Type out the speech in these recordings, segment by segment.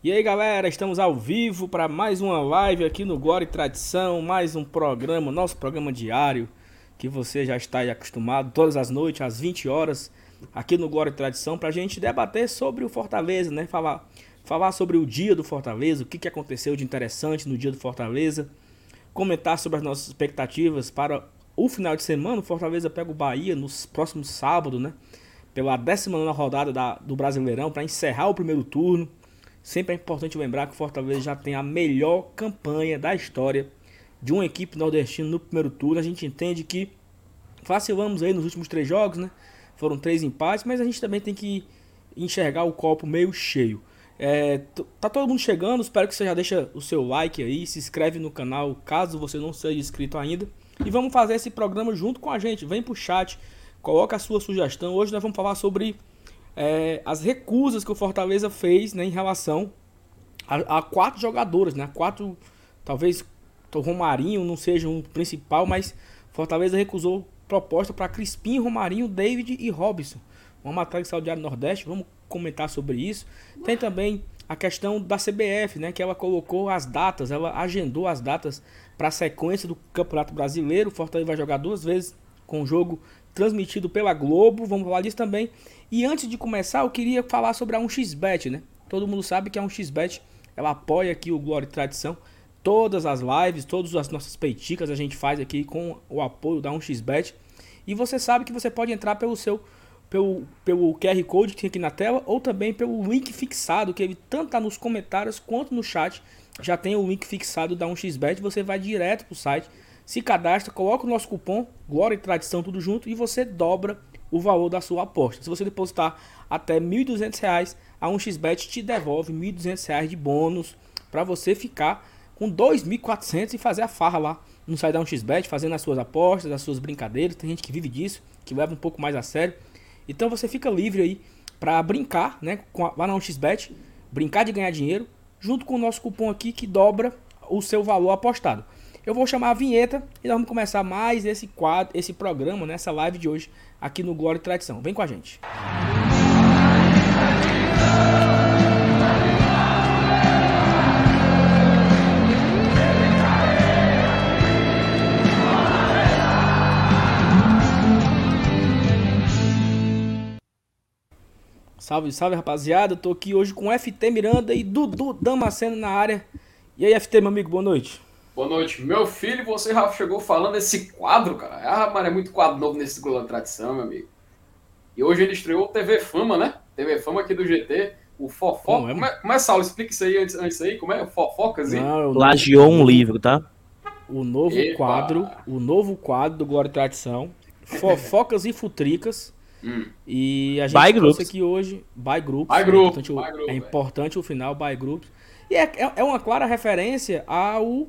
E aí galera, estamos ao vivo para mais uma live aqui no Glória e Tradição, mais um programa, nosso programa diário, que você já está acostumado, todas as noites, às 20 horas, aqui no Glória e Tradição, para a gente debater sobre o Fortaleza, né? Falar, falar sobre o dia do Fortaleza, o que, que aconteceu de interessante no dia do Fortaleza, comentar sobre as nossas expectativas para o final de semana. O Fortaleza pega o Bahia no próximo sábado, né? Pela 19 rodada da, do Brasileirão, para encerrar o primeiro turno. Sempre é importante lembrar que o Fortaleza já tem a melhor campanha da história de uma equipe nordestina no primeiro turno. A gente entende que vacilamos aí nos últimos três jogos, né? Foram três empates, mas a gente também tem que enxergar o copo meio cheio. É, tá todo mundo chegando, espero que você já deixa o seu like aí, se inscreve no canal caso você não seja inscrito ainda. E vamos fazer esse programa junto com a gente. Vem pro chat, coloca a sua sugestão. Hoje nós vamos falar sobre é, as recusas que o Fortaleza fez né, em relação a, a quatro jogadores, né? Quatro, talvez o Romarinho não seja um principal, mas Fortaleza recusou proposta para Crispim, Romarinho, David e Robson. Uma matéria que saiu do Nordeste, vamos comentar sobre isso. Tem também a questão da CBF, né, que ela colocou as datas, ela agendou as datas para a sequência do Campeonato Brasileiro. O Fortaleza vai jogar duas vezes com o jogo transmitido pela Globo, vamos falar disso também. E antes de começar, eu queria falar sobre a 1xBet, né? Todo mundo sabe que a 1xBet, ela apoia aqui o Glória e Tradição. Todas as lives, todas as nossas peiticas a gente faz aqui com o apoio da 1xBet. E você sabe que você pode entrar pelo seu pelo, pelo QR Code que tem aqui na tela ou também pelo link fixado que ele tanto tá nos comentários quanto no chat. Já tem o link fixado da 1xBet, você vai direto pro site, se cadastra, coloca o nosso cupom Glória e Tradição tudo junto e você dobra o valor da sua aposta. Se você depositar até R$ 1.200, a 1xBet te devolve R$ 1.200 de bônus para você ficar com R$ 2.400 e fazer a farra lá no site da 1xBet, fazendo as suas apostas, as suas brincadeiras. Tem gente que vive disso, que leva um pouco mais a sério. Então você fica livre aí para brincar, né, a, lá na 1xBet, brincar de ganhar dinheiro, junto com o nosso cupom aqui que dobra o seu valor apostado. Eu vou chamar a vinheta e nós vamos começar mais esse quadro, esse programa, nessa live de hoje aqui no Glória e Tradição. Vem com a gente. Salve, salve rapaziada, eu tô aqui hoje com FT Miranda e Dudu Damasceno na área. E aí, FT, meu amigo, boa noite. Boa noite. Meu filho, você, Rafa, chegou falando desse quadro, cara. Ah, mas é muito quadro novo nesse Globo da Tradição, meu amigo. E hoje ele estreou o TV Fama, né? TV Fama aqui do GT. O Fofoca. Como é, como é Saulo? Explica isso aí antes, antes aí. Como é? Fofocas aí? Não, Plagiou um livro, tá? O novo Epa. quadro, o novo quadro do Glória e Tradição. Fofocas e Futricas. Hum. E a gente by trouxe aqui hoje. By Groups. By group, é importante, by o, é importante o final, By Groups. E é, é, é uma clara referência ao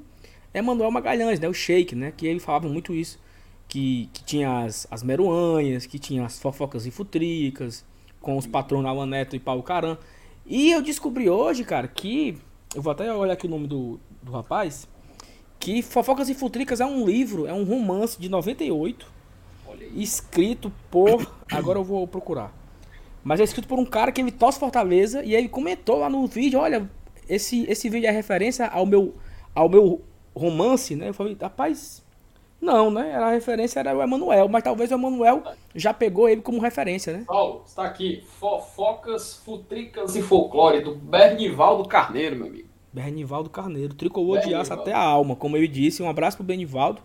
Emanuel Magalhães, né? O Sheik, né? Que ele falava muito isso. Que, que tinha as, as meruanhas, que tinha as fofocas e futricas, com os patrões Alan Neto e Paulo Caran. E eu descobri hoje, cara, que. Eu vou até olhar aqui o nome do, do rapaz. Que Fofocas e Futricas é um livro, é um romance de 98. Escrito por. Agora eu vou procurar. Mas é escrito por um cara que ele tosse Fortaleza e ele comentou lá no vídeo: olha, esse, esse vídeo é referência ao meu, ao meu romance, né? Eu falei, rapaz, não, né? Era a referência era o Emanuel, mas talvez o Emanuel já pegou ele como referência, né? Paulo, está aqui, Fofocas, Futricas e Folclore, do Bernivaldo Carneiro, meu amigo. Bernivaldo Carneiro, tricolor de aço até a alma, como eu disse. Um abraço pro Bernivaldo,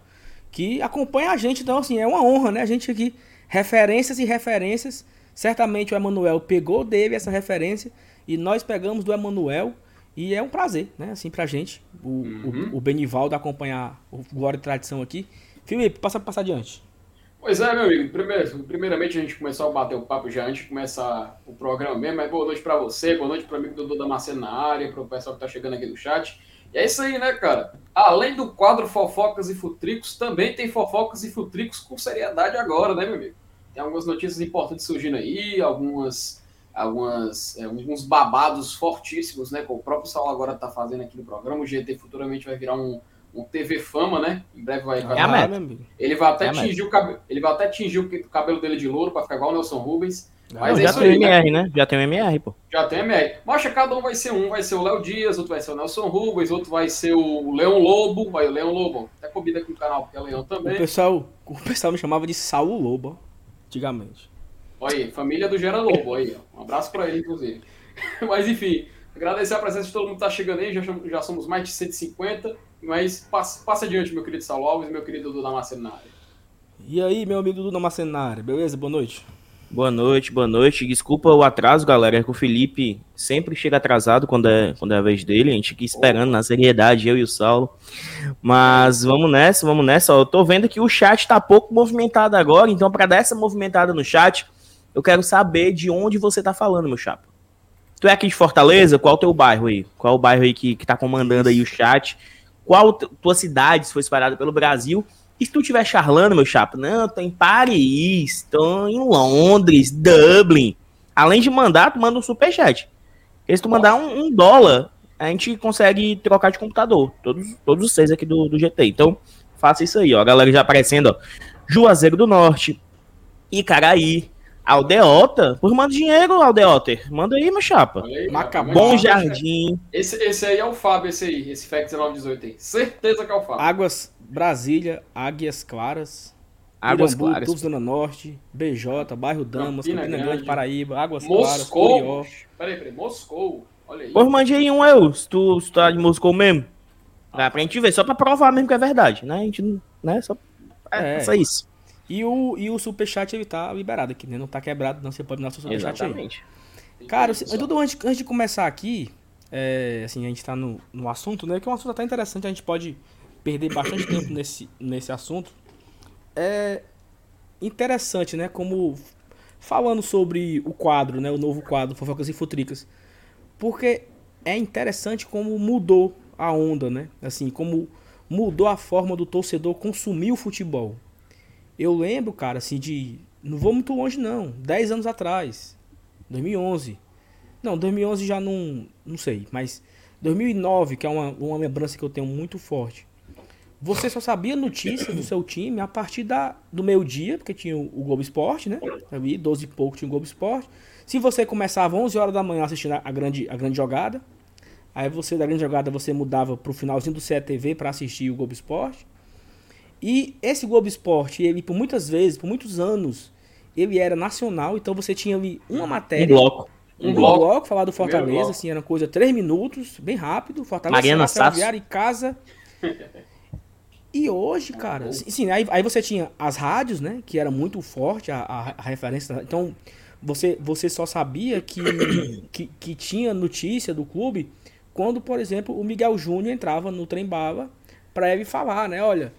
que acompanha a gente, então assim, é uma honra, né? A gente aqui, referências e referências. Certamente o Emanuel pegou dele essa referência e nós pegamos do Emanuel e é um prazer, né? Assim, pra gente, o, uhum. o, o Benivaldo acompanhar o Glória e Tradição aqui. Felipe, passa passar adiante. Pois é, meu amigo. Primeiro, primeiramente, a gente começou a bater o papo já antes de começar o programa mesmo. Mas boa noite para você, boa noite para o amigo Dudu Damasceno na área, para o pessoal que tá chegando aqui no chat. E é isso aí, né, cara? Além do quadro Fofocas e Futricos, também tem Fofocas e Futricos com seriedade agora, né, meu amigo? Tem algumas notícias importantes surgindo aí, algumas algumas, é, alguns babados fortíssimos, né? Que o próprio Saulo agora está fazendo aqui no programa. O GT futuramente vai virar um, um TV Fama, né? Em breve vai. É Ele vai até é atingir o cabelo. Ele vai até atingir o cabelo dele de louro para ficar igual o Nelson Rubens. Mas Não, já tem o MR, né? Já tem o MR, pô. Já tem o MR. Mas cada um vai ser um. Vai ser o Léo Dias, outro vai ser o Nelson Rubens, outro vai ser o Leão Lobo. Vai o Leão Lobo. Até comida aqui no canal, porque é Leão também. O pessoal, o pessoal me chamava de Saulo Lobo, antigamente. Olha aí, família do Gera Lobo aí, ó. Um abraço pra ele, inclusive. Mas enfim, agradecer a presença de todo mundo que tá chegando aí. Já, já somos mais de 150. Mas passa, passa adiante, meu querido Saulo Alves e meu querido na área. E aí, meu amigo na área, beleza? Boa noite. Boa noite, boa noite. Desculpa o atraso, galera. É que o Felipe sempre chega atrasado quando é, quando é a vez dele. A gente fica esperando na seriedade, eu e o Saulo. Mas vamos nessa, vamos nessa. Eu tô vendo que o chat tá pouco movimentado agora, então para dar essa movimentada no chat, eu quero saber de onde você tá falando, meu chapa. Tu é aqui de Fortaleza? Qual é o teu bairro aí? Qual é o bairro aí que, que tá comandando aí o chat? Qual tua cidade, se foi espalhada pelo Brasil? E se tu estiver charlando, meu chapa, não, tô em Paris, tô em Londres, Dublin. Além de mandar, tu manda um superchat. Porque se tu mandar um, um, dólar, a gente consegue trocar de computador. Todos, todos os seis aqui do, do GT. Então, faça isso aí, ó. A galera já aparecendo, ó. Juazeiro do Norte, Icaraí, Aldeota. Por manda dinheiro, Aldeoter. Manda aí, meu chapa. Aí, Bom Jardim. Esse, esse aí é o Fábio, esse aí. Esse FEC 1918 aí. Certeza que é o Fábio. Águas Brasília, Águias Claras. Águas Irambu, Claras. Tubos Zona Norte, BJ, Bairro Damas, Campina, Campina Grande, Paraíba, Águas Moscou. Claras, Curió. Peraí, peraí. Moscou. Olha aí. Pô, mande aí um eu, se tu, se tu tá de Moscou mesmo. Dá pra gente ver, só pra provar mesmo que é verdade, né? A gente não. Né? Só, é, é. só isso. E o, e o superchat ele tá liberado aqui, né? Não tá quebrado, não. Você pode dar o superchat Exatamente. aí. Cara, tudo antes, antes de começar aqui, é, assim, a gente tá no, no assunto, né? Que é um assunto até interessante, a gente pode perder bastante tempo nesse, nesse assunto. É interessante, né? Como falando sobre o quadro, né? O novo quadro Fofocas e Futricas. Porque é interessante como mudou a onda, né? Assim, como mudou a forma do torcedor consumir o futebol. Eu lembro, cara, assim, de. Não vou muito longe, não. 10 anos atrás. 2011. Não, 2011 já não. Não sei, mas. 2009, que é uma, uma lembrança que eu tenho muito forte. Você só sabia notícias do seu time a partir da, do meio-dia, porque tinha o, o Globo Esporte, né? Ali, 12 e pouco tinha o Globo Esporte. Se você começava 11 horas da manhã assistindo a, a grande, a grande jogada, aí você, da grande jogada, você mudava pro finalzinho do CETV para assistir o Globo Esporte. E esse Globo Esporte, ele por muitas vezes, por muitos anos, ele era nacional, então você tinha ali uma matéria. Um bloco. Um, um bloco, bloco falar do Fortaleza, assim, era coisa 3 minutos, bem rápido. Fortaleza, Mariana Sasso. e casa. E hoje, cara, sim, aí, aí você tinha as rádios, né? Que era muito forte a, a, a referência. Então, você, você só sabia que, que, que, tinha notícia do clube quando, por exemplo, o Miguel Júnior entrava no trem bala para ele falar, né? Olha,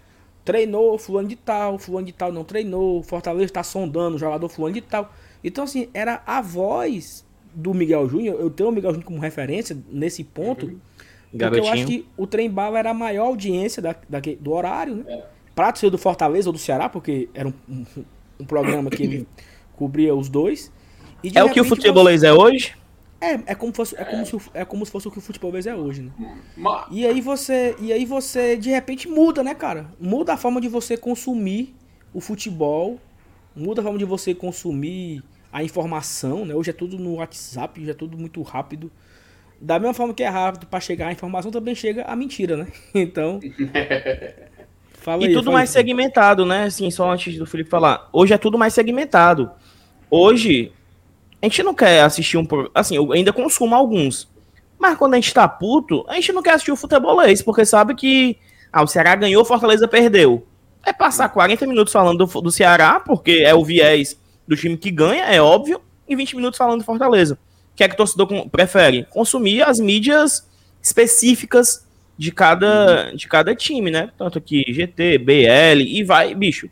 treinou fulano de tal, fulano de tal não treinou, Fortaleza está sondando o jogador fulano de tal. Então, assim, era a voz do Miguel Júnior, eu tenho o Miguel Júnior como referência nesse ponto. Uhum Garotinho. Porque eu acho que o Trem Bala era a maior audiência da, da, do horário, né? É. Prato ser do Fortaleza ou do Ceará, porque era um, um, um programa que ele cobria os dois. é repente, o que o futebolês você... é hoje? É, é como, fosse, é, como se, é como se fosse o que o futebolês é hoje, né? E aí você, e aí você de repente muda, né, cara? Muda a forma de você consumir o futebol, muda a forma de você consumir a informação, né? Hoje é tudo no WhatsApp, já é tudo muito rápido. Da mesma forma que é rápido para chegar a informação, também chega a mentira, né? Então. fala e aí, tudo mais aí. segmentado, né? Assim, só antes do Felipe falar. Hoje é tudo mais segmentado. Hoje, a gente não quer assistir um. Assim, eu ainda consumo alguns. Mas quando a gente tá puto, a gente não quer assistir o futebolês, porque sabe que. Ah, o Ceará ganhou, Fortaleza perdeu. É passar 40 minutos falando do, do Ceará, porque é o viés do time que ganha, é óbvio, e 20 minutos falando do Fortaleza que é que o torcedor prefere? Consumir as mídias específicas de cada, de cada time, né? Tanto que GT, BL e vai, bicho.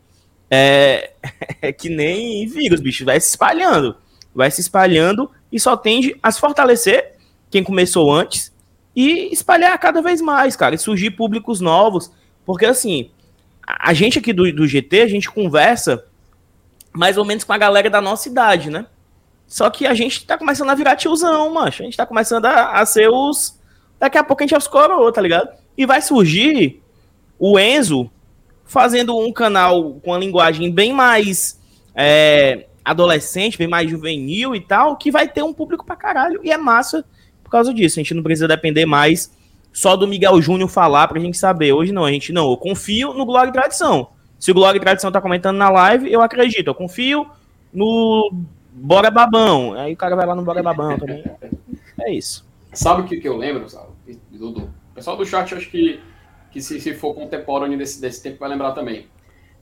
É, é que nem vírus, bicho, vai se espalhando. Vai se espalhando e só tende a se fortalecer quem começou antes e espalhar cada vez mais, cara, e surgir públicos novos. Porque assim, a gente aqui do, do GT, a gente conversa mais ou menos com a galera da nossa idade, né? Só que a gente tá começando a virar tiozão, macho. A gente tá começando a, a ser os. Daqui a pouco a gente é os coroa, tá ligado? E vai surgir o Enzo fazendo um canal com uma linguagem bem mais é, adolescente, bem mais juvenil e tal, que vai ter um público pra caralho. E é massa por causa disso. A gente não precisa depender mais só do Miguel Júnior falar pra gente saber. Hoje não, a gente não. Eu confio no Glória e Tradição. Se o Glória e Tradição tá comentando na live, eu acredito. Eu confio no Bora Babão. Aí o cara vai lá no Bora Babão também. É isso. Sabe o que, que eu lembro, Dudu? O pessoal do chat, acho que, que se, se for contemporâneo desse, desse tempo, vai lembrar também.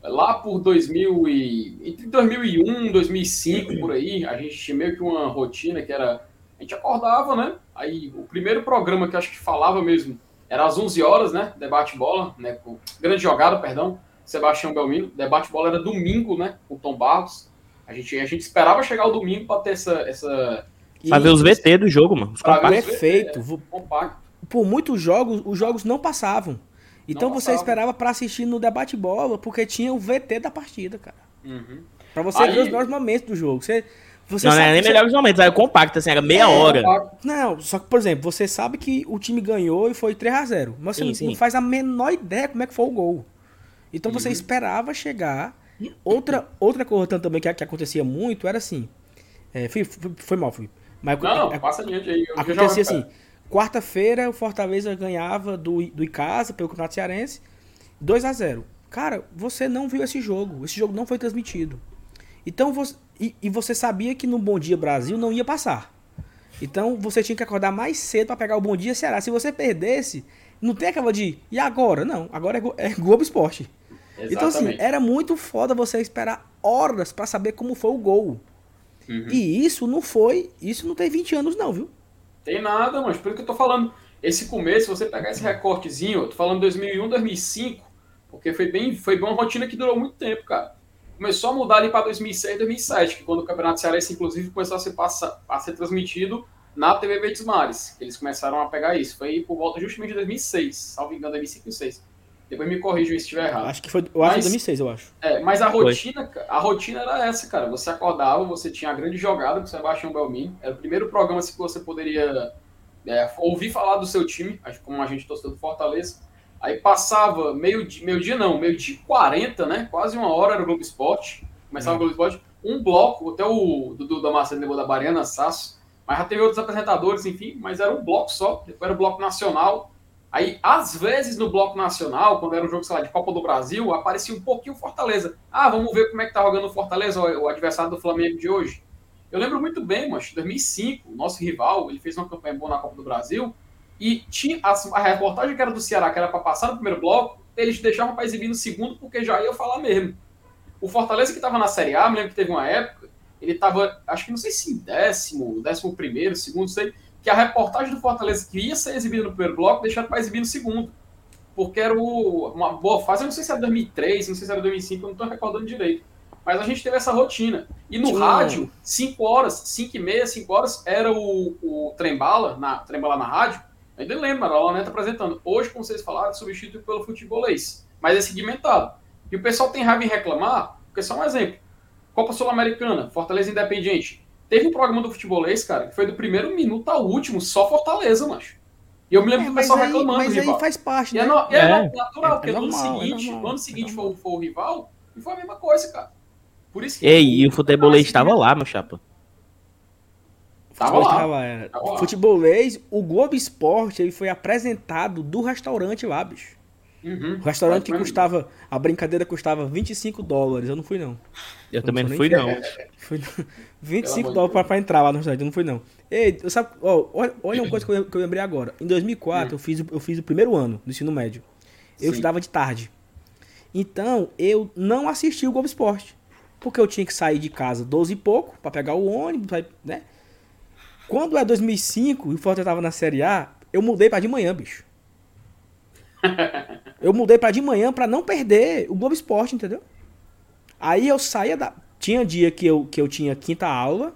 Lá por 2000 e, entre 2001 e 2005, por aí, a gente tinha meio que uma rotina que era... A gente acordava, né? Aí o primeiro programa que acho que falava mesmo era às 11 horas, né? Debate bola, né? Grande jogada, perdão. Sebastião Belmino. Debate bola era domingo, né? Com o Tom Barros. A gente, a gente esperava chegar o domingo para ter essa. essa... Pra ver os VT do jogo, mano. Os Perfeito. VT, é, compacto. Por muitos jogos, os jogos não passavam. Então não você passava. esperava para assistir no debate bola, porque tinha o VT da partida, cara. Uhum. Pra você Aí... ver os melhores momentos do jogo. Você, você não, não é nem você... melhores momentos, era compacto, assim, era meia é, hora. Não, só que, por exemplo, você sabe que o time ganhou e foi 3x0. Mas você sim, não, sim. não, faz a menor ideia como é que foi o gol. Então uhum. você esperava chegar Outra, outra coisa também que, que acontecia muito era assim. É, foi, foi, mal, fui. Mas, não, não, passa adiante aí. Eu acontecia assim. Quarta-feira o Fortaleza ganhava do, do Icasa pelo Campeonato Cearense 2 a 0 Cara, você não viu esse jogo. Esse jogo não foi transmitido. Então você. E, e você sabia que no Bom Dia Brasil não ia passar. Então você tinha que acordar mais cedo para pegar o Bom Dia Ceará. Se você perdesse, não tem aquela de. E agora? Não, agora é, é Globo Esporte. Exatamente. Então, assim, era muito foda você esperar horas para saber como foi o gol. Uhum. E isso não foi. Isso não tem 20 anos, não, viu? Tem nada, mas por isso que eu tô falando. Esse começo, você pegar esse recortezinho, eu tô falando 2001, 2005, porque foi bem, foi bem uma rotina que durou muito tempo, cara. Começou a mudar ali para 2006, 2007, que quando o Campeonato Cearense, inclusive, começou a ser, passa, a ser transmitido na TV Verdes Mares. Eles começaram a pegar isso. Foi por volta justamente de 2006, salvo engano, 2005 e 2006. Depois me corrijam se estiver errado. Acho que foi, eu acho mas, 2006, eu acho. É, mas a rotina, foi. a rotina era essa, cara. Você acordava, você tinha a grande jogada com o Sebastião Belmin. Era o primeiro programa assim, que você poderia é, ouvir falar do seu time, como a gente torceu do Fortaleza. Aí passava meio dia, meio dia não, meio dia 40, né? Quase uma hora era o Globo Esporte. Começava o Globo Esporte. Um bloco, até o Dudu da Massa levou da Bariana, Sasso. Mas já teve outros apresentadores, enfim, mas era um bloco só. Depois era o bloco nacional. Aí, às vezes, no Bloco Nacional, quando era um jogo, sei lá, de Copa do Brasil, aparecia um pouquinho Fortaleza. Ah, vamos ver como é que tá jogando o Fortaleza, o adversário do Flamengo de hoje. Eu lembro muito bem, mas 2005, o nosso rival, ele fez uma campanha boa na Copa do Brasil, e tinha a, reportagem que era do Ceará, que era para passar no primeiro bloco, eles deixavam para exibir no segundo, porque já ia falar mesmo. O Fortaleza que estava na Série A, me lembro que teve uma época, ele estava, acho que não sei se décimo, décimo primeiro, segundo, sei, que a reportagem do Fortaleza que ia ser exibida no primeiro bloco deixaram para exibir no segundo. Porque era o, uma boa fase, eu não sei se era 2003, não sei se era 2005, eu não estou recordando direito. Mas a gente teve essa rotina. E no Sim. rádio, 5 horas, 5 e meia, 5 horas, era o, o Trembala, na, Trembala na rádio. Eu ainda lembro, era a Neto apresentando. Hoje, como vocês falaram, substituído pelo futebolês. Mas é segmentado. E o pessoal tem raiva em reclamar, porque só um exemplo. Copa Sul-Americana, Fortaleza Independiente. Teve um programa do futebolês, cara, que foi do primeiro minuto ao último, só Fortaleza, macho. E eu me lembro é, do pessoal aí, reclamando mas do rival. Aí faz parte, né? E é, no, é, é natural, é, porque no ano seguinte, no ano seguinte foi, foi, o rival, e foi a mesma coisa, cara. Por isso que... Ei, e o futebolês estava lá, meu chapa. Tava lá. Tava, era. Tava lá. Futebolês, o Globo Esporte, ele foi apresentado do restaurante lá, bicho. Uhum, o restaurante que custava, a brincadeira custava 25 dólares, eu não fui não. Eu, eu também não fui não. Fui 25 dólares pra, pra, entrar lá no restaurante, eu não fui não. Ei, sabe, ó, olha, olha uma coisa que eu, que eu lembrei agora. Em 2004 hum. eu, fiz, eu fiz o primeiro ano do ensino médio. Eu Sim. estudava de tarde. Então eu não assisti o Globo Esporte. Porque eu tinha que sair de casa 12 e pouco para pegar o ônibus, né? Quando é 2005 e o Fortaleza tava na Série A, eu mudei para de manhã, bicho. eu mudei para de manhã para não perder o Globo Esporte, entendeu? Aí eu saía da. Tinha dia que eu, que eu tinha quinta aula.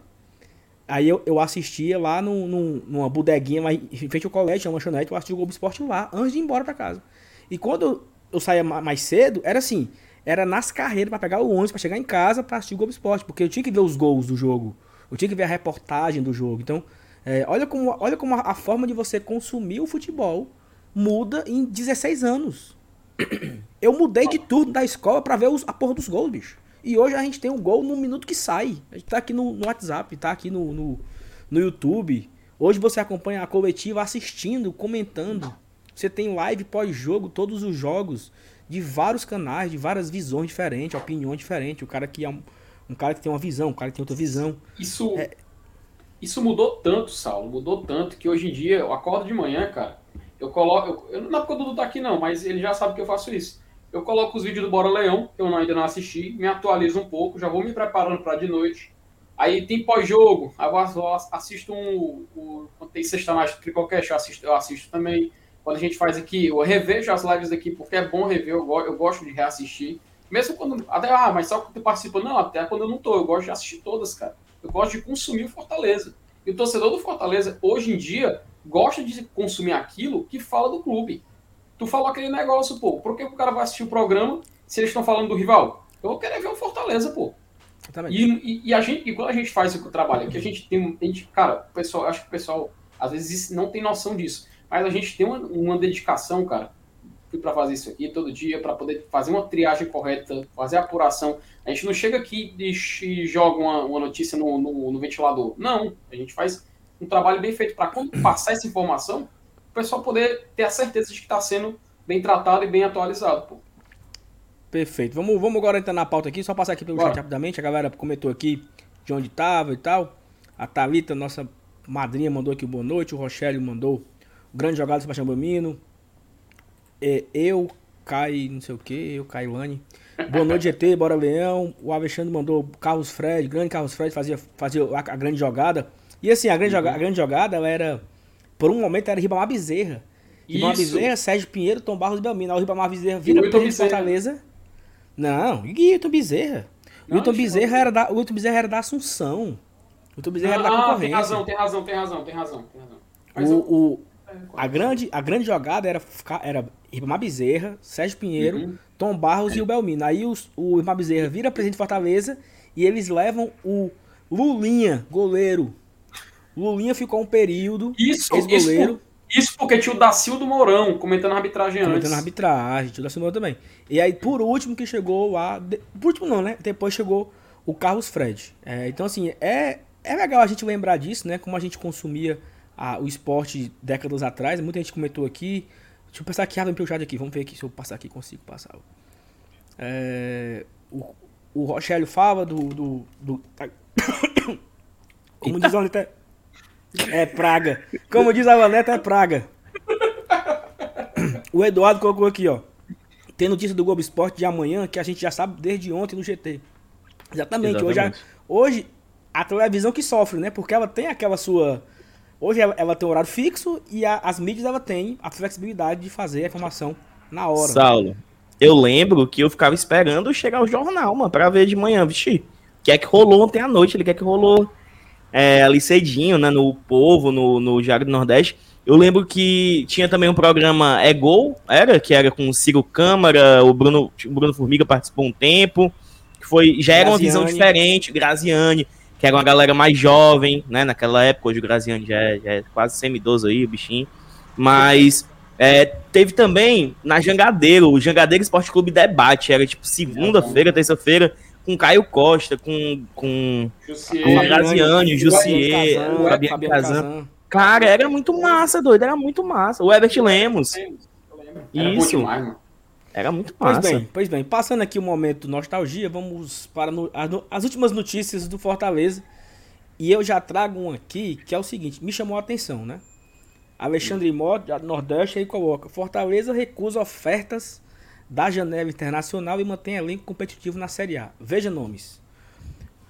Aí eu, eu assistia lá numa bodeguinha lá em frente ao colégio, uma lanchonete, eu assistia o Globo Esporte lá, antes de ir embora para casa. E quando eu saía mais cedo, era assim, era nas carreiras para pegar o ônibus, para chegar em casa para assistir o Globo Esporte, porque eu tinha que ver os gols do jogo, eu tinha que ver a reportagem do jogo. Então, é, olha como, olha como a, a, forma de você consumir o futebol muda em 16 anos. Eu mudei de turno da escola para ver os, a porra dos gols, bicho. E hoje a gente tem um gol no minuto que sai. A gente tá aqui no, no WhatsApp, tá aqui no, no, no YouTube. Hoje você acompanha a coletiva assistindo, comentando. Você tem live pós-jogo, todos os jogos, de vários canais, de várias visões diferentes, opiniões diferentes. O cara que é um, um cara que tem uma visão, um cara que tem outra visão. Isso, é... isso mudou tanto, Saulo, mudou tanto que hoje em dia eu acordo de manhã, cara. Eu coloco. Eu, não é porque o Dudu tá aqui, não, mas ele já sabe que eu faço isso. Eu coloco os vídeos do Bora Leão, que eu ainda não assisti, me atualizo um pouco, já vou me preparando para de noite. Aí tem pós-jogo, eu assisto um. quando tem sexta mais qualquer eu assisto, eu assisto também. Quando a gente faz aqui, eu revejo as lives aqui, porque é bom rever, eu, eu gosto de reassistir. Mesmo quando. Até, ah, mas só quando tu participa. Não, até quando eu não tô, eu gosto de assistir todas, cara. Eu gosto de consumir o Fortaleza. E o torcedor do Fortaleza, hoje em dia, gosta de consumir aquilo que fala do clube. Tu falou aquele negócio, pô. Por que o cara vai assistir o programa se eles estão falando do rival? Eu vou querer ver o Fortaleza, pô. E, e, e, a gente, e quando a gente faz o trabalho aqui, a gente tem. A gente, cara, o pessoal, acho que o pessoal às vezes não tem noção disso. Mas a gente tem uma, uma dedicação, cara. Fui para fazer isso aqui todo dia, para poder fazer uma triagem correta, fazer a apuração. A gente não chega aqui e joga uma, uma notícia no, no, no ventilador. Não, a gente faz um trabalho bem feito para quando passar essa informação, pessoal poder ter a certeza de que está sendo bem tratado e bem atualizado. Pô. Perfeito. Vamos, vamos agora entrar na pauta aqui, só passar aqui pelo Bora. chat rapidamente. A galera comentou aqui de onde estava e tal. A Thalita, nossa madrinha, mandou aqui boa noite. O Rochelio mandou o grande jogado do Sebastião Bamino. É, eu, Kai, não sei o que, eu, Kailane. Boa noite, GT, bora Leão. O Alexandre mandou Carlos Fred, grande Carlos Fred, fazia, fazia a, a grande jogada. E assim, a grande, uhum. a grande jogada, ela era. Por um momento era Ribamar Bezerra. Ribamar Bezerra, Sérgio Pinheiro, Tom Barros e Belmino. Aí o Ribamar Bezerra vira presidente de Fortaleza. Não, e Hilton Bezerra. Não, Hilton Bezerra, era da, o Hilton Bezerra era da Assunção. Hilton Bezerra ah, era da concorrência. Tem razão, tem razão, tem razão, tem razão. Tem razão. Mas o, eu... o, a, grande, a grande jogada era, era Ribamar Bezerra, Sérgio Pinheiro, uhum. Tom Barros e o Belmino. Aí os, o Ribamar Bezerra vira presidente de Fortaleza e eles levam o Lulinha, goleiro, Lulinha ficou um período isso. Isso, isso, porque tinha o Dacil do Mourão comentando a arbitragem comentando antes. Comentando a arbitragem, tinha o Dacil do Mourão também. E aí, por último, que chegou lá. Por último, não, né? Depois chegou o Carlos Fred. É, então, assim, é, é legal a gente lembrar disso, né? Como a gente consumia a, o esporte décadas atrás. Muita gente comentou aqui. Deixa eu passar aqui, pelo chat aqui. Vamos ver aqui se eu passar aqui, consigo passar. É, o, o Rochelio fala do. do, do como diz tá. É praga. Como diz a Vaneta, é praga. O Eduardo colocou aqui, ó. Tem notícia do Globo Esporte de amanhã que a gente já sabe desde ontem no GT. Exatamente. Exatamente. Hoje, a, hoje a televisão que sofre, né? Porque ela tem aquela sua. Hoje ela, ela tem um horário fixo e a, as mídias ela tem a flexibilidade de fazer a informação na hora. Saulo, eu lembro que eu ficava esperando chegar o jornal, mano, pra ver de manhã, vixi. O que é que rolou ontem à noite? Ele quer que rolou é, ali cedinho, né, no Povo, no, no Diário do Nordeste. Eu lembro que tinha também um programa É Gol, era, que era com o Ciro Câmara, o Bruno, o Bruno Formiga participou um tempo, que foi, já era uma visão diferente, Graziani, que era uma galera mais jovem, né, naquela época, hoje o Graziani já é, já é quase semi-idoso aí, o bichinho, mas é, teve também na Jangadeiro, o Jangadeiro Esporte Clube Debate, era tipo segunda-feira, terça-feira, com Caio Costa, com, com, Jussier, com Graziani, Jussier, Fabiano Kazan. Cara, era muito massa, doido, era muito massa. O Everett Lemos. Isso. Era muito massa. Pois bem, pois bem, passando aqui o momento nostalgia, vamos para no, as, as últimas notícias do Fortaleza. E eu já trago um aqui que é o seguinte, me chamou a atenção, né? Alexandre Mott, Nordeste, aí coloca: Fortaleza recusa ofertas da janela internacional e mantém elenco competitivo na Série A. Veja nomes.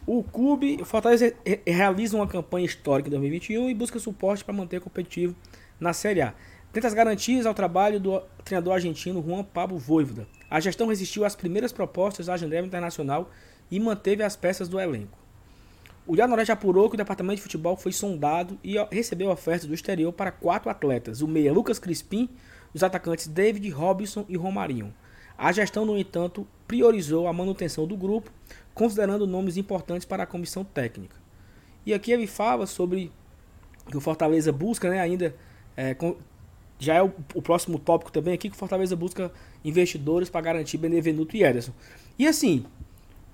O clube, o Fortaleza realiza uma campanha histórica em 2021 e busca suporte para manter competitivo na Série A. Tenta as garantias ao trabalho do treinador argentino Juan Pablo Voivoda. A gestão resistiu às primeiras propostas da janela internacional e manteve as peças do elenco. O Diário Noroeste apurou que o departamento de futebol foi sondado e recebeu ofertas do exterior para quatro atletas: o meia Lucas Crispim, os atacantes David Robinson e Romarinho. A gestão, no entanto, priorizou a manutenção do grupo, considerando nomes importantes para a comissão técnica. E aqui ele fala sobre que o Fortaleza busca, né, ainda é, com, já é o, o, próximo tópico também aqui, que o Fortaleza busca investidores para garantir Benevenuto e Ederson. E assim,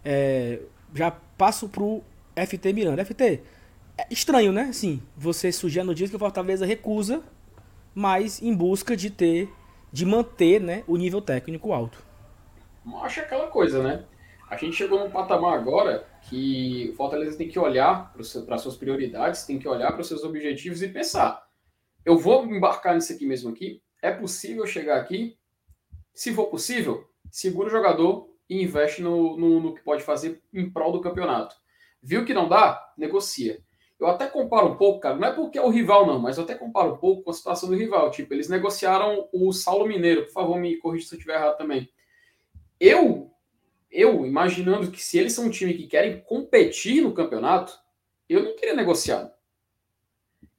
É, já passo pro FT Miranda. FT, é estranho, né? Sim, você surgindo dia que o Fortaleza recusa, mas em busca de ter, de manter, né, o nível técnico alto. Acho aquela coisa, né? A gente chegou num patamar agora que o Fortaleza tem que olhar para suas prioridades, tem que olhar para os seus objetivos e pensar: eu vou embarcar nisso aqui mesmo aqui? É possível chegar aqui? Se for possível, segura o jogador e investe no, no, no que pode fazer em prol do campeonato. Viu que não dá? Negocia. Eu até comparo um pouco, cara, não é porque é o rival, não, mas eu até comparo um pouco com a situação do rival. Tipo, eles negociaram o Saulo Mineiro, por favor, me corrija se eu estiver errado também. Eu, eu imaginando que se eles são um time que querem competir no campeonato, eu não queria negociar.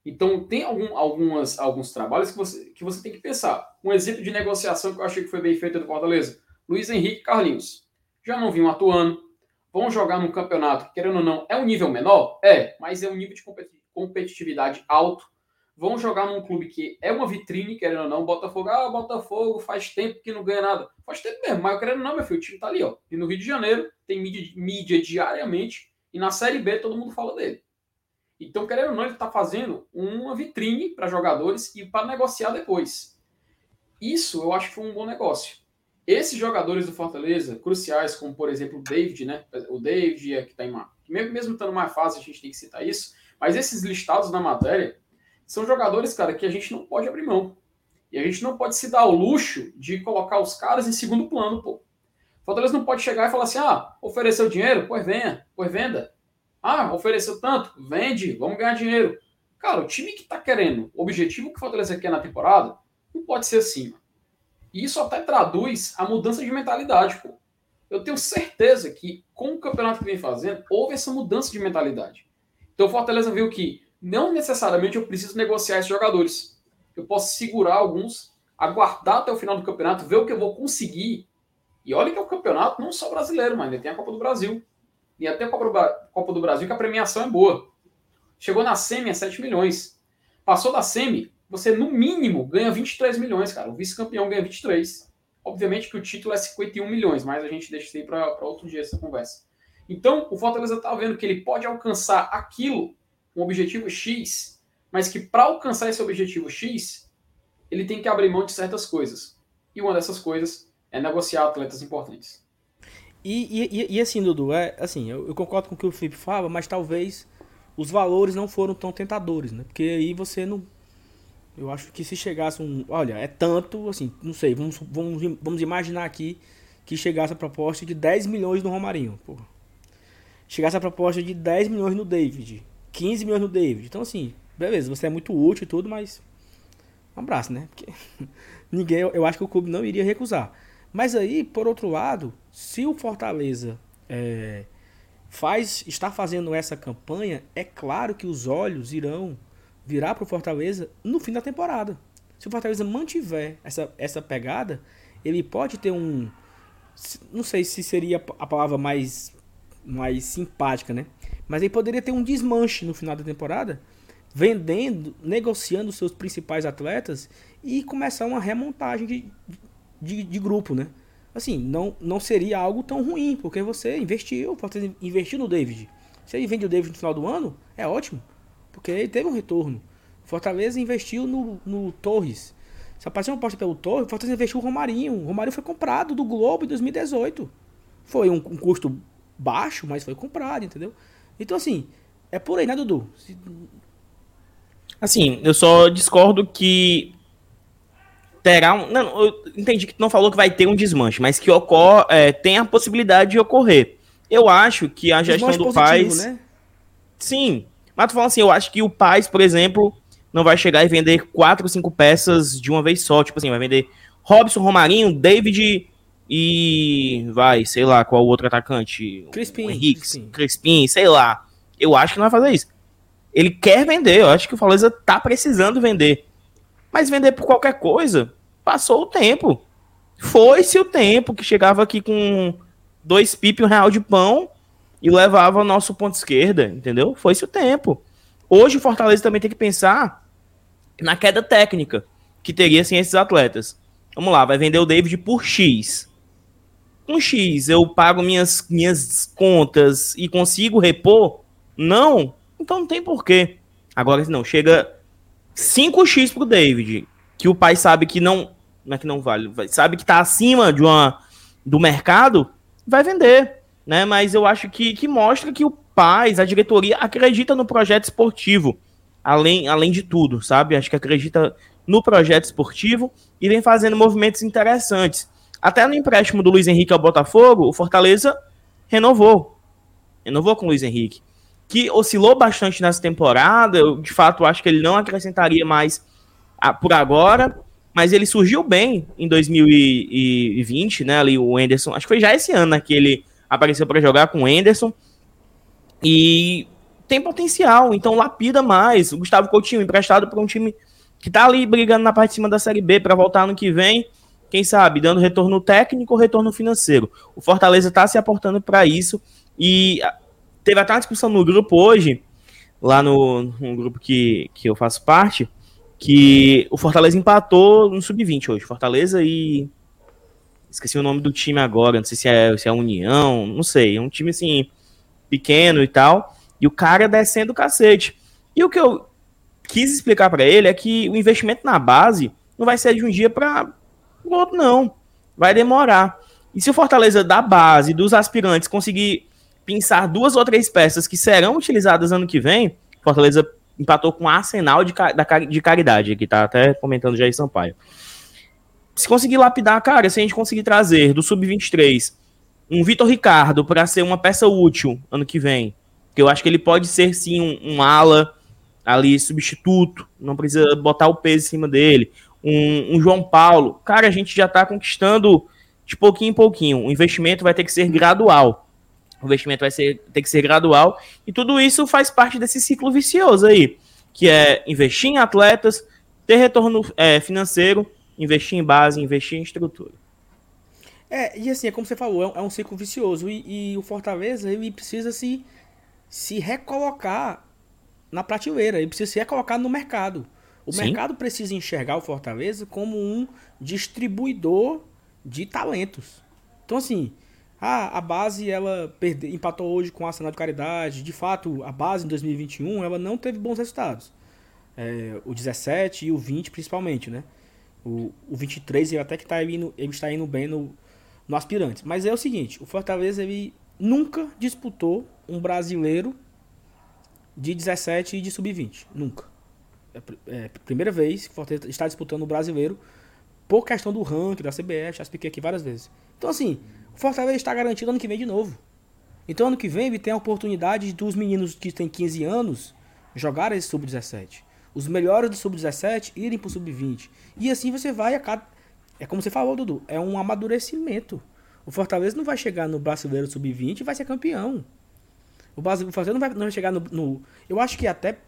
Então, tem algum, algumas, alguns trabalhos que você, que você tem que pensar. Um exemplo de negociação que eu achei que foi bem feito do Fortaleza: Luiz Henrique Carlinhos. Já não vinham atuando, vão jogar num campeonato, querendo ou não, é um nível menor? É, mas é um nível de competitividade alto. Vão jogar num clube que é uma vitrine, querendo ou não, Botafogo, ah, Botafogo faz tempo que não ganha nada. Faz tempo mesmo, mas querendo ou não, meu filho, o time tá ali, ó. E no Rio de Janeiro tem mídia, mídia diariamente, e na Série B todo mundo fala dele. Então, querendo ou não, ele está fazendo uma vitrine para jogadores e para negociar depois. Isso eu acho que foi um bom negócio. Esses jogadores do Fortaleza, cruciais, como por exemplo o David, né? O David, é que está em uma. Mesmo estando mais fácil, a gente tem que citar isso. Mas esses listados na matéria são jogadores, cara, que a gente não pode abrir mão. E a gente não pode se dar o luxo de colocar os caras em segundo plano, pô. Fortaleza não pode chegar e falar assim: ah, ofereceu dinheiro? Pois venha, pois venda. Ah, ofereceu tanto, vende, vamos ganhar dinheiro. Cara, o time que está querendo, o objetivo que o Fortaleza quer na temporada, não pode ser assim. E isso até traduz a mudança de mentalidade, pô. Eu tenho certeza que, com o campeonato que vem fazendo, houve essa mudança de mentalidade. Então o Fortaleza viu que não necessariamente eu preciso negociar esses jogadores. Eu posso segurar alguns, aguardar até o final do campeonato, ver o que eu vou conseguir. E olha que é o campeonato não só brasileiro, mas ainda tem a Copa do Brasil e até a Copa do Brasil, que a premiação é boa. Chegou na semi a 7 milhões. Passou da semi, você no mínimo ganha 23 milhões, cara. O vice-campeão ganha 23. Obviamente que o título é 51 milhões, mas a gente deixa isso aí para outro dia essa conversa. Então, o Fortaleza está vendo que ele pode alcançar aquilo, um objetivo X, mas que para alcançar esse objetivo X, ele tem que abrir mão de certas coisas. E uma dessas coisas é negociar atletas importantes. E, e, e, assim, Dudu, é, assim, eu, eu, concordo com o que o Felipe fala, mas talvez os valores não foram tão tentadores, né? Porque aí você não. Eu acho que se chegasse um. Olha, é tanto, assim, não sei, vamos, vamos, vamos imaginar aqui que chegasse a proposta de 10 milhões no Romarinho. Porra. Chegasse a proposta de 10 milhões no David, 15 milhões no David. Então, assim, beleza, você é muito útil e tudo, mas. Um abraço, né? Porque ninguém, eu acho que o clube não iria recusar. Mas aí, por outro lado, se o Fortaleza é, faz, está fazendo essa campanha, é claro que os olhos irão virar para o Fortaleza no fim da temporada. Se o Fortaleza mantiver essa, essa pegada, ele pode ter um. Não sei se seria a palavra mais, mais simpática, né? Mas ele poderia ter um desmanche no final da temporada, vendendo, negociando seus principais atletas e começar uma remontagem de, de, de grupo, né? Assim, não, não seria algo tão ruim, porque você investiu, pode investir no David. Se ele vende o David no final do ano, é ótimo, porque ele teve um retorno. Fortaleza investiu no, no Torres. Se apareceu uma aposta pelo Torres, Fortaleza investiu no Romarinho. O Romarinho foi comprado do Globo em 2018. Foi um, um custo baixo, mas foi comprado, entendeu? Então, assim, é por aí, né, Dudu? Assim, eu só discordo que terá um. Não, eu entendi que tu não falou que vai ter um desmanche, mas que ocorre, é, tem a possibilidade de ocorrer. Eu acho que a gestão desmanche do Paz. Né? Sim. Mas tu falando assim, eu acho que o Paz, por exemplo, não vai chegar e vender quatro, cinco peças de uma vez só. Tipo assim, vai vender Robson, Romarinho, David e. Vai, sei lá, qual o outro atacante? Crispim. Henrique, Crispim. Crispim, sei lá. Eu acho que não vai fazer isso. Ele quer vender, eu acho que o Fortaleza tá precisando vender. Mas vender por qualquer coisa, passou o tempo. Foi-se o tempo que chegava aqui com dois pip e um real de pão e levava nosso ponto esquerda, entendeu? Foi-se o tempo. Hoje o Fortaleza também tem que pensar na queda técnica que teria assim esses atletas. Vamos lá, vai vender o David por X. com X eu pago minhas, minhas contas e consigo repor? Não. Então não tem porquê. Agora, não, chega 5x pro David, que o pai sabe que não. Não é que não vale, sabe que tá acima de uma, do mercado, vai vender. Né? Mas eu acho que, que mostra que o pai, a diretoria, acredita no projeto esportivo. Além, além de tudo, sabe? Acho que acredita no projeto esportivo e vem fazendo movimentos interessantes. Até no empréstimo do Luiz Henrique ao Botafogo, o Fortaleza renovou. Renovou com o Luiz Henrique. Que oscilou bastante nessa temporada. Eu, de fato, acho que ele não acrescentaria mais a, por agora. Mas ele surgiu bem em 2020, né? Ali o Enderson. Acho que foi já esse ano né, que ele apareceu para jogar com o Enderson. E tem potencial, então lapida mais. O Gustavo Coutinho emprestado para um time que tá ali brigando na parte de cima da Série B para voltar no que vem quem sabe, dando retorno técnico ou retorno financeiro. O Fortaleza está se aportando para isso e ah, teve até uma discussão no grupo hoje, lá no, no grupo que, que eu faço parte, que o Fortaleza empatou no sub-20 hoje. Fortaleza e. Esqueci o nome do time agora, não sei se é, se é União, não sei. É um time assim, pequeno e tal. E o cara descendo o cacete. E o que eu quis explicar para ele é que o investimento na base não vai ser de um dia para o outro não. Vai demorar. E se o Fortaleza da base, dos aspirantes, conseguir pensar duas ou três peças que serão utilizadas ano que vem, Fortaleza empatou com o Arsenal de, de caridade, que tá até comentando já em Sampaio. Se conseguir lapidar, cara, se a gente conseguir trazer do Sub-23 um Vitor Ricardo para ser uma peça útil ano que vem, que eu acho que ele pode ser sim um, um ala ali substituto, não precisa botar o peso em cima dele um, um João Paulo. Cara, a gente já está conquistando de pouquinho em pouquinho. O investimento vai ter que ser gradual. O investimento vai ser, ter que ser gradual. E tudo isso faz parte desse ciclo vicioso aí, que é investir em atletas, ter retorno é, financeiro, investir em base, investir em estrutura. É, e assim, é como você falou, é um, é ciclo vicioso. E, e, o Fortaleza, ele precisa se, se recolocar na prateleira, ele precisa se recolocar no mercado. O Sim. mercado precisa enxergar o Fortaleza como um distribuidor de talentos. Então, assim, a, a base ela perde, empatou hoje com a Arsenal de Caridade. De fato, a base em 2021 ela não teve bons resultados. É, o 17 e o 20 principalmente, né? O, o 23 ele até que tá indo, ele está indo bem no, no aspirante. Mas é o seguinte, o Fortaleza ele nunca disputou um brasileiro de 17 e de sub-20. Nunca. É, é, primeira vez que o Fortaleza está disputando o brasileiro por questão do ranking da CBF, já expliquei aqui várias vezes. Então, assim, o Fortaleza está garantido ano que vem de novo. Então, ano que vem, ele tem a oportunidade dos meninos que têm 15 anos jogarem esse sub-17. Os melhores do sub-17 irem para o sub-20. E assim você vai a cada. É como você falou, Dudu, é um amadurecimento. O Fortaleza não vai chegar no brasileiro sub-20 e vai ser campeão. O Fortaleza não vai, não vai chegar no, no. Eu acho que até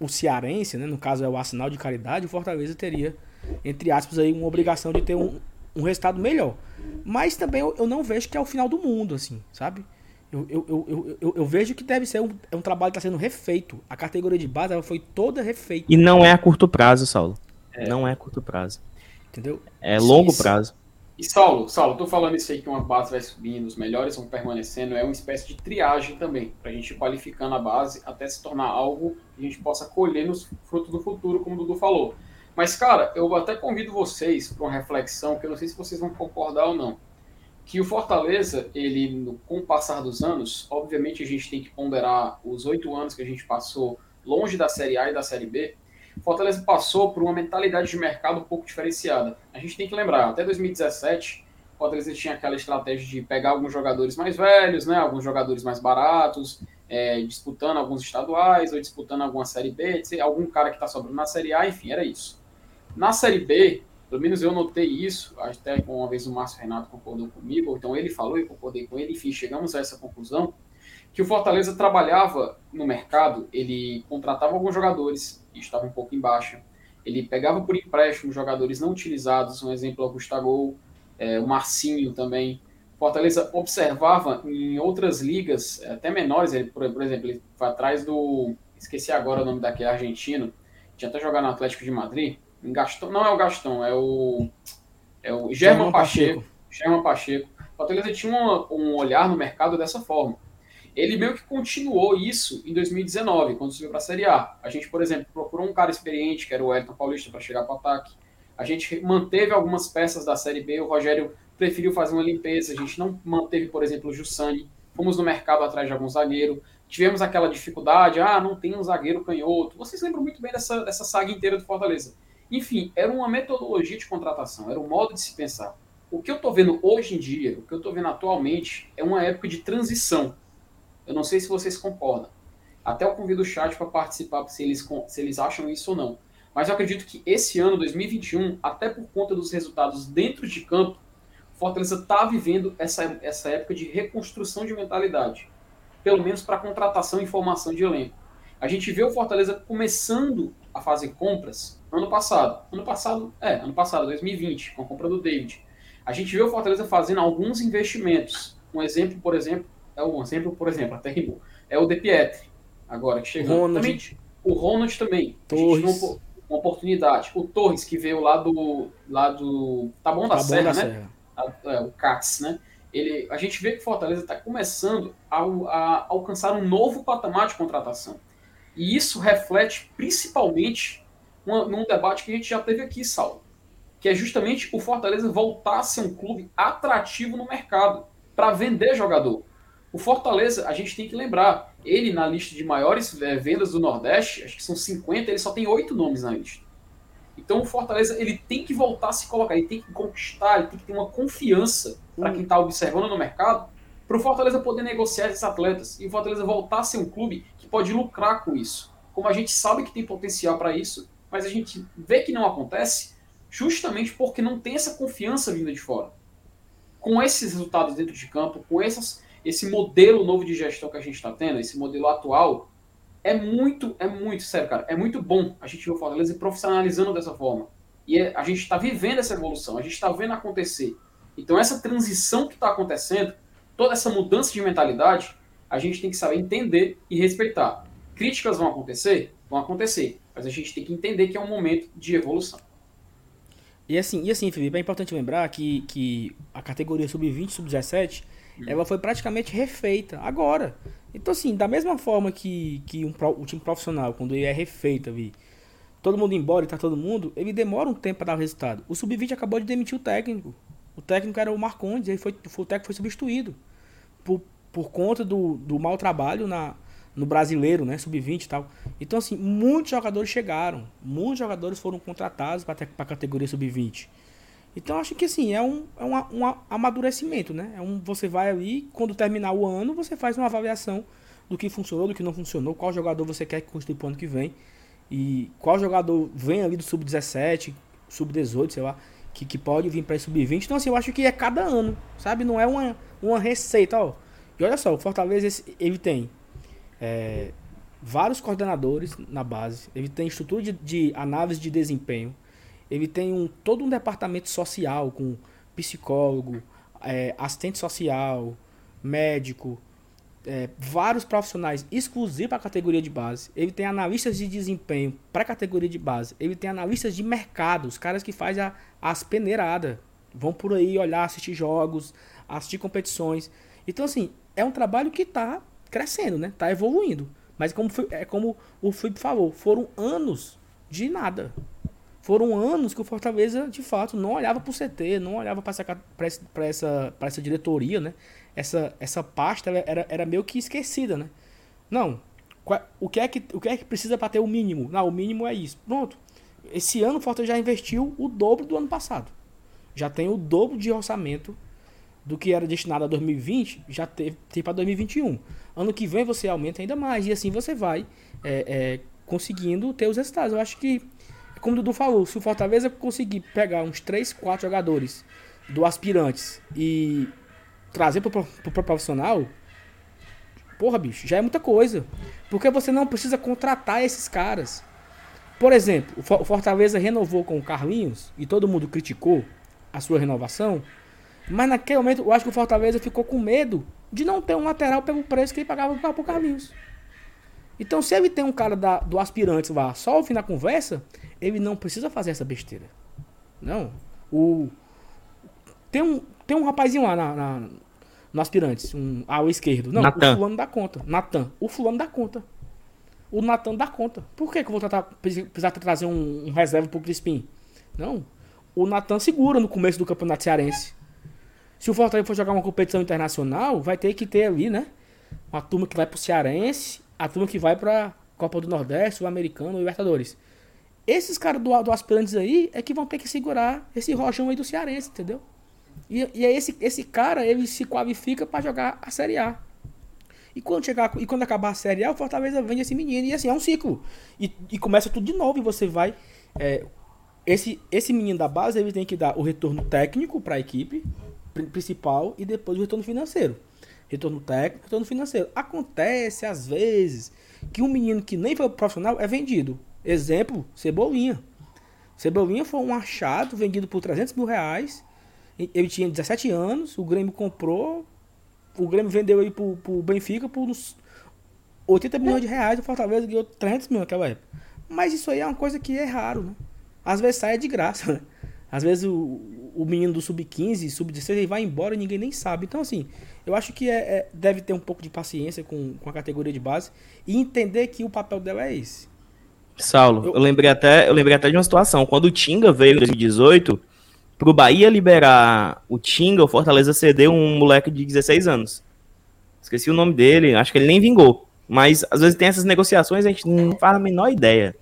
o cearense, né, no caso é o Arsenal de Caridade, o Fortaleza teria, entre aspas, aí, uma obrigação de ter um, um resultado melhor. Mas também eu, eu, não vejo que é o final do mundo, assim, sabe? Eu, eu, eu, eu, eu vejo que deve ser um, é um trabalho que está sendo refeito. A categoria de base ela foi toda refeita. E não é a curto prazo, Saulo. É. Não é a curto prazo. Entendeu? É longo prazo. E Saulo, Saulo, tô falando isso aí que uma base vai subindo, os melhores vão permanecendo, é uma espécie de triagem também, para a gente ir qualificando a base até se tornar algo que a gente possa colher nos frutos do futuro, como o Dudu falou. Mas, cara, eu até convido vocês para uma reflexão, que eu não sei se vocês vão concordar ou não, que o Fortaleza, ele, com o passar dos anos, obviamente a gente tem que ponderar os oito anos que a gente passou longe da Série A e da Série B, Fortaleza passou por uma mentalidade de mercado um pouco diferenciada. A gente tem que lembrar, até 2017, Fortaleza tinha aquela estratégia de pegar alguns jogadores mais velhos, né, alguns jogadores mais baratos, é, disputando alguns estaduais ou disputando alguma Série B, algum cara que está sobrando na Série A, enfim, era isso. Na Série B, pelo menos eu notei isso, até uma vez o Márcio Renato concordou comigo, então ele falou e concordei com ele, enfim, chegamos a essa conclusão, que o Fortaleza trabalhava no mercado, ele contratava alguns jogadores, que estavam um pouco em baixa, ele pegava por empréstimo jogadores não utilizados, um exemplo é o Gustavo, é, o Marcinho também. Fortaleza observava em outras ligas, é, até menores, ele, por, por, exemplo, ele foi atrás do. Esqueci agora o nome daquele argentino, tinha até jogado no Atlético de Madrid. Gastão, não é o Gastão, é o. É o German Pacheco. Pacheco. German Pacheco Fortaleza tinha um, um olhar no mercado dessa forma. Ele meio que continuou isso em 2019, quando subiu para a Série A. A gente, por exemplo, procurou um cara experiente, que era o Elton Paulista, para chegar para o ataque. A gente manteve algumas peças da Série B, o Rogério preferiu fazer uma limpeza, a gente não manteve, por exemplo, o Jussani. Fomos no mercado atrás de algum zagueiro. Tivemos aquela dificuldade, ah, não tem um zagueiro canhoto. Vocês lembram muito bem dessa, dessa saga inteira do Fortaleza. Enfim, era uma metodologia de contratação, era um modo de se pensar. O que eu estou vendo hoje em dia, o que eu estou vendo atualmente, é uma época de transição. Eu não sei se vocês concordam. Até eu convido o chat para participar, se eles, se eles acham isso ou não. Mas eu acredito que esse ano, 2021, até por conta dos resultados dentro de campo, Fortaleza está vivendo essa, essa época de reconstrução de mentalidade. Pelo menos para contratação e formação de elenco. A gente vê o Fortaleza começando a fazer compras ano passado. Ano passado, é, ano passado, 2020, com a compra do David. A gente vê o Fortaleza fazendo alguns investimentos. Um exemplo, por exemplo, é um exemplo, por exemplo, até rimou. É o De Pietri, agora que chegou. Ronald. o Ronald também. Torres uma oportunidade. O Torres, que veio lá do. Lá do tá bom da tá Serra, bom da né? Serra. A, é, o CATS, né? Ele, a gente vê que Fortaleza está começando a, a, alcançar um novo patamar de contratação. E isso reflete principalmente uma, num debate que a gente já teve aqui, Saulo, que é justamente o Fortaleza voltar a ser um clube atrativo no mercado para vender jogador. O Fortaleza, a gente tem que lembrar, ele na lista de maiores é, vendas do Nordeste, acho que são 50, ele só tem oito nomes na lista. Então o Fortaleza ele tem que voltar a se colocar, ele tem que conquistar, ele tem que ter uma confiança para quem está observando no mercado, para o Fortaleza poder negociar esses atletas e o Fortaleza voltar a ser um clube que pode lucrar com isso. Como a gente sabe que tem potencial para isso, mas a gente vê que não acontece justamente porque não tem essa confiança vinda de fora. Com esses resultados dentro de campo, com essas esse modelo novo de gestão que a gente está tendo, esse modelo atual, é muito, é muito, sério, cara, é muito bom a gente ver o Fortaleza profissionalizando dessa forma. E é, a gente está vivendo essa evolução, a gente está vendo acontecer. Então, essa transição que está acontecendo, toda essa mudança de mentalidade, a gente tem que saber entender e respeitar. Críticas vão acontecer? Vão acontecer. Mas a gente tem que entender que é um momento de evolução. E assim, e assim Felipe, é importante lembrar que, que a categoria sub-20 sub-17 ela foi praticamente refeita agora. Então, assim, da mesma forma que, que um, o time profissional, quando ele é refeito, vi, todo mundo embora e tá todo mundo, ele demora um tempo para dar o resultado. O Sub-20 acabou de demitir o técnico. O técnico era o Marcondes, ele foi, foi, o técnico foi substituído. Por, por conta do, do mau trabalho na, no brasileiro, né? Sub-20 e tal. Então, assim, muitos jogadores chegaram. Muitos jogadores foram contratados para a categoria Sub-20. Então acho que assim, é um, é um, um amadurecimento, né? É um, você vai ali, quando terminar o ano, você faz uma avaliação do que funcionou, do que não funcionou, qual jogador você quer que construa para o ano que vem. E qual jogador vem ali do sub-17, sub-18, sei lá, que, que pode vir para sub-20. Então, assim, eu acho que é cada ano, sabe? Não é uma, uma receita, ó. E olha só, o Fortaleza, ele tem é, vários coordenadores na base, ele tem estrutura de, de análise de desempenho, ele tem um, todo um departamento social com psicólogo, é, assistente social, médico, é, vários profissionais exclusivos para a categoria de base. Ele tem analistas de desempenho para a categoria de base. Ele tem analistas de mercado, os caras que fazem a, as peneiradas. Vão por aí olhar, assistir jogos, assistir competições. Então, assim, é um trabalho que está crescendo, né? Está evoluindo. Mas como foi, é como o Felipe falou, foram anos de nada. Foram anos que o Fortaleza, de fato, não olhava para o CT, não olhava para essa, essa, essa diretoria, né? Essa, essa pasta era, era meio que esquecida, né? Não. O que é que, o que, é que precisa para ter o mínimo? Não, o mínimo é isso. Pronto. Esse ano o Fortaleza já investiu o dobro do ano passado. Já tem o dobro de orçamento do que era destinado a 2020, já tem para 2021. Ano que vem você aumenta ainda mais e assim você vai é, é, conseguindo ter os resultados. Eu acho que como o Dudu falou, se o Fortaleza conseguir pegar uns 3, 4 jogadores do aspirantes e trazer pro, pro profissional, porra, bicho, já é muita coisa. Porque você não precisa contratar esses caras. Por exemplo, o Fortaleza renovou com o Carlinhos e todo mundo criticou a sua renovação. Mas naquele momento eu acho que o Fortaleza ficou com medo de não ter um lateral pelo preço que ele pagava pro Carlinhos. Então, se ele tem um cara da, do aspirante lá só ao fim da conversa, ele não precisa fazer essa besteira. Não. O, tem, um, tem um rapazinho lá na, na no aspirantes, um ao esquerdo. Não, Nathan. o fulano dá conta. Natan. O fulano dá conta. O Natan dá conta. Por que, que eu vou tratar, precisar trazer um, um reserva pro Crispim? Não. O Natan segura no começo do campeonato cearense. Se o Fortaleza for jogar uma competição internacional, vai ter que ter ali, né? Uma turma que vai pro Cearense, a turma que vai pra Copa do Nordeste, o Americano, Libertadores. Esses caras do, do aspirantes aí é que vão ter que segurar esse rojão aí do Cearense, entendeu? E, e é esse, esse cara, ele se qualifica para jogar a Série A. E quando, chegar, e quando acabar a Série A, o Fortaleza vende esse menino. E assim, é um ciclo. E, e começa tudo de novo e você vai... É, esse, esse menino da base, ele tem que dar o retorno técnico para a equipe principal e depois o retorno financeiro. Retorno técnico, retorno financeiro. Acontece, às vezes, que um menino que nem foi profissional é vendido. Exemplo, Cebolinha. Cebolinha foi um achado vendido por 300 mil reais. Ele tinha 17 anos, o Grêmio comprou, o Grêmio vendeu ele pro, pro Benfica por uns 80 milhões de reais, o Fortaleza ganhou 300 mil naquela época. Mas isso aí é uma coisa que é raro, né? Às vezes sai de graça, né? Às vezes o, o menino do sub-15, sub-16, ele vai embora e ninguém nem sabe. Então, assim, eu acho que é, é, deve ter um pouco de paciência com, com a categoria de base e entender que o papel dela é esse. Saulo, eu, eu lembrei até, eu lembrei até de uma situação. Quando o Tinga veio em 2018, pro Bahia liberar o Tinga, o Fortaleza cedeu um moleque de 16 anos. Esqueci o nome dele, acho que ele nem vingou. Mas às vezes tem essas negociações, a gente não faz a menor ideia.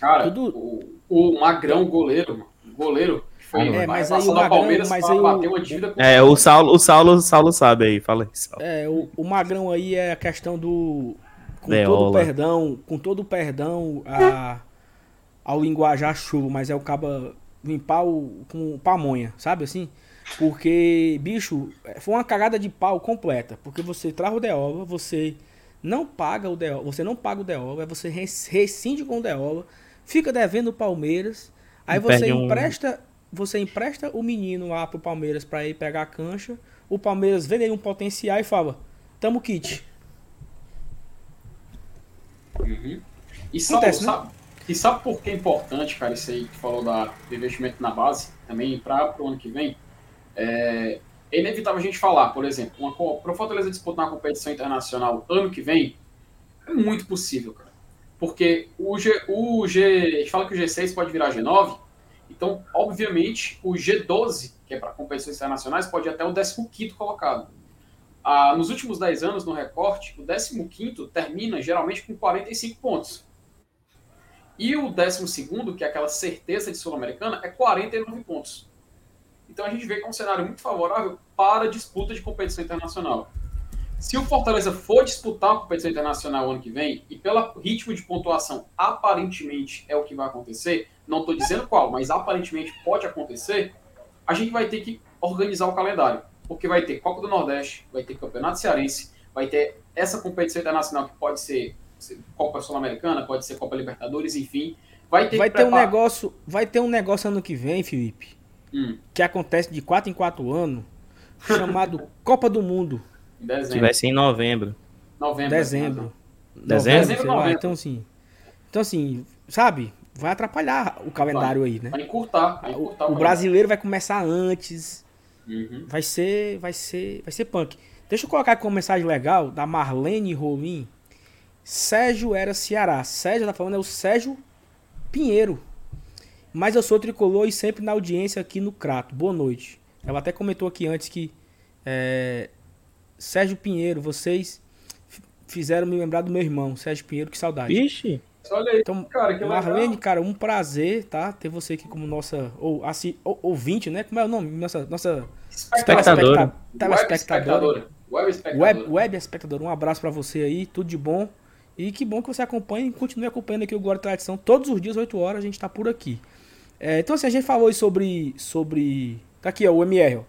Cara, Tudo... o, o Magrão, goleiro, goleiro, foi é, mas aí o Magrão, mas aí o, é, o Saulo, o Saulo, Saulo sabe aí, fala aí. Saulo. É, o, o Magrão aí é a questão do com Deola. todo o perdão, com todo o perdão a, ao linguajar chuva, mas é o caba limpar o, com pamonha, sabe assim? Porque, bicho, foi uma cagada de pau completa. Porque você traz o Deola, você não paga o Deola, você não paga o Deola, você rescinde com o Deola, fica devendo o Palmeiras, aí você empresta, um... você empresta o menino lá pro Palmeiras para ir pegar a cancha, o Palmeiras vê nele um potencial e fala: "Tamo kit". Uhum. E sabe, Acontece, né? sabe, e sabe por que é importante, cara, isso aí que falou da, do investimento na base, também para o ano que vem? É, é, inevitável a gente falar, por exemplo, para o Fortaleza disputar uma competição internacional ano que vem, é muito possível, cara. Porque o G, o G, a gente fala que o G6 pode virar G9, então, obviamente, o G12, que é para competições internacionais, pode ir até o 15 colocado. Ah, nos últimos 10 anos, no recorte, o 15 termina geralmente com 45 pontos. E o 12, que é aquela certeza de Sul-Americana, é 49 pontos. Então a gente vê que é um cenário muito favorável para a disputa de competição internacional. Se o Fortaleza for disputar a competição internacional ano que vem, e pelo ritmo de pontuação aparentemente é o que vai acontecer, não estou dizendo qual, mas aparentemente pode acontecer, a gente vai ter que organizar o calendário. Porque vai ter Copa do Nordeste, vai ter Campeonato Cearense, vai ter essa competição internacional que pode ser Copa Sul-Americana, pode ser Copa Libertadores, enfim. Vai ter vai ter preparar... um negócio, vai ter um negócio ano que vem, Felipe, hum. que acontece de 4 em 4 anos, chamado Copa do Mundo. Em dezembro. Que vai ser em novembro. Novembro. Dezembro. Dezembro? dezembro novembro. Então assim, então assim, sabe? Vai atrapalhar o calendário vai, aí, né? Vai encurtar. Vai encurtar o, o, brasileiro vai começar antes. Uhum. Vai ser, vai ser, vai ser punk. Deixa eu colocar aqui uma mensagem legal da Marlene Rolim. Sérgio era Ceará. Sérgio tá falando é o Sérgio Pinheiro. Mas eu sou tricolor e sempre na audiência aqui no Crato. Boa noite. Ela até comentou aqui antes que é, Sérgio Pinheiro, vocês fizeram me lembrar do meu irmão, Sérgio Pinheiro, que saudade. Vixe. Olha aí, então, cara, que Marlene, legal. cara, um prazer, tá? Ter você aqui como nossa ou assim, ou, ouvinte, né? Como é o nome? Nossa, nossa espectadora. Telespectadora. Web espectadora. Web, web espectadora. Um abraço para você aí, tudo de bom. E que bom que você acompanha e continue acompanhando aqui o Glória e Tradição. Todos os dias, 8 horas, a gente está por aqui. É, então, assim, a gente falou sobre. sobre tá aqui, ó, o MR. Ó.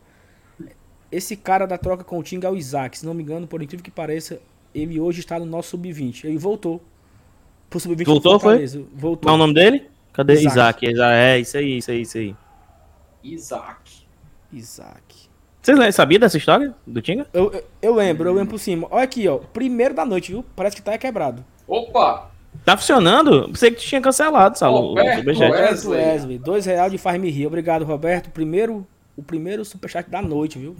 Esse cara da troca com o Tinga é o Isaac. Se não me engano, por incrível que pareça, ele hoje está no nosso sub-20. Ele voltou pro sub-20 Voltou, foi? Voltou. Qual é o nome dele? Cadê? Isaac. Isaac. É, isso aí, isso aí, isso aí. Isaac. Isaac. Vocês sabiam dessa história do Tinga? Eu, eu, eu, lembro, eu lembro por cima. Olha aqui, ó. Primeiro da noite, viu? Parece que tá quebrado. Opa! Tá funcionando? Pensei que tinha cancelado, Saulo. Roberto Wesley. Wesley. Dois reais de faz me rir. Obrigado, Roberto. Primeiro, o primeiro superchat da noite, viu?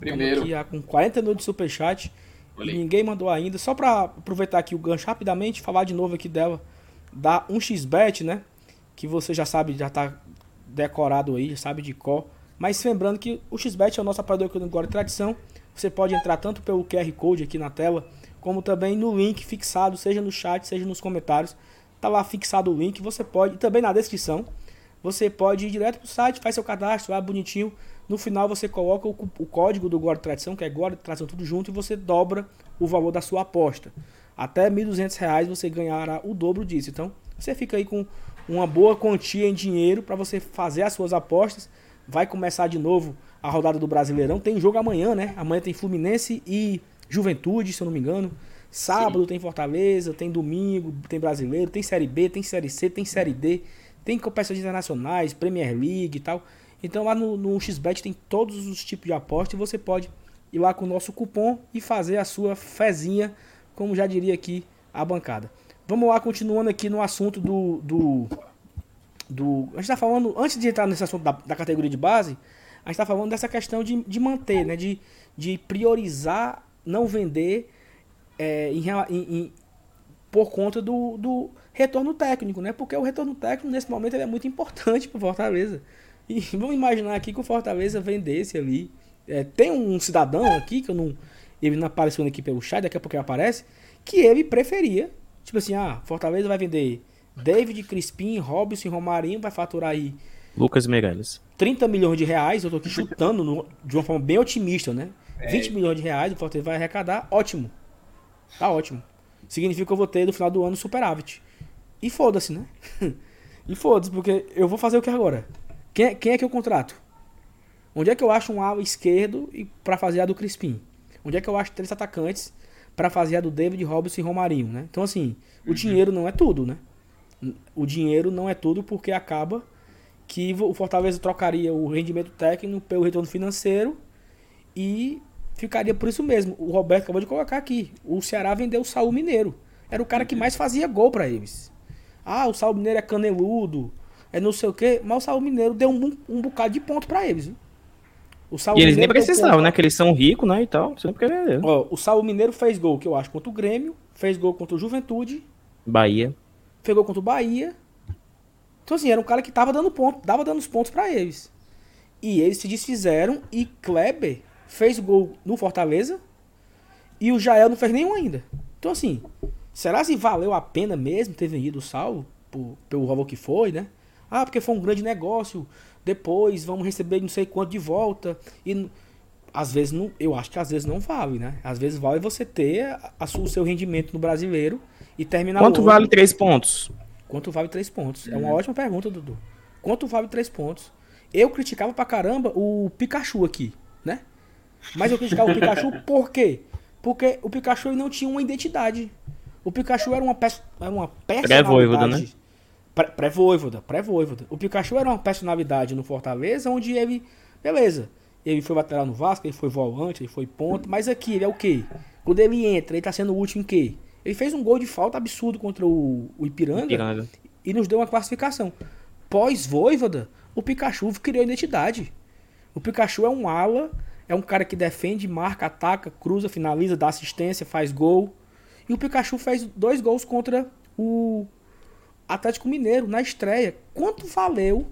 Primeiro. Aqui, com 40 minutos de superchat. Ninguém mandou ainda. Só para aproveitar aqui o gancho rapidamente, falar de novo aqui dela. Da 1xBet, né? Que você já sabe, já tá decorado aí, já sabe de cor. Mas lembrando que o XBet é o nosso apoiador aqui no Glória e Tradição. Você pode entrar tanto pelo QR Code aqui na tela, como também no link fixado, seja no chat, seja nos comentários. Tá lá fixado o link, você pode, e também na descrição. Você pode ir direto pro site, faz seu cadastro lá bonitinho. No final você coloca o, o código do e Tradição, que é e Tradição tudo junto, e você dobra o valor da sua aposta. Até R$ 1.200 você ganhará o dobro disso. Então, você fica aí com uma boa quantia em dinheiro para você fazer as suas apostas. Vai começar de novo a rodada do Brasileirão. Tem jogo amanhã, né? Amanhã tem Fluminense e Juventude, se eu não me engano. Sábado Sim. tem Fortaleza, tem domingo, tem Brasileiro, tem Série B, tem Série C, tem Série D, tem competições internacionais, Premier League e tal. Então lá no, no XBet tem todos os tipos de aposta e você pode ir lá com o nosso cupom e fazer a sua fezinha, como já diria aqui a bancada. Vamos lá, continuando aqui no assunto do. do, do a gente tá falando, antes de entrar nesse assunto da, da categoria de base, a gente está falando dessa questão de, de manter, né? De, de priorizar, não vender é, em, em, por conta do, do retorno técnico, né? Porque o retorno técnico, nesse momento, é muito importante para o Fortaleza. E vamos imaginar aqui que o Fortaleza vendesse ali. É, tem um cidadão aqui, que eu não. Ele não apareceu aqui pelo chat, daqui a pouco ele aparece, que ele preferia Tipo assim, ah, Fortaleza vai vender David, Crispim, Robson Romarinho, vai faturar aí. Lucas Meirelles. 30 milhões de reais, eu tô aqui chutando no, de uma forma bem otimista, né? É. 20 milhões de reais, o Fortaleza vai arrecadar, ótimo. Tá ótimo. Significa que eu vou ter no final do ano superávit. E foda-se, né? e foda-se, porque eu vou fazer o que agora? Quem, é, quem é que eu contrato? Onde é que eu acho um ala esquerdo e para fazer a do Crispim? Onde é que eu acho três atacantes para fazer a do David Robson e Romarinho, né? Então, assim, o uhum. dinheiro não é tudo, né? O dinheiro não é tudo porque acaba que o Fortaleza trocaria o rendimento técnico pelo retorno financeiro e ficaria por isso mesmo. O Roberto acabou de colocar aqui. O Ceará vendeu o Saul Mineiro. Era o cara que mais fazia gol para eles. Ah, o Saul Mineiro é caneludo, é não sei o quê. Mas o Saul Mineiro deu um, um bocado de ponto para eles. Viu? O Saul e eles Mineiro nem precisavam, né? Que eles são ricos, né? E tal. Você não quer vender. Ó, o Saul Mineiro fez gol, que eu acho, contra o Grêmio. Fez gol contra o Juventude. Bahia. Fez gol contra o Bahia. Então, assim, era um cara que tava dando ponto, dava dando os pontos para eles. E eles se desfizeram e Kleber fez gol no Fortaleza. E o Jael não fez nenhum ainda. Então, assim, será se valeu a pena mesmo ter vendido o Salvo por, pelo valor que foi, né? Ah, porque foi um grande negócio depois vamos receber não sei quanto de volta. E às vezes não, eu acho que às vezes não vale, né? Às vezes vale você ter a, a, o seu rendimento no brasileiro e terminar Quanto vale três pontos? Quanto vale três pontos? É uma ótima pergunta, Dudu. Quanto vale três pontos? Eu criticava pra caramba o Pikachu aqui, né? Mas eu criticava o Pikachu por quê? Porque o Pikachu não tinha uma identidade. O Pikachu era uma, peça, era uma personalidade. Né? Pré-voivoda, pré-voivoda. O Pikachu era uma personalidade no Fortaleza, onde ele. Beleza. Ele foi lateral no Vasco, ele foi volante, ele foi ponto. Mas aqui, ele é o quê? Quando ele entra, ele tá sendo o último em quê? Ele fez um gol de falta absurdo contra o, o Ipiranga, Ipiranga, e nos deu uma classificação. Pós-voivoda, o Pikachu criou identidade. O Pikachu é um ala, é um cara que defende, marca, ataca, cruza, finaliza, dá assistência, faz gol. E o Pikachu fez dois gols contra o Atlético Mineiro na estreia. Quanto valeu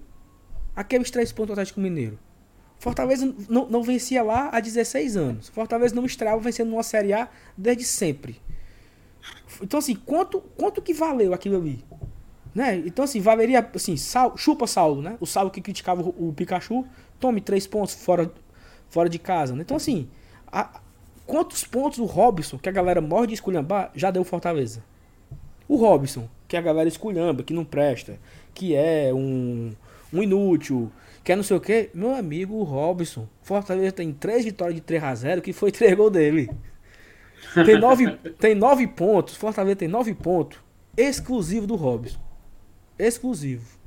aqueles três pontos do Atlético Mineiro? Fortaleza não, não vencia lá há 16 anos. Fortaleza não estreava vencendo uma Série A desde sempre. Então, assim, quanto, quanto que valeu aquilo ali? Né? Então, assim, valeria, assim, sal, chupa Saulo, né? O Saulo que criticava o, o, Pikachu, tome três pontos fora, fora de casa. Né? Então, assim, a, quantos pontos o Robson, que a galera morre de esculhambar, já deu Fortaleza? O Robson, que a galera esculhamba, que não presta, que é um, um inútil, que é não sei o que. Meu amigo, Robson. Fortaleza tem três vitórias de 3 a 0 que foi 3 gols dele. Tem nove, tem nove pontos. Fortaleza tem nove pontos. Exclusivo do Robson. Exclusivo.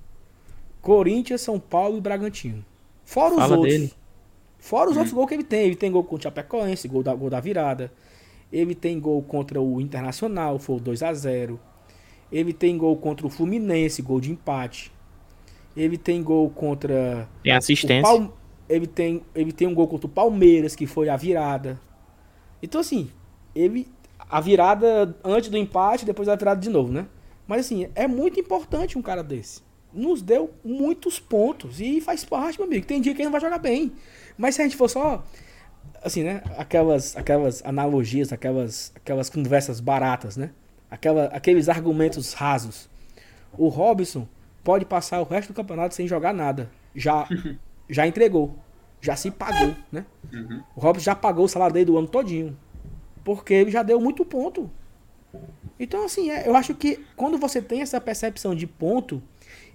Corinthians, São Paulo e Bragantino. Fora os Fala outros. Dele. Fora os hum. outros gols que ele tem. Ele tem gol contra o Chapecoense, gol da, gol da virada. Ele tem gol contra o Internacional, foi 2 a 0 ele tem gol contra o Fluminense, gol de empate. Ele tem gol contra. Tem assistência. Ele tem, ele tem um gol contra o Palmeiras, que foi a virada. Então, assim, ele. A virada antes do empate, depois a virada de novo, né? Mas, assim, é muito importante um cara desse. Nos deu muitos pontos. E faz parte, meu amigo. Tem dia que ele não vai jogar bem. Mas se a gente for só. Assim, né? Aquelas, aquelas analogias, aquelas, aquelas conversas baratas, né? Aquela, aqueles argumentos rasos. O Robson pode passar o resto do campeonato sem jogar nada. Já já entregou, já se pagou, né? Uhum. O Robson já pagou o salário dele do ano todinho, porque ele já deu muito ponto. Então, assim, é, eu acho que quando você tem essa percepção de ponto,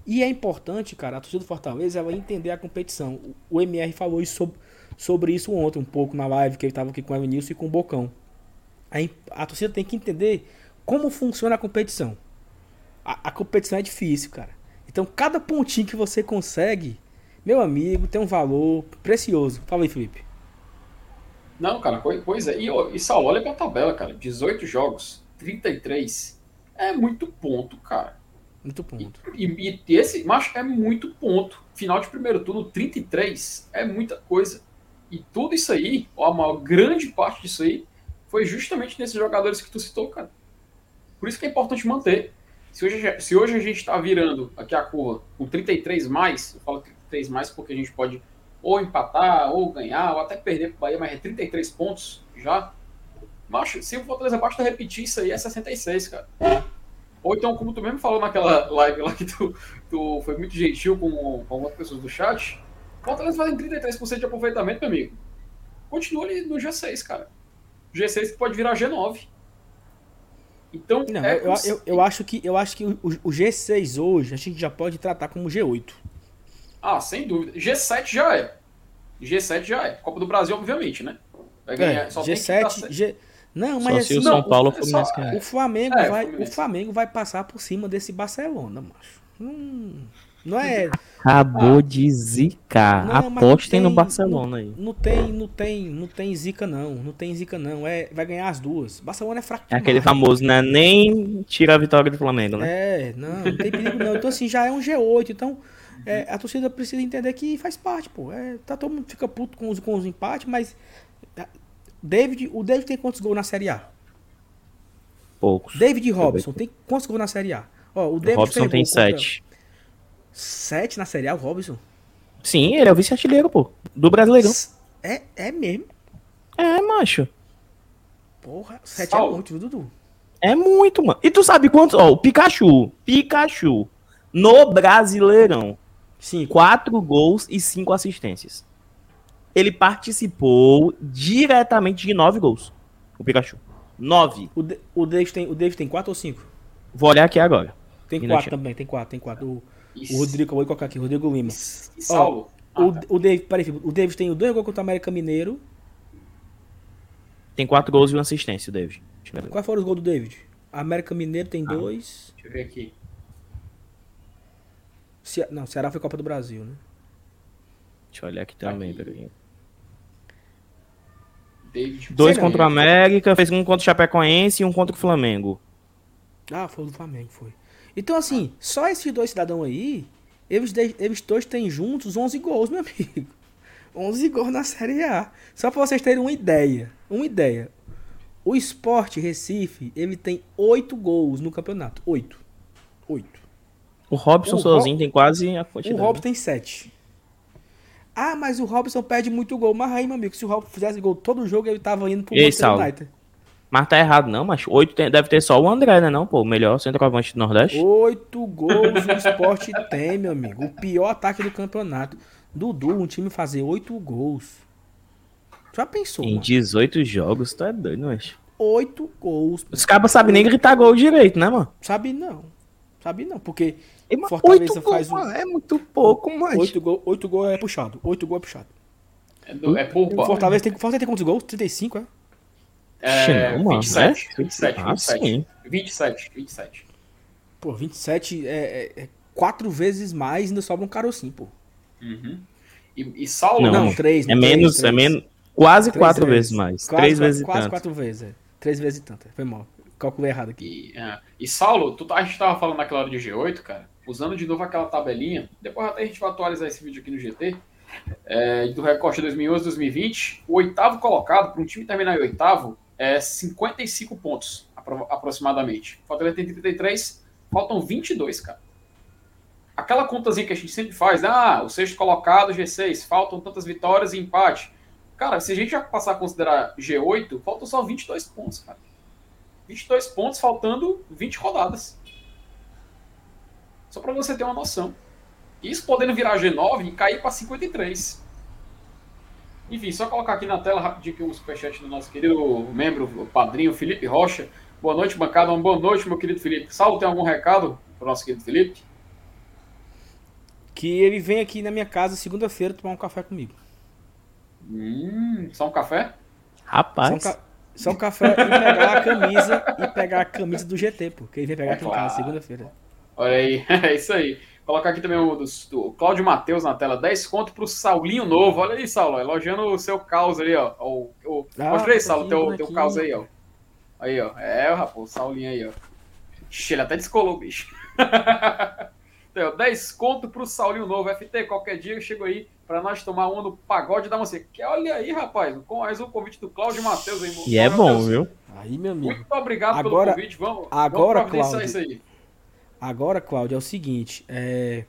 e é importante, cara, a torcida do Fortaleza ela entender a competição. O MR falou isso sobre, sobre isso ontem, um pouco na live que ele estava aqui com o Evanilson e com o Bocão. A, a torcida tem que entender como funciona a competição. A, a competição é difícil, cara. Então, cada pontinho que você consegue meu amigo, tem um valor precioso. Fala aí, Felipe. Não, cara, pois é. E, e Saulo, olha pra tabela, cara. 18 jogos, 33. É muito ponto, cara. Muito ponto. E, e, e esse, macho, é muito ponto. Final de primeiro turno, 33. É muita coisa. E tudo isso aí, ó, a maior grande parte disso aí, foi justamente nesses jogadores que tu citou, cara. Por isso que é importante manter. Se hoje, se hoje a gente está virando aqui a curva com 33 mais, eu falo 33 mais, porque a gente pode ou empatar, ou ganhar, ou até perder para o Bahia, mas é 33 pontos já. Mas se o Fortaleza basta repetir isso aí, é 66, cara. Ou então, como tu mesmo falou naquela live lá que tu, tu foi muito gentil com, com algumas pessoas do chat, Fortaleza fazendo 33% de aproveitamento, meu amigo. Continua ali no G6, cara. G6 pode virar G9. Então, não, é eu, eu, eu, acho que, eu acho que o, o G6 hoje a gente já pode tratar como G8. Ah, sem dúvida. G7 já é. G7 já é. Copa do Brasil, obviamente, né? Vai ganhar. É, só G7. G... Não, mas assim, o São Paulo for mais O Flamengo, é, vai, o Flamengo vai passar por cima desse Barcelona, macho. Hum, não é. Acabou ah, de zicar. Não, Apostem no Barcelona aí. Não tem, não tem, não tem zica não. Não tem zica não. É, vai ganhar as duas. Barcelona é fraco. É aquele famoso, né? Nem tira a vitória do Flamengo, né? É, não, não tem perigo não. Então assim, já é um G8, então é, a torcida precisa entender que faz parte, pô. É, tá, todo mundo fica puto com os, com os empates, mas. David, o David tem quantos gols na Série A? Poucos. David Robson tem quantos gols na Série A? Ó, o, David Robson tem sete. Contra... Sete na Série A, o Robson? Sim, ele é o vice-artilheiro, pô. Do Brasileirão. É, é mesmo? É, macho. Porra, sete Sal. é muito, viu, Dudu? É muito, mano. E tu sabe quantos? Ó, o Pikachu. Pikachu. No Brasileirão. Sim. Quatro gols e cinco assistências. Ele participou diretamente de nove gols. O Pikachu. Nove. O, de, o, David, tem, o David tem quatro ou cinco? Vou olhar aqui agora. Tem quatro também, tem quatro, tem quatro. O, o Rodrigo, vou colocar aqui, Rodrigo Lima. E Saulo. Ó, ah, o, tá. o, David, peraí, o David tem dois gols contra o América Mineiro. Tem quatro gols e uma assistência, o David. Quais foram os gols do David? América Mineiro tem ah, dois. Deixa eu ver aqui. Ce... Não, Ceará foi Copa do Brasil, né? Deixa eu olhar aqui também, aqui. peraí. David. Dois contra o América, fez um contra o Chapecoense e um contra o Flamengo. Ah, foi o do Flamengo, foi. Então, assim, só esses dois cidadãos aí, eles, eles dois têm juntos 11 gols, meu amigo. 11 gols na Série A. Só pra vocês terem uma ideia. Uma ideia. O Sport Recife, ele tem 8 gols no campeonato. 8. 8. O Robson o sozinho Rob... tem quase a quantidade. O Robson tem 7. Ah, mas o Robson perde muito gol. Mas aí, meu amigo, se o Robson fizesse gol todo jogo, ele tava indo pro Manchester United. Mas tá errado, não, mas oito tem, deve ter só o André, né? Não, pô, o melhor centroavante do Nordeste. Oito gols o esporte tem, meu amigo. O pior ataque do campeonato. Dudu, um time fazer oito gols. Já pensou? Em mano? 18 jogos, tu é doido, mas. Oito gols. Os cabos sabem nem gritar gol direito, né, mano? Sabe não. Sabe não, porque e, Fortaleza faz gol, um... É muito pouco, mas. Oito gols oito gol é puxado. Oito gols é puxado. É, do, é pouco. Fortaleza tem, Fortaleza tem quantos gols? 35, é? É, não, 27, é? 27, ah, 27. Sim. 27, 27. Pô, 27 é, é, é quatro vezes mais e ainda sobra um carocinho, pô. Uhum. E, e Saulo... Não, não, três. É menos, três. é menos... Quase três quatro vezes, vezes mais. Quase, três vezes quase, quase quatro vezes, é. Três vezes e tanto. Foi mal. Calculei errado aqui. E, é. e Saulo, tu, a gente tava falando naquela hora de G8, cara, usando de novo aquela tabelinha, depois até a gente vai atualizar esse vídeo aqui no GT, é, do recorte 2011-2020, o oitavo colocado, para um time terminar em oitavo, é 55 pontos, aproximadamente. Falta 33, faltam 22, cara. Aquela contazinha que a gente sempre faz, ah, o sexto colocado, G6, faltam tantas vitórias e empate. Cara, se a gente já passar a considerar G8, faltam só 22 pontos, cara. 22 pontos faltando 20 rodadas. Só para você ter uma noção. Isso podendo virar G9 e cair para 53. Enfim, só colocar aqui na tela rapidinho aqui um superchat do nosso querido membro, o padrinho Felipe Rocha. Boa noite, bancada. Uma boa noite, meu querido Felipe. Saulo, tem algum recado para o nosso querido Felipe? Que ele vem aqui na minha casa segunda-feira tomar um café comigo. Hum, só um café? Rapaz. Só um, ca... só um café e pegar a camisa e pegar a camisa do GT, pô. Que ele vem pegar é aqui em casa segunda-feira. Olha aí, é isso aí. Colocar aqui também o do, do Cláudio Matheus na tela, 10 conto pro Saulinho Novo. Olha aí, Saulo, elogiando o seu caos ali, ó. O, o, ah, mostra aí, Saulo, teu, teu caos aí, ó. Aí, ó. É, rapaz, o Saulinho aí, ó. Ixi, ele até descolou, bicho. então, 10 conto pro Saulinho Novo. FT, qualquer dia eu chego aí pra nós tomar uma no pagode da moça. Que olha aí, rapaz, com mais um convite do Cláudio Matheus aí. E é bom, viu? Aí, meu amigo. Muito obrigado agora, pelo convite. Vamos, agora, vamos Cláudio, isso aí. Agora, Cláudio, é o seguinte, é...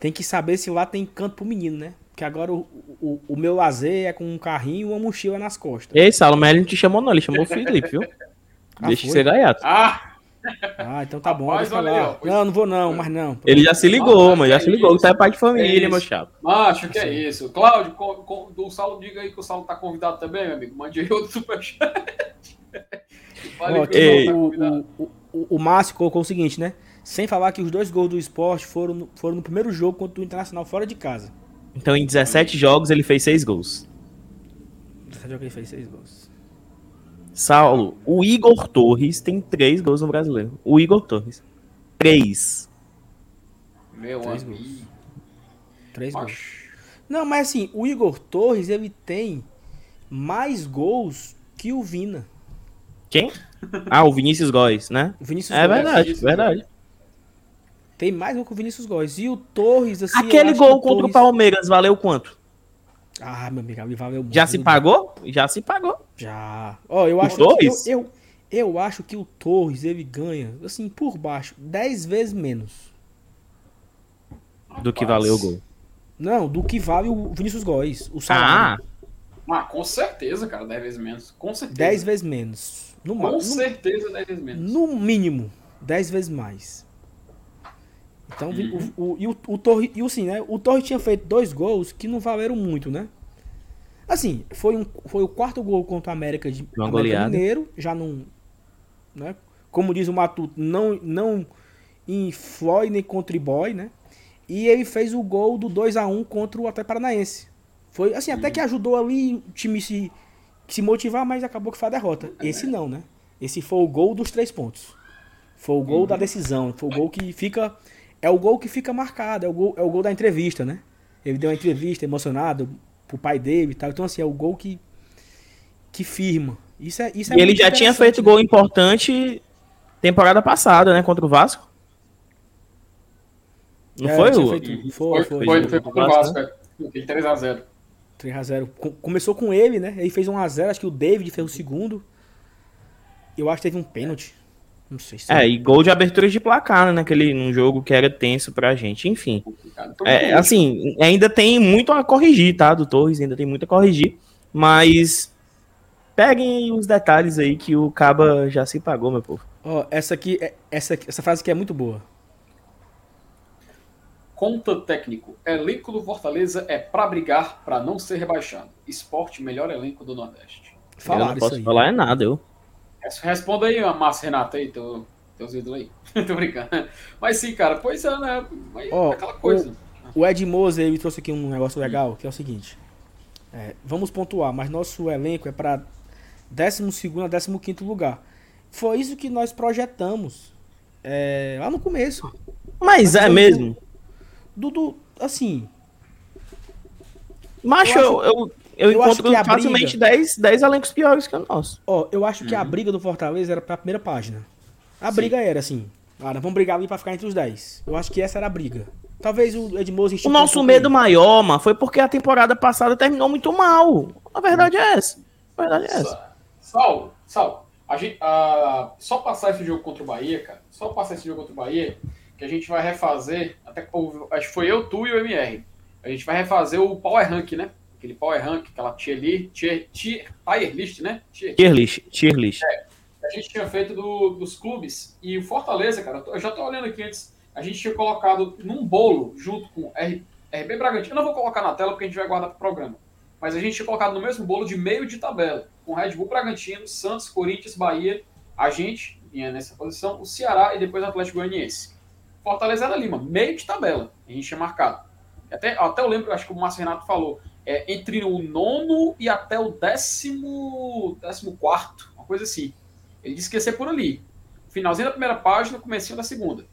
tem que saber se lá tem canto pro menino, né? Porque agora o, o, o meu lazer é com um carrinho e uma mochila nas costas. Ei, Salomé, ele não te chamou não, ele chamou o Felipe, viu? Ah, Deixa de ser gaiato. Ah! Ah, então tá bom. Rapaz, lá. Não, não vou não, mas não. Ele já se ligou, mas já se ligou. Você é pai de família, é meu chapa. Macho, que é isso. Cláudio, o Saulo, diga aí que o Saulo tá convidado também, meu amigo. Mande aí outro superchat. Ei, o, o, o, o Márcio colocou o seguinte, né? Sem falar que os dois gols do esporte foram no, foram no primeiro jogo contra o Internacional fora de casa. Então em 17 jogos ele fez 6 gols. 17 jogos ele fez 6 gols. Saulo, o Igor Torres tem 3 gols no brasileiro. O Igor Torres. 3. Meu três amigo. Gols. 3 gols. Não, mas assim, o Igor Torres ele tem mais gols que o Vina. Quem? Ah, o Vinícius Góes, né? O Vinícius é Góes. verdade, Vinícius verdade. Tem mais gol que o Vinícius Góes. E o Torres, assim. Aquele gol contra Torres... o Palmeiras valeu quanto? Ah, meu amigo, me valeu muito. Já se pagou? Já se pagou. Já. Ó, oh, eu acho Torres? que. Eu, eu, eu, acho que o Torres ele ganha, assim, por baixo, 10 vezes menos. Do que valeu o gol. Não, do que vale o Vinícius Góes. O salário. Ah. ah, com certeza, cara, 10 vezes menos. Com certeza. 10 vezes menos. No, Com no, certeza 10 vezes menos. No mínimo, 10 vezes mais. Então, uhum. o, o, e o, o Torre, e assim, né? O Torre tinha feito dois gols que não valeram muito, né? Assim, foi, um, foi o quarto gol contra o América de América Mineiro, já não, né? Como diz o Matuto, não não em Floyd nem contra Boy, né? E ele fez o gol do 2 a 1 contra o Atlético Paranaense. Foi assim, uhum. até que ajudou ali o time se se motivar, mas acabou que foi a derrota. Esse não, né? Esse foi o gol dos três pontos. Foi o gol uhum. da decisão. Foi o gol que fica. É o gol que fica marcado. É o gol, é o gol da entrevista, né? Ele deu uma entrevista emocionado pro pai dele e tal. Então, assim, é o gol que. que firma. Isso é, isso é e ele já tinha feito né? gol importante temporada passada, né? Contra o Vasco. Não é, foi, o... Feito... Foi, foi, foi, foi, foi, foi, foi, Vasco, né? 3x0. 3x0. Começou com ele, né? Ele fez 1x0, acho que o David fez o segundo. Eu acho que teve um pênalti. Não sei se. É, e gol de abertura de placar, né? Naquele, num jogo que era tenso pra gente. Enfim. É, assim, ainda tem muito a corrigir, tá? Do Torres, ainda tem muito a corrigir. Mas. Peguem os detalhes aí que o Caba já se pagou, meu povo. Ó, oh, essa aqui, é, essa, essa frase aqui é muito boa. Conta técnico. Elenco do Fortaleza é para brigar para não ser rebaixado. Esporte, melhor elenco do Nordeste. Falar eu não posso falar é nada, eu. Responda aí, Márcio Renato, aí, teu, teus ídolos aí. Tô brincando. Mas sim, cara, pois é, né? Mas oh, aquela coisa. O, o Ed Moser ele trouxe aqui um negócio legal, que é o seguinte. É, vamos pontuar, mas nosso elenco é para 12 a 15 lugar. Foi isso que nós projetamos é, lá no começo. Mas é mesmo? Dudu, assim. Macho, eu, eu, eu, eu encontro facilmente 10 elencos piores que o nosso. Ó, eu acho uhum. que a uhum. briga do Fortaleza era pra primeira página. A Sim. briga era, assim. Cara, vamos brigar ali pra ficar entre os 10. Eu acho que essa era a briga. Talvez o Edmoso O nosso um medo maior, mano, foi porque a temporada passada terminou muito mal. A verdade é essa. A verdade é essa. Sal, Sal, a gente, a, só passar esse jogo contra o Bahia, cara, só passar esse jogo contra o Bahia, que a gente vai refazer, até acho que foi eu, tu e o MR. A gente vai refazer o Power Rank, né? Aquele Power Rank, aquela tier, li, tier, tier, tier list, né? Tier, tier list, tier list. É, a gente tinha feito do, dos clubes. E o Fortaleza, cara, eu já tô olhando aqui antes, a gente tinha colocado num bolo, junto com R, RB Bragantino. Eu não vou colocar na tela porque a gente vai guardar pro programa. Mas a gente tinha colocado no mesmo bolo de meio de tabela, com Red Bull Bragantino, Santos, Corinthians, Bahia, a gente vinha nessa posição, o Ceará e depois o Atlético Goianiense. Fortaleza era Lima, meio de tabela, a gente tinha marcado. Até, até eu lembro, acho que o Márcio Renato falou, é, entre o nono e até o décimo, décimo quarto, uma coisa assim. Ele disse que ia ser por ali. Finalzinho da primeira página, comecinho da segunda.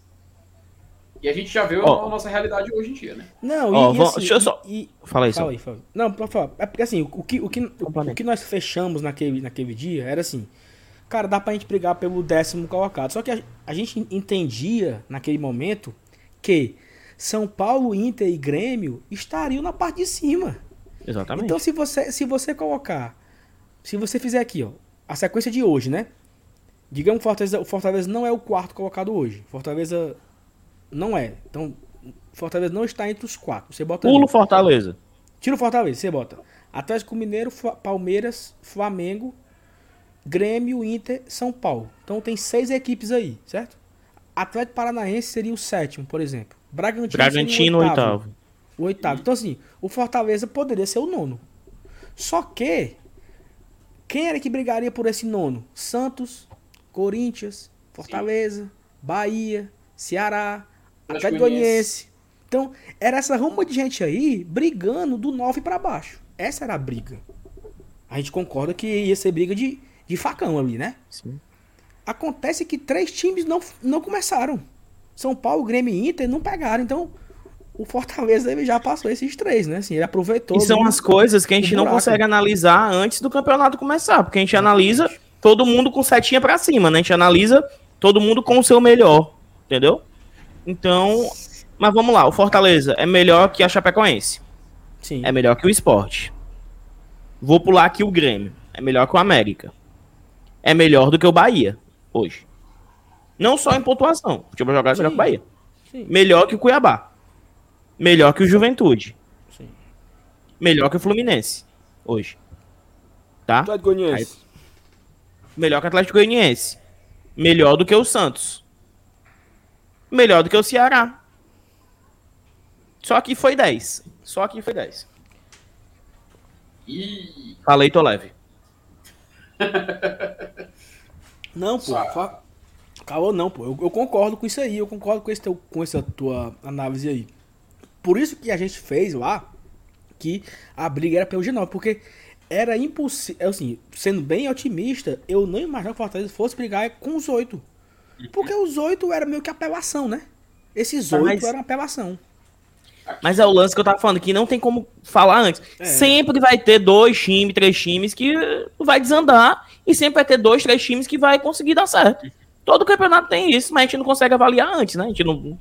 E a gente já vê oh. a nossa realidade hoje em dia, né? Não, oh, e, assim, deixa eu só... E, fala aí, fala aí, fala. Não, pra falar. É porque assim, o que, o, que, o, o que nós fechamos naquele, naquele dia era assim... Cara, dá pra gente brigar pelo décimo colocado. Só que a, a gente entendia, naquele momento, que São Paulo, Inter e Grêmio estariam na parte de cima. Exatamente. Então, se você, se você colocar... Se você fizer aqui, ó, a sequência de hoje, né? Digamos que o Fortaleza, o Fortaleza não é o quarto colocado hoje. Fortaleza não é. Então, Fortaleza não está entre os quatro. Você bota. Pulo Fortaleza. Tira o Fortaleza, você bota. Atlético Mineiro, Palmeiras, Flamengo, Grêmio, Inter, São Paulo. Então tem seis equipes aí, certo? Atlético Paranaense seria o sétimo, por exemplo. Bragantino, Bragantino o oitavo. oitavo. O oitavo. Então, assim, o Fortaleza poderia ser o nono. Só que, quem era que brigaria por esse nono? Santos, Corinthians, Fortaleza, Sim. Bahia, Ceará, Atlético Goianiense. Então, era essa ruma de gente aí brigando do 9 para baixo. Essa era a briga. A gente concorda que ia ser briga de, de facão ali, né? Sim. Acontece que três times não, não começaram. São Paulo, Grêmio e Inter não pegaram. Então, o Fortaleza ele já passou esses três, né? Assim, ele aproveitou. E são as coisas que a gente não consegue analisar antes do campeonato começar. Porque a gente analisa todo mundo com setinha para cima, né? A gente analisa todo mundo com o seu melhor. Entendeu? Então, mas vamos lá, o Fortaleza é melhor que a Chapecoense. Sim. É melhor que o Esporte. Vou pular aqui o Grêmio. É melhor que o América. É melhor do que o Bahia, hoje. Não só em pontuação. O time jogar é melhor que o Bahia. Sim. Melhor que o Cuiabá. Melhor que o Juventude. Sim. Melhor que o Fluminense, hoje. Tá? Atlético Goianiense. Aí, melhor que o Atlético Goianiense. Melhor do que o Santos melhor do que o Ceará. Só que foi 10. Só que foi 10. E... Falei, tô leve. não, pô. Fa... Calou não, pô. Eu, eu, concordo com isso aí. Eu concordo com, esse teu, com essa tua análise aí. Por isso que a gente fez lá que a briga era pelo G9. Porque era impossível. Assim, sendo bem otimista, eu não imaginava que o Fortaleza fosse brigar com os oito. Porque os oito era meio que apelação, né? Esses oito Mas... eram apelação. Mas é o lance que eu tava falando, que não tem como falar antes. É. Sempre vai ter dois times, três times que vai desandar. E sempre vai ter dois, três times que vai conseguir dar certo. Todo campeonato tem isso, mas a gente não consegue avaliar antes, né? A gente não.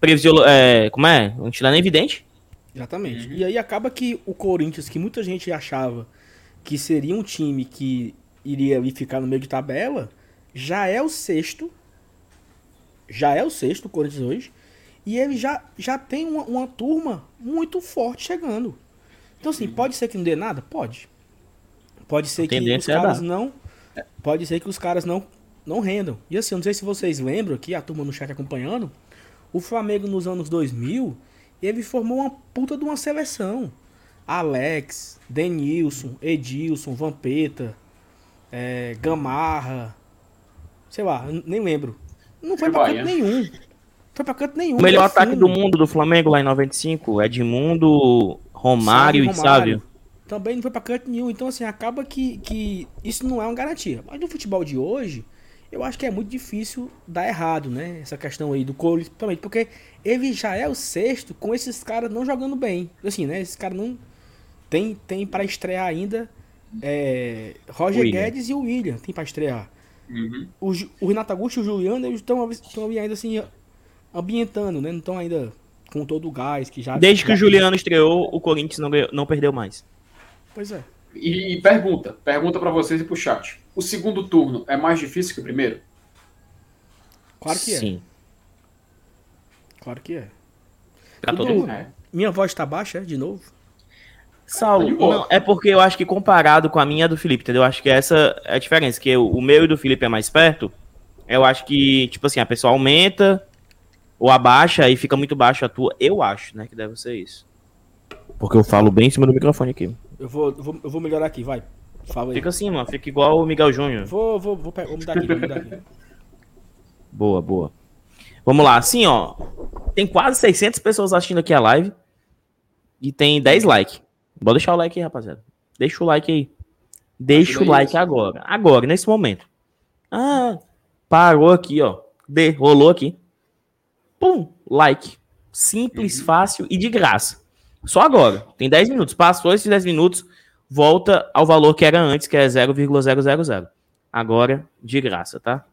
Previsio... É, como é? A gente não é nem evidente. Exatamente. Uhum. E aí acaba que o Corinthians, que muita gente achava que seria um time que iria ficar no meio de tabela, já é o sexto. Já é o sexto, o Corinthians hoje. E ele já, já tem uma, uma turma muito forte chegando. Então, assim, pode ser que não dê nada? Pode. Pode ser que os é caras não. Pode ser que os caras não, não rendam. E assim, eu não sei se vocês lembram aqui, a turma no chat acompanhando. O Flamengo nos anos 2000, ele formou uma puta de uma seleção. Alex, Denilson, Edilson, Vampeta, é, Gamarra, sei lá, nem lembro. Não foi pra canto nenhum. Foi pra canto nenhum. O melhor ataque do mundo do Flamengo lá em 95, Edmundo, Romário, e Sávio. Também não foi pra canto nenhum. Então, assim, acaba que, que isso não é uma garantia. Mas no futebol de hoje, eu acho que é muito difícil dar errado, né? Essa questão aí do Cole, principalmente porque ele já é o sexto com esses caras não jogando bem. Assim, né? Esses caras não. Tem, tem para estrear ainda é, Roger William. Guedes e o William. Tem para estrear. uhum. o, o Renato Augusto e o Juliano eles estão ainda assim ambientando, né? Não estão ainda com todo o gás que já. Desde que o Juliano estreou, o Corinthians não, não perdeu mais. Pois é. E, e pergunta, pergunta para vocês e pro chat. O segundo turno é mais difícil que o primeiro? Claro que é. Sim. Claro que é. Pra todo mundo. É. Minha voz tá baixa, é, de novo? Saulo, não, é porque eu acho que comparado com a minha do Felipe, entendeu? Eu acho que essa é a diferença, que o meu e do Felipe é mais perto. Eu acho que, tipo assim, a pessoa aumenta ou abaixa e fica muito baixo a tua. Eu acho, né, que deve ser isso. Porque eu falo bem em cima do microfone aqui. Eu vou, eu vou, eu vou melhorar aqui, vai. Fala aí. Fica assim, mano. Fica igual o Miguel Júnior. Vou, vou, vou, vou mudar aqui, vou mudar aqui. boa, boa. Vamos lá, assim, ó. Tem quase 600 pessoas assistindo aqui a live. E tem 10 likes. Bora deixar o like aí, rapaziada. Deixa o like aí. Deixa o like isso. agora. Agora, nesse momento. Ah, parou aqui, ó. De, rolou aqui. Pum, like. Simples, uhum. fácil e de graça. Só agora. Tem 10 minutos. Passou esses 10 minutos, volta ao valor que era antes, que é 0,000. Agora, de graça, tá?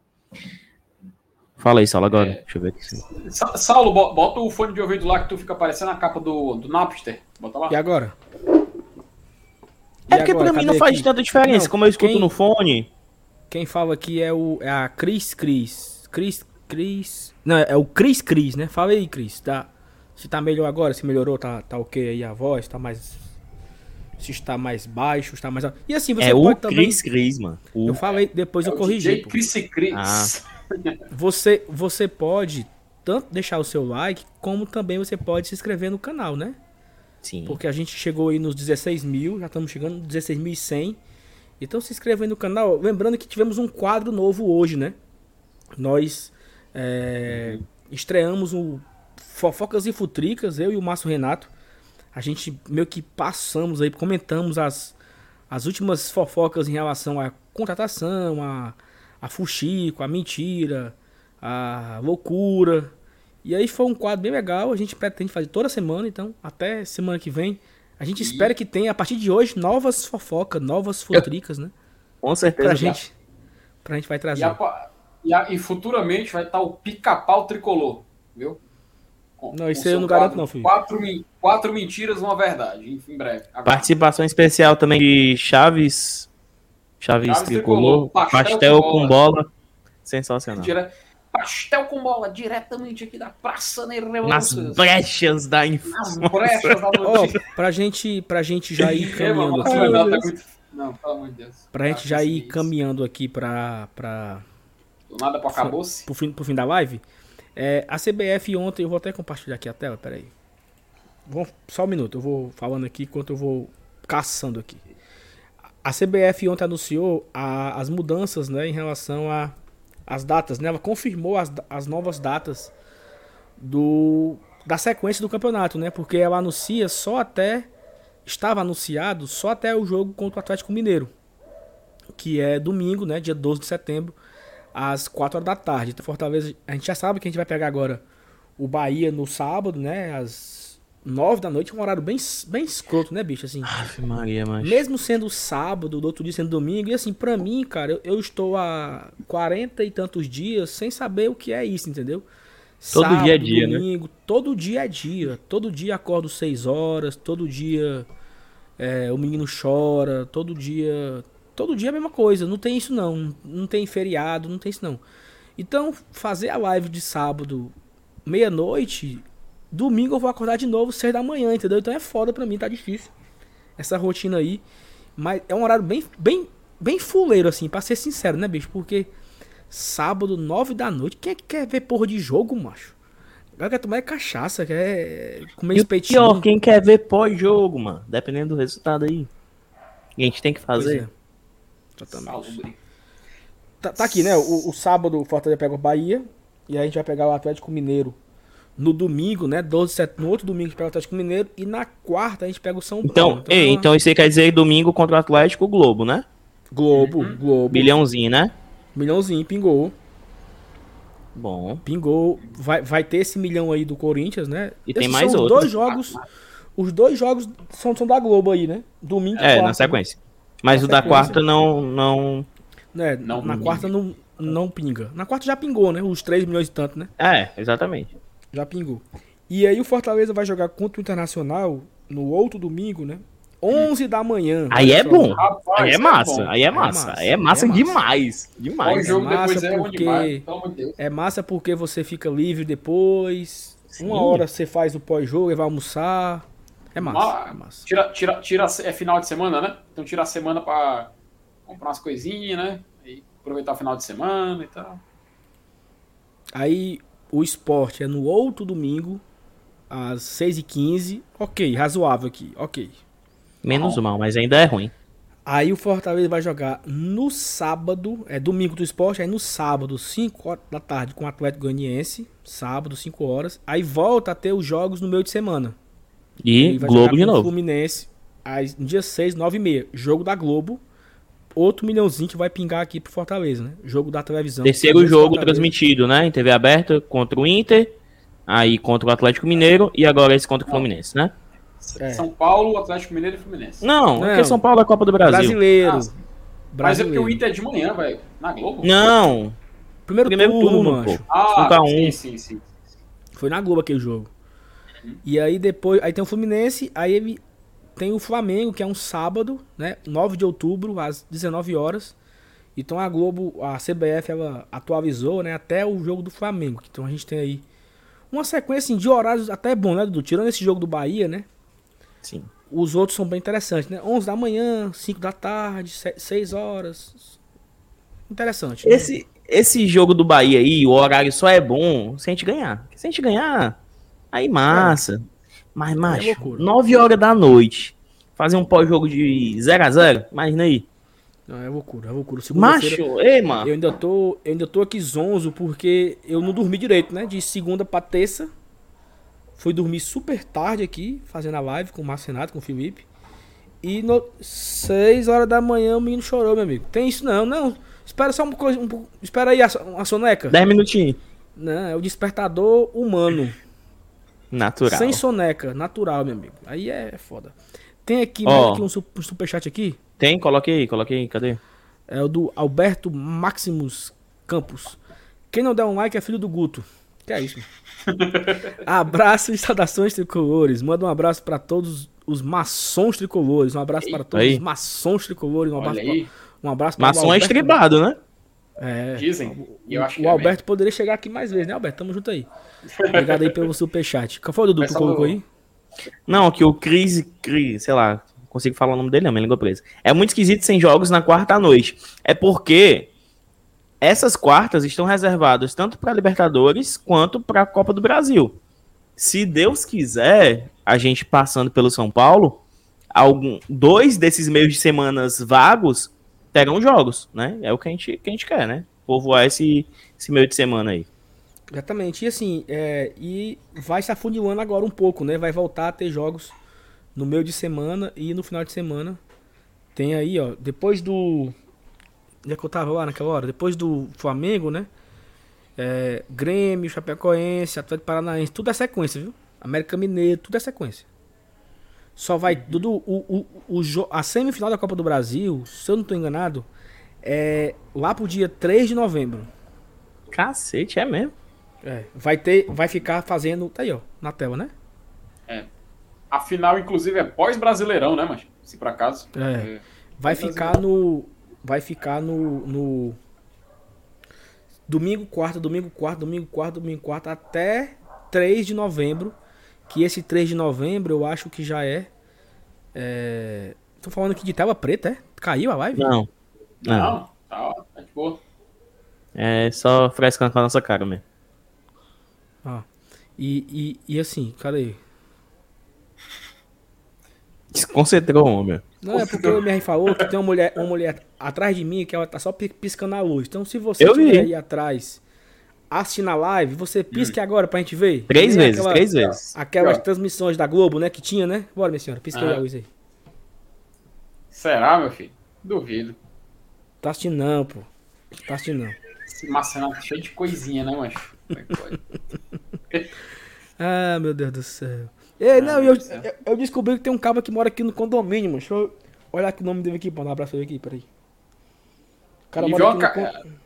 Fala aí, Saulo, agora. É... Deixa eu ver aqui. Saulo, bota o fone de ouvido lá que tu fica aparecendo a capa do, do Napster. Bota lá. E agora? É porque agora? pra mim não faz aqui? tanta diferença, não, como eu escuto quem, no fone. Quem fala aqui é, o, é a Cris Cris. Cris Cris. Não, é o Cris Cris, né? Fala aí, Cris. Tá, se tá melhor agora, se melhorou, tá, tá ok aí a voz, tá mais. Se está mais baixo, está mais. E assim, você é pode o também. Cris Cris, mano. O... Eu falei, depois é eu corrigi. Cris Cris. Ah. Você, você pode tanto deixar o seu like, como também você pode se inscrever no canal, né? Sim. Porque a gente chegou aí nos 16 mil, já estamos chegando nos 16.100. Então se inscreva aí no canal. Lembrando que tivemos um quadro novo hoje, né? Nós é, estreamos o Fofocas e Futricas, eu e o Márcio Renato. A gente meio que passamos aí, comentamos as, as últimas fofocas em relação à contratação, a, a fuxico, a mentira, a loucura. E aí foi um quadro bem legal, a gente pretende fazer toda semana, então até semana que vem. A gente e... espera que tenha, a partir de hoje, novas fofocas, novas futricas, né? Com certeza. Pra gente, pra gente vai trazer. E, a, e, a, e futuramente vai estar o pica-pau tricolor, viu? Com, não, isso aí eu não garanto não, filho. Quatro, quatro mentiras, uma verdade, em breve. Agora. Participação especial também de Chaves, Chaves, Chaves tricolor, tricolor, pastel, pastel com, bola. com bola. Sensacional. Dire... Pastel com bola, diretamente aqui da Praça Nereu. Nas brechas da infância. Nas brechas da noite. oh, pra, gente, pra gente já ir caminhando aqui. Não, pelo amor de Deus. Pra gente já ir caminhando aqui pra. pra... Do nada pro acabou-se. Pro fim, pro fim da live. É, a CBF ontem, eu vou até compartilhar aqui a tela, peraí. Vou, só um minuto, eu vou falando aqui enquanto eu vou caçando aqui. A CBF ontem anunciou a, as mudanças né, em relação as datas, né? Ela confirmou as, as novas datas do da sequência do campeonato, né? Porque ela anuncia só até estava anunciado só até o jogo contra o Atlético Mineiro, que é domingo, né, dia 12 de setembro, às 4 horas da tarde. Então Fortaleza, a gente já sabe que a gente vai pegar agora o Bahia no sábado, né, às nove da noite é um horário bem, bem escroto, né, bicho? Assim, Aff, Maria, mas... Mesmo sendo sábado, do outro dia sendo domingo, e assim, pra mim, cara, eu, eu, estou há quarenta e tantos dias sem saber o que é isso, entendeu? Todo sábado, dia é dia, né? domingo, né? Todo dia é dia. Todo dia acordo seis horas, todo dia é, o menino chora, todo dia. Todo dia é a mesma coisa. Não tem isso não. Não tem feriado, não tem isso não. Então, fazer a live de sábado, meia-noite, Domingo eu vou acordar de novo, seis da manhã, entendeu? Então é foda pra mim, tá difícil. Essa rotina aí. Mas é um horário bem, bem, bem fuleiro, assim, pra ser sincero, né, bicho? Porque sábado, nove da noite, quem é que quer ver porra de jogo, macho? Agora quer tomar cachaça, quer comer espetinho. Pior, quem quer ver pós-jogo, mano. Dependendo do resultado aí. a gente tem que fazer. Tá, tá, aqui, né? O, o sábado o Fortaleza pega o Bahia. E aí a gente vai pegar o Atlético Mineiro no domingo, né? 12 de setembro, no outro domingo a gente pega o Atlético Mineiro e na quarta a gente pega o São então, Paulo. Então, ei, então isso aí quer dizer domingo contra o Atlético Globo, né? Globo, uhum. Globo. Milhãozinho, né? Milhãozinho, pingou. Bom. Pingou. Vai, vai ter esse milhão aí do Corinthians, né? E Esses tem mais outros. Os dois jogos. Os dois jogos são, são da Globo aí, né? Domingo É, quarta, na sequência. Mas o da quarta não. não... É, não na quarta não, não pinga. Na quarta já pingou, né? Os 3 milhões e tanto, né? É, exatamente. Já pingou. E aí o Fortaleza vai jogar contra o Internacional no outro domingo, né? 11 da manhã. Aí é bom. Rapaz, aí é, é massa. É aí é massa. Aí é massa, demais. Demais. O jogo é massa depois porque... é demais. É massa porque você fica livre depois. Sim. Uma hora você faz o pós-jogo e vai almoçar. É massa. é massa. Tira, tira, tira, é final de semana, né? Então tira a semana pra comprar umas coisinhas, né? E aproveitar o final de semana e tal. Aí o esporte é no outro domingo, às 6h15. Ok, razoável aqui, ok. Menos mal, mas ainda é ruim. Aí o Fortaleza vai jogar no sábado, é domingo do esporte, aí no sábado, 5 horas da tarde, com o Atlético Goianiense, sábado, 5 horas. Aí volta a ter os jogos no meio de semana. E Globo de novo. Fluminense, no dia 6, 9 e meia. Jogo da Globo. Outro milhãozinho que vai pingar aqui pro Fortaleza, né? Jogo da televisão. Terceiro jogo transmitido, né? Em TV aberta contra o Inter, aí contra o Atlético Mineiro e agora esse contra o Fluminense, né? É. São Paulo, Atlético Mineiro e Fluminense. Não, não. porque São Paulo é a Copa do Brasil. Brasileiro. Ah, Brasileiro. Mas é porque o Inter é de manhã, velho. Na Globo? Não. Primeiro, Primeiro turno, turno pô. Ah, sim, sim, sim. Foi na Globo aquele jogo. Uhum. E aí depois, aí tem o Fluminense, aí ele tem o Flamengo, que é um sábado, né? 9 de outubro, às 19 horas. Então a Globo, a CBF, ela atualizou, né? Até o jogo do Flamengo. Então a gente tem aí uma sequência assim, de horários até bom, né, Dudu? Tirando esse jogo do Bahia, né? Sim. Os outros são bem interessantes, né? 11 da manhã, 5 da tarde, 6 horas. Interessante. Né? Esse, esse jogo do Bahia aí, o horário só é bom se a gente ganhar. Se a gente ganhar, aí massa. É. Mas, macho, é 9 horas da noite, fazer um pós-jogo de 0 a 0 imagina aí. Não, é loucura, é loucura. Macho, ei, mano. Eu ainda, tô, eu ainda tô aqui zonzo porque eu não dormi direito, né? De segunda pra terça. Fui dormir super tarde aqui, fazendo a live com o Marcenato, com o Felipe. E no 6 horas da manhã o menino chorou, meu amigo. Tem isso não, não. Espera só um pouco. Um, espera aí a, a soneca. 10 minutinhos. Não, é o despertador humano. Natural. Sem soneca, natural, meu amigo. Aí é foda. Tem aqui, oh. aqui um superchat aqui. Tem, coloque aí, coloque aí, cadê? É o do Alberto Maximus Campos. Quem não der um like é filho do Guto. Que é isso? abraço e saudações tricolores. Manda um abraço para todos os maçons tricolores. Um abraço para todos aí. os maçons tricolores. Um abraço, pra, um abraço para Maçom é estribado, né? É. Dizem. eu acho o, o Alberto mesmo. poderia chegar aqui mais vezes, né, Alberto? Tamo junto aí. Obrigado aí pelo superchat. Qual foi o Dudu que colocou aí? Não, que o Cris, Cris, sei lá, consigo falar o nome dele, não, minha língua presa. É muito esquisito sem jogos na quarta noite. É porque essas quartas estão reservadas tanto para Libertadores quanto para a Copa do Brasil. Se Deus quiser, a gente passando pelo São Paulo, algum, dois desses meios de semanas vagos terão jogos, né? É o que a gente, que a gente quer, né? Povoar esse, esse meio de semana aí. Exatamente. E assim, é, e vai se afunilando agora um pouco, né? Vai voltar a ter jogos no meio de semana e no final de semana. Tem aí, ó, depois do Onde é que eu tava lá naquela hora? Depois do Flamengo, né? É, Grêmio, Chapecoense, Atlético Paranaense, tudo é sequência, viu? América Mineiro, tudo é sequência. Só vai. Dudu, o, o, o, a semifinal da Copa do Brasil, se eu não tô enganado, é lá pro dia 3 de novembro. Cacete, é mesmo? É, vai ter, vai ficar fazendo, tá aí, ó, na tela, né? É. A final, inclusive, é pós-brasileirão, né, mas se por acaso. É. é vai ficar no vai ficar no, no domingo, quarta, domingo, quarta, domingo, quarta, domingo, quarta, até 3 de novembro. Que esse 3 de novembro eu acho que já é. é... Tô falando aqui de tela preta, é? Caiu a live? Não. Não, não tá, tá de boa. É só frescando com a nossa cara mesmo. Ah. E, e, e assim, cadê? Desconcentrou, homem. Não, é porque o MR falou que tem uma mulher, uma mulher atrás de mim que ela tá só piscando a luz. Então, se você estiver aí atrás assistindo a live, você pisque hum. agora pra gente ver. Três vezes, aquela, três vezes. Aquelas transmissões da Globo, né, que tinha, né? Bora, minha senhora, pisque ah. a luz aí. Será, meu filho? Duvido. Tá assistindo não, pô. Tá assistindo não. Esse tá cheio de coisinha, né, macho? ah, meu Deus do céu. Ei, não, eu, eu, eu, descobri que tem um cabo que mora aqui no condomínio, mano. Deixa eu olhar aqui o nome dele aqui, pra dar um abraço aqui, peraí. O cara mora aqui no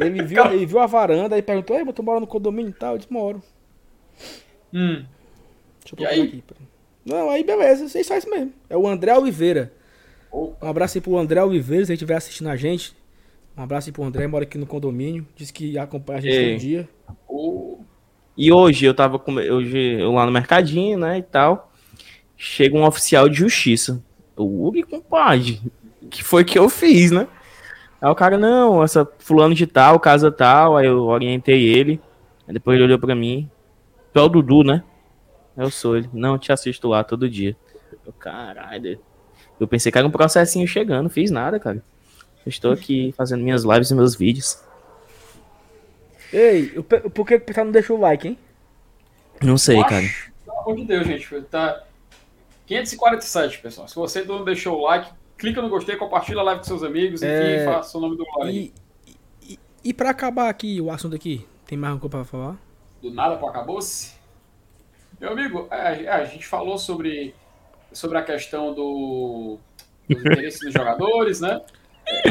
Ele viu, ele viu a varanda e perguntou: Ei, tu mora no condomínio e tal? Eu disse: Moro. Hum. Deixa eu procurar aqui. Não, aí beleza, vocês fazem mesmo. É o André Oliveira. Um abraço aí pro André Oliveira, se ele estiver assistindo a gente. Um abraço aí pro André, mora aqui no condomínio. Diz que acompanha a gente Ei. todo dia. Oh. E hoje eu tava com, hoje eu lá no mercadinho, né, e tal. Chega um oficial de justiça. O Uri, compadre, que foi que eu fiz, né? Aí o cara, não, essa fulano de tal, casa tal, aí eu orientei ele. Aí depois ele olhou pra mim. Tu é o Dudu, né? Eu sou ele. Não, eu te assisto lá todo dia. Eu, caralho. Eu pensei que era um processinho chegando, fiz nada, cara. Eu estou aqui fazendo minhas lives e meus vídeos. Ei, por que o pessoal não deixou o like, hein? Não sei, cara. Pelo amor de Deus, gente. Tá 547, pessoal. Se você não deixou o like, clica no gostei, compartilha a live com seus amigos, enfim, é... faça o nome do like. E, e, e pra acabar aqui o assunto aqui, tem mais alguma coisa pra falar? Do nada pro acabou-se? Meu amigo, é, é, a gente falou sobre, sobre a questão do, dos interesses dos jogadores, né?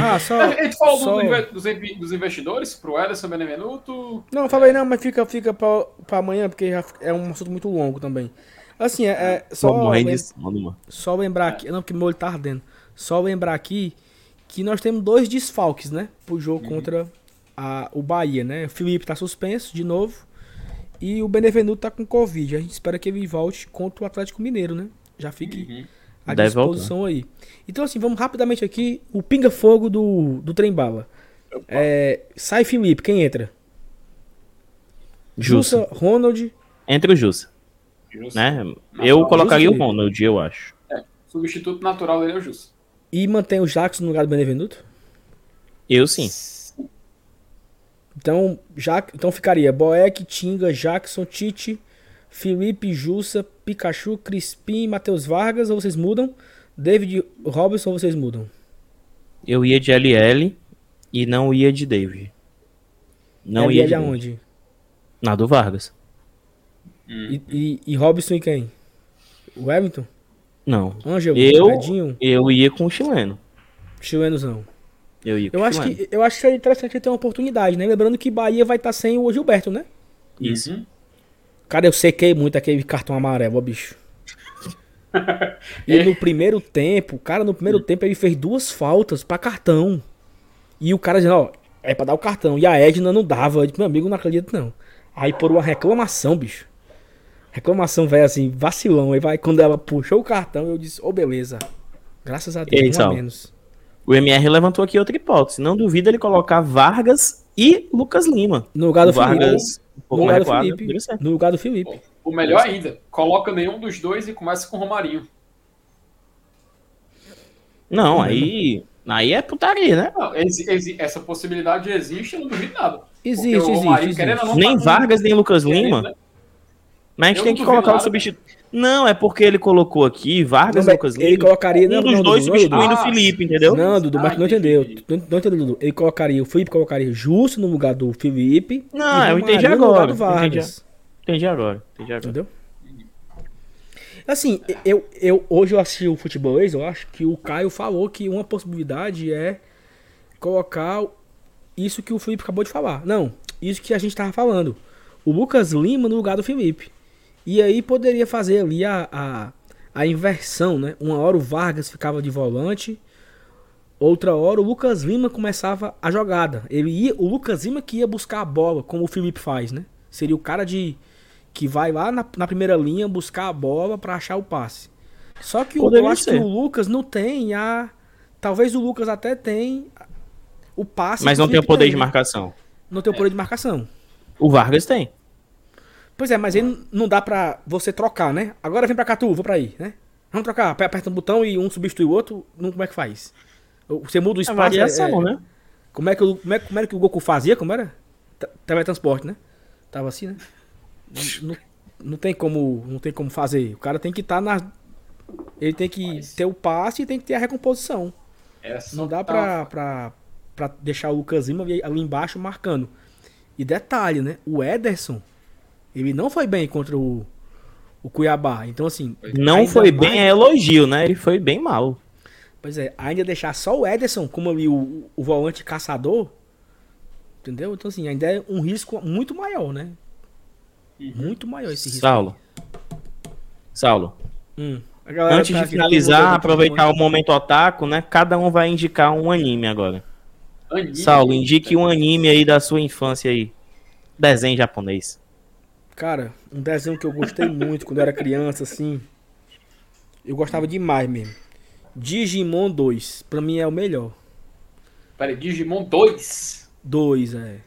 Ah, só. A gente falou só... do, dos, dos investidores pro Ederson Benevenuto. Não, falei não, mas fica, fica pra, pra amanhã, porque é um assunto muito longo também. Assim, é, é só. Lem... Só lembrar aqui. Não, porque meu olho tá ardendo. Só lembrar aqui que nós temos dois desfalques, né? Pro jogo uhum. contra a, o Bahia, né? O Felipe tá suspenso de novo. E o Benevenuto tá com Covid. A gente espera que ele volte contra o Atlético Mineiro, né? Já fique uhum. à Deve disposição voltar. aí. Então, assim, vamos rapidamente aqui. O pinga-fogo do, do trem bala. É, sai Felipe, quem entra? Jussa. Jussa, Ronald. Entra o Jussa. Jussa. Né? Eu colocaria o Ronald, eu acho. É, substituto natural dele é o Jussa. E mantém o Jackson no lugar do Benevenuto? Eu sim. Então, já, então ficaria Boeck, Tinga, Jackson, Tite, Felipe, Jussa, Pikachu, Crispim, Matheus Vargas, ou vocês mudam? David Robinson, ou vocês mudam? Eu ia de LL e não ia de David. Não LL ia de aonde? Na do Vargas. E, e, e Robinson e quem? O Wellington? Não. Angel, eu, eu ia com o chileno. Chilenos não. Eu ia com eu acho que Eu acho que é interessante ter uma oportunidade, né? Lembrando que Bahia vai estar tá sem o Gilberto, né? Isso. Uhum. Cara, eu sequei muito aquele cartão amarelo, ó, bicho. e no primeiro tempo, cara, no primeiro tempo ele fez duas faltas para cartão. E o cara dizendo, ó, é pra dar o cartão. E a Edna não dava. Eu disse, meu amigo, não acredito não. Aí por uma reclamação, bicho. Reclamação, velho, assim, vacilão. Aí vai, quando ela puxou o cartão, eu disse, ô, oh, beleza. Graças a Deus, então, menos. O MR levantou aqui outra hipótese. Não duvida ele colocar Vargas e Lucas Lima. No lugar do Vargas, Felipe. Um no, lugar do Felipe no lugar do Felipe. O melhor ainda, coloca nenhum dos dois e começa com o Romarinho. Não, aí, aí é putaria, né? Não, essa possibilidade existe, eu não duvido nada. Existe, existe. existe. Nem Vargas, nem Lucas Lima. Né? Mas a gente eu tem que colocar o substituto. Não, é porque ele colocou aqui Vargas não, Lucas Lima. Ele colocaria. Um dos não, dois Dudu, substituindo o Felipe, entendeu? Não, Dudu, mas ah, não entendeu. Não, não entendeu, Dudu. Ele colocaria, o Felipe colocaria justo no lugar do Felipe. Não, eu entendi agora. Entendi, entendi, agora. Entendi agora. Entendeu? Assim, eu, eu, hoje eu assisti o futebolês, eu acho que o Caio falou que uma possibilidade é colocar isso que o Felipe acabou de falar. Não, isso que a gente tava falando. O Lucas Lima no lugar do Felipe. E aí poderia fazer ali a, a, a inversão, né? Uma hora o Vargas ficava de volante, outra hora o Lucas Lima começava a jogada. Ele ia, o Lucas Lima que ia buscar a bola, como o Felipe faz, né? Seria o cara de que vai lá na, na primeira linha buscar a bola para achar o passe. Só que o, eu acho ser. que o Lucas não tem a talvez o Lucas até tem o passe, mas não tem o poder tem, de marcação. Não tem o poder de marcação. O Vargas tem. Pois é, mas aí não dá pra você trocar, né? Agora vem pra cá tu, vou pra aí, né? Vamos trocar, aperta um botão e um substitui o outro, não, como é que faz? Você muda o espaço. É variação, é, né? Como é, que, como, é, como era que o Goku fazia? Como era? Teletransporte, né? Tava assim, né? Não, não, tem como, não tem como fazer. O cara tem que estar tá na. Ele tem que mas... ter o passe e tem que ter a recomposição. Essa não dá tá... pra, pra, pra deixar o Lucas Lima ali embaixo marcando. E detalhe, né? O Ederson ele não foi bem contra o, o Cuiabá. Então, assim. Não foi mais... bem é elogio, né? Ele foi bem mal. Pois é, ainda deixar só o Ederson como ali o, o volante caçador. Entendeu? Então, assim, ainda é um risco muito maior, né? Uhum. Muito maior esse risco. Saulo. Saulo. Hum. Antes tá de finalizar, aproveitar o momento otaku, né? Cada um vai indicar um anime agora. Anime, Saulo, indique um anime aí da sua infância aí. Desenho japonês. Cara, um desenho que eu gostei muito quando eu era criança, assim. Eu gostava demais mesmo. Digimon 2. Pra mim é o melhor. Peraí, Digimon 2? 2, é.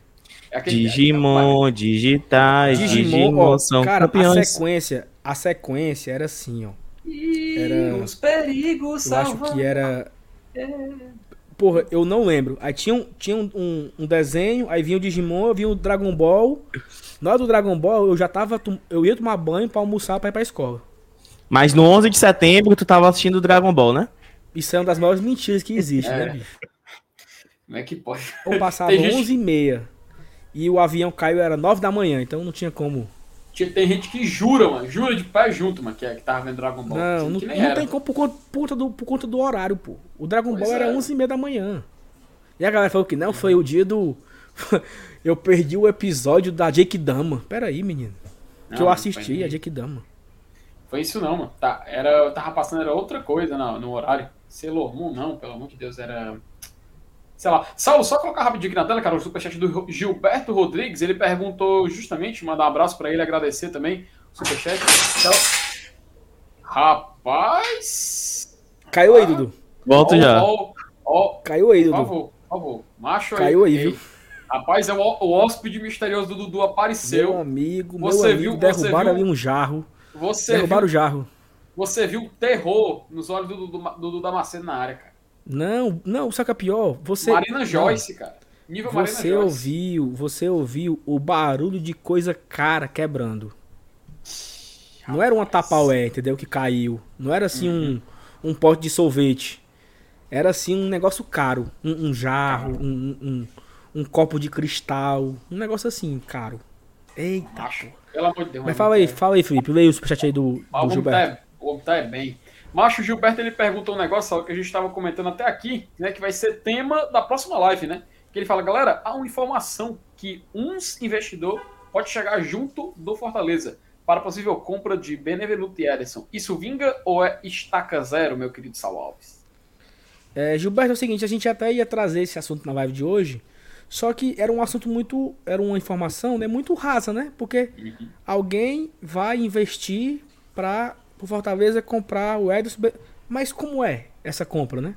é Digimon, é digitais, Digimon, Digimon ó, são cara, campeões. a sequência, a sequência era assim, ó. Era, os perigos Eu acho que era... É. Porra, eu não lembro. Aí tinha, um, tinha um, um, um desenho, aí vinha o Digimon, vinha o Dragon Ball. Na hora do Dragon Ball, eu já tava... Eu ia tomar banho pra almoçar pra ir pra escola. Mas no 11 de setembro, tu tava assistindo o Dragon Ball, né? Isso é uma das maiores mentiras que existe, né, é. né, bicho? Como é que pode? Eu passava 11 e meia e o avião caiu, era 9 da manhã, então não tinha como. Tem gente que jura, mano, jura de pé junto, mano, que, é, que tava vendo Dragon Ball. Não, não, não tem como por conta, do, por conta do horário, pô. O Dragon pois Ball é. era 11 e meia da manhã. E a galera falou que não, foi o dia do. eu perdi o episódio da Jake Dama. Pera aí, menino. Não, que eu assisti a Jake Dama. Foi isso não, mano. Tá, era, tava passando, era outra coisa no, no horário. Sailor Moon, não, pelo amor de Deus, era sei lá. Saulo, só colocar rapidinho aqui na tela, cara, o superchat do Gilberto Rodrigues, ele perguntou justamente, mandar um abraço para ele, agradecer também o superchat. Então, rapaz... Caiu aí, Dudu. Volta já. Ó, ó, Caiu aí, Dudu. Por favor, por favor. Macho Caiu aí, viu? Rapaz, é o, o hóspede misterioso do Dudu apareceu. Meu amigo, você meu amigo, viu, derrubaram viu, ali um jarro. Você derrubaram viu, o jarro. Você viu terror nos olhos do Dudu, do Dudu Damasceno na área, cara. Não, não, só que é pior, você. Marina Joyce, cara. Nível Marina você Joyce. ouviu, você ouviu o barulho de coisa cara quebrando. Não era uma tapaué, entendeu? Que caiu. Não era assim uhum. um, um pote de sorvete. Era assim um negócio caro. Um, um jarro, um, um, um, copo de cristal. Um negócio assim, caro. Eita. Acho. Pelo amor de Deus. Mas fala aí, fala aí, Felipe. Leia o superchat aí do, do Gilberto. Tá, o homem tá é bem. Macho Gilberto ele perguntou um negócio que a gente estava comentando até aqui, né? Que vai ser tema da próxima live, né? Que ele fala, galera, há uma informação que uns investidor pode chegar junto do Fortaleza para possível compra de Benevenuto e Ederson. Isso vinga ou é estaca zero, meu querido Sal Alves? É, Gilberto, é o seguinte, a gente até ia trazer esse assunto na live de hoje, só que era um assunto muito, era uma informação, né, muito rasa, né? Porque uhum. alguém vai investir para pro Fortaleza comprar o Ederson. Mas como é essa compra, né?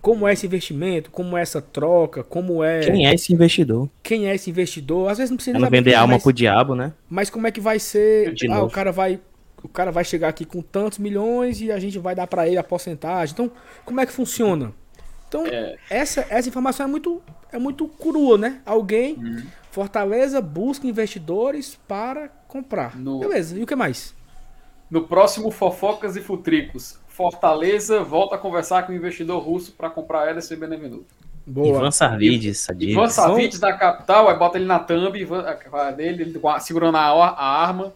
Como é esse investimento? Como é essa troca? Como é. Quem é esse investidor? Quem é esse investidor? Às vezes não precisa não vender alma mas... pro diabo, né? Mas como é que vai ser? De ah, novo. o cara vai. O cara vai chegar aqui com tantos milhões e a gente vai dar para ele a porcentagem. Então, como é que funciona? Então, é. essa, essa informação é muito, é muito crua, né? Alguém, uhum. Fortaleza busca investidores para comprar. No... Beleza, e o que mais? No próximo Fofocas e Futricos, Fortaleza volta a conversar com o investidor russo para comprar Ederson e Benevenuto. Boa. Ivan Savides, Ivan Savides da capital, aí bota ele na thumb, Ivan, dele, segurando a, a arma,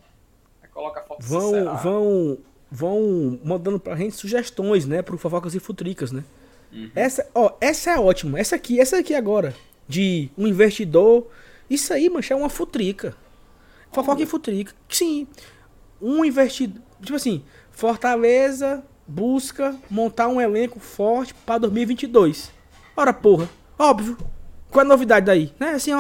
aí coloca a foto Vão, vão, vão mandando pra gente sugestões, né, pro Fofocas e Futricas, né? Uhum. Essa, ó, essa é ótima. Essa aqui, essa aqui agora, de um investidor. Isso aí, mancha, é uma futrica. Fofoca e futrica. Sim um investidor. Tipo assim, Fortaleza busca montar um elenco forte para 2022. Ora, porra, óbvio. Qual é a novidade daí? Né? Assim,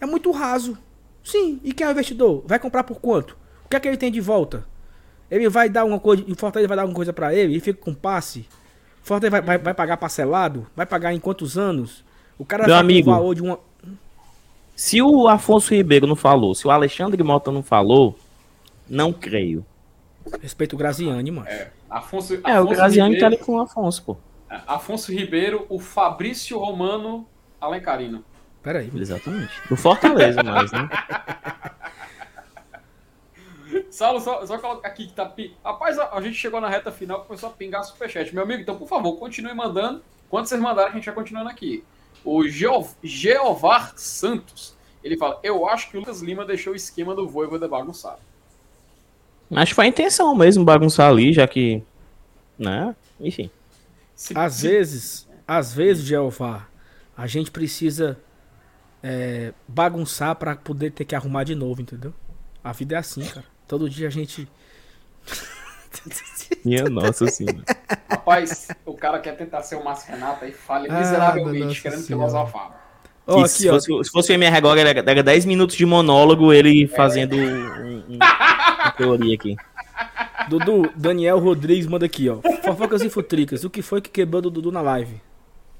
é muito raso. Sim, e quem é o investidor? Vai comprar por quanto? O que é que ele tem de volta? Ele vai dar uma coisa, o Fortaleza vai dar alguma coisa para ele, ele fica com passe. Fortaleza vai, vai, vai, pagar parcelado? Vai pagar em quantos anos? O cara Meu amigo, o valor de uma. Se o Afonso Ribeiro não falou, se o Alexandre Mota não falou, não creio. Respeito o Graziani, mano. É, Afonso, é o Graziani tá ali com o Afonso, pô. É, Afonso Ribeiro, o Fabrício Romano Alencarino. Peraí. Exatamente. Do Fortaleza, mais, né? Saulo, só, só colocar aqui que tá. Rapaz, a, a, gente chegou na reta final começou a pingar superchat. Meu amigo, então, por favor, continue mandando. Quando vocês mandarem, a gente vai continuando aqui. O Geovar Santos, ele fala: Eu acho que o Lucas Lima deixou o esquema do Voivoda bagunçado. Acho que foi a intenção mesmo bagunçar ali, já que. Né? Enfim. Às vezes, às vezes, Jeová, a gente precisa é, bagunçar para poder ter que arrumar de novo, entendeu? A vida é assim, cara. Todo dia a gente. Minha nossa senhora. Rapaz, o cara quer tentar ser o Márcio Renato e falha ah, miseravelmente, querendo filosofar. Oh, aqui, se, fosse, se fosse o MR agora, era, era 10 minutos de monólogo, ele fazendo um, um, uma teoria aqui. Dudu, Daniel Rodrigues manda aqui, ó. Fofocas e futricas. O que foi que quebrou do Dudu na live?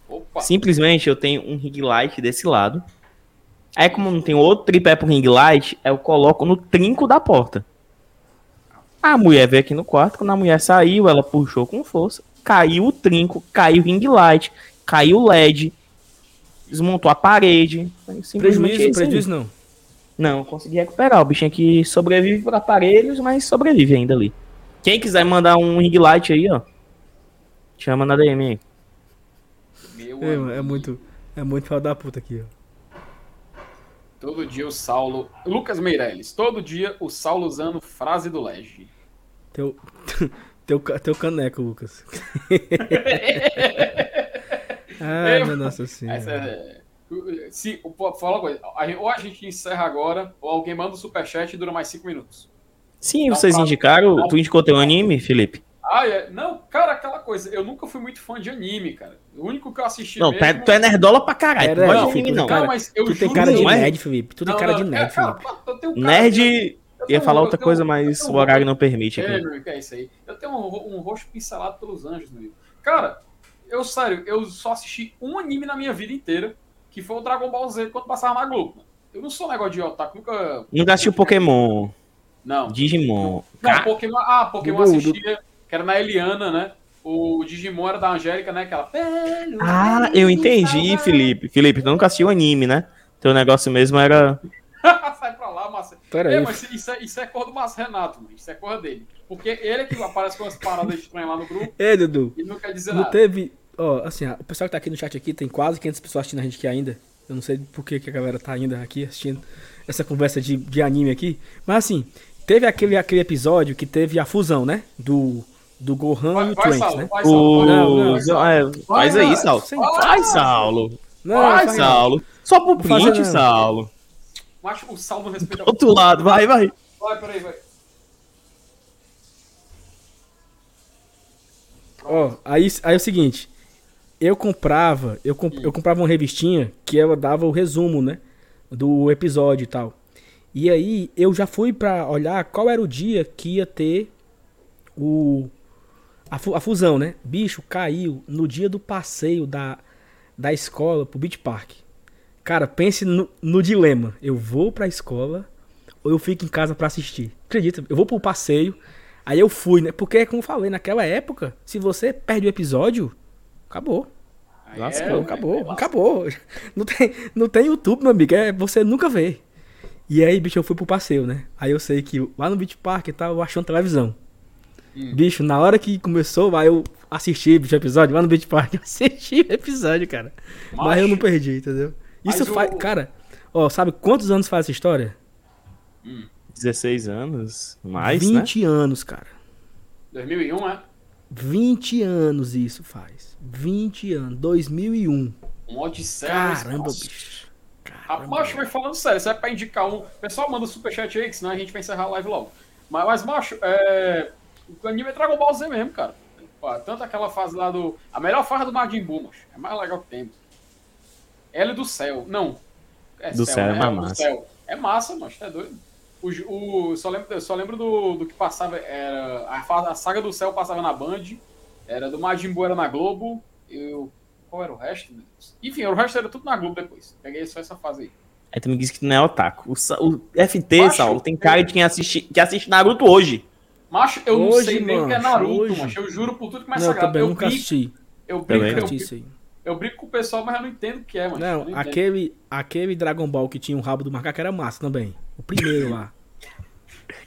Opa. Simplesmente eu tenho um ring light desse lado. Aí, como não tem outro tripé pro ring light, eu coloco no trinco da porta. A mulher veio aqui no quarto, quando a mulher saiu, ela puxou com força, caiu o trinco, caiu o ring light, caiu o LED, desmontou a parede. Prejuízo, prejuízo não. Não, consegui recuperar. O bichinho aqui sobrevive por aparelhos, mas sobrevive ainda ali. Quem quiser mandar um ring light aí, ó. Chama na DM aí. É, é, muito. É muito pau da puta aqui, ó. Todo dia o Saulo. Lucas Meirelles, todo dia o Saulo usando frase do Lege. Teu, teu, teu caneco, Lucas. Ai, meu nossa senhora. É, se, fala uma coisa, ou a gente encerra agora, ou alguém manda o um superchat e dura mais 5 minutos. Sim, então, vocês indicaram. Tu indicou teu anime, Felipe? Ah, é. Não, cara, aquela coisa. Eu nunca fui muito fã de anime, cara. O único que eu assisti. Não, mesmo... tu é nerdola pra caralho. Era, não, anime, não. Cara, não, mas eu tu tem cara de nerd, Felipe. Tu tem cara de nerd, Felipe. Cara, nerd. Ia falar outra tenho, coisa, mas o horário não permite. É, é isso aí. Eu tenho um, um rosto pincelado pelos anjos, meu. Cara, eu, sério, eu só assisti um anime na minha vida inteira, que foi o Dragon Ball Z quando passava na Globo. Eu não sou negócio de otaku, nunca. Nunca assistiu Pokémon. Não. Digimon. Não, ah, Pokémon, ah, Pokémon assistia que era na Eliana, né? O Digimon era da Angélica, né? Aquela. Ah, eu entendi, Felipe. Felipe, tu nunca assistiu anime, né? Teu negócio mesmo era. Márcio. É, mas isso é, isso é cor do Márcio Renato, mano. Isso é cor dele. Porque ele é que aparece com as paradas estranhas lá no grupo. Ei, Dudu. E não quer dizer não nada. teve. Ó, assim, o pessoal que tá aqui no chat aqui, tem quase 500 pessoas assistindo a gente aqui ainda. Eu não sei por que, que a galera tá ainda aqui assistindo essa conversa de, de anime aqui. Mas assim, teve aquele, aquele episódio que teve a fusão, né? Do do Gohan vai, e o Trunks, Saulo, né? Vai, Saulo. Não, não, não, é, faz aí, Saulo. Vai, Saulo. Não, vai, Saulo. Só pro print, Saulo. Acho o Saulo respeita. Outro lado, vai, vai. Vai, peraí, vai. Ó, oh, aí, aí é o seguinte. Eu comprava, eu, comp, eu comprava uma revistinha que ela dava o resumo, né? Do episódio e tal. E aí eu já fui pra olhar qual era o dia que ia ter o a, a, fusão, né? Bicho, caiu no dia do passeio da, da escola pro Beach Park. Cara, pense no, no dilema. Eu vou pra escola ou eu fico em casa para assistir? Acredita? Eu vou pro passeio, aí eu fui, né? Porque, como eu falei, naquela época, se você perde o episódio, acabou. Lascou, é, acabou, é, acabou. Não tem, não tem YouTube, meu amigo. É, você nunca vê. E aí, bicho, eu fui pro passeio, né? Aí eu sei que lá no Beach Park eu achando televisão. Hum. Bicho, na hora que começou, aí eu assisti bicho, o episódio lá no Beach Park. Eu assisti o episódio, cara. Macho. Mas eu não perdi, entendeu? Isso faz. O... Cara, ó, sabe quantos anos faz essa história? Hum. 16 anos? Mais, 20 né? anos, cara. 2001, é? 20 anos isso faz. 20 anos. 2001. Um Odisseia. Caramba, bicho. Caramba. Macho, vai falando sério, isso é pra indicar um. Pessoal manda superchat aí, que senão a gente vai encerrar a live logo. Mas, mas macho, é o anime é Dragon Ball Z mesmo, cara. Tanto aquela fase lá do. A melhor fase do Majin Buu, macho. É mais legal que tem. L do céu. Não. É do céu, céu é, é massa. Céu. É massa, macho. Tá doido. O, o, só lembro, só lembro do, do que passava. Era, a, a saga do céu passava na Band. Era do Majin Buu era na Globo. Eu, qual era o resto? Enfim, o resto era tudo na Globo depois. Peguei só essa fase aí. Aí tu me disse que tu não é otaku. O, o FT, Macho, Saulo, tem cara de quem assiste, que assiste Naruto hoje. Macho, eu hoje, não sei nem o que é Naruto, hoje. macho. Eu juro por tudo que mais não, sagrado. Eu nunca brinco, assisti. Eu brinco, eu, brinco, eu brinco com o pessoal, mas eu não entendo o que é, mano. Não, não aquele, aquele Dragon Ball que tinha um rabo do macaco era massa também. O primeiro lá.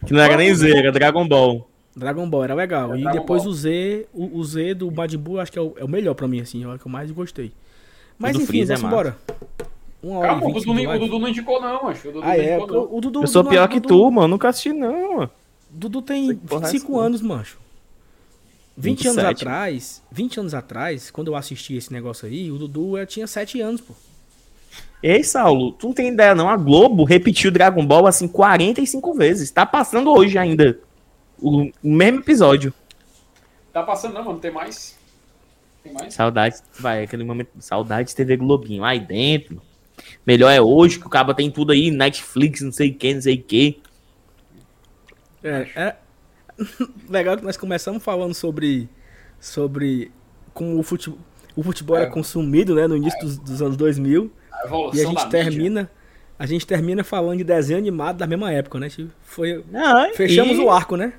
que não era nem Z, era Dragon Ball. Dragon Ball era legal. É e depois Ball. o Z, o, o, Z do Majin Buu, acho que é o, é o, melhor pra mim, assim. É o que eu mais gostei. Mas enfim, vamos é embora. Uma hora Calma, o Dudu, o Dudu não indicou, não, macho. O Dudu ah, é? O, Dudu, eu sou pior que tu, mano. Nunca assisti, não, mano. Dudu tem 25 anos, mancho. 20 27. anos atrás, 20 anos atrás, quando eu assisti esse negócio aí, o Dudu tinha 7 anos, pô. Ei, Saulo, tu não tem ideia não, a Globo repetiu Dragon Ball assim 45 vezes. Tá passando hoje ainda o, o mesmo episódio. Tá passando não, mano, tem mais. Tem mais? Saudades, vai, aquele momento, saudades TV Globinho, aí dentro. Melhor é hoje, que o cabo tem tudo aí, Netflix, não sei o que, não sei o que. É, é... Legal que nós começamos falando sobre, sobre como o futebol, o futebol é. era consumido, né, no início é. dos, dos, anos 2000. A e a gente termina... Mídia. A gente termina falando de desenho animado da mesma época, né? Tipo, foi, Não, fechamos e... o arco, né?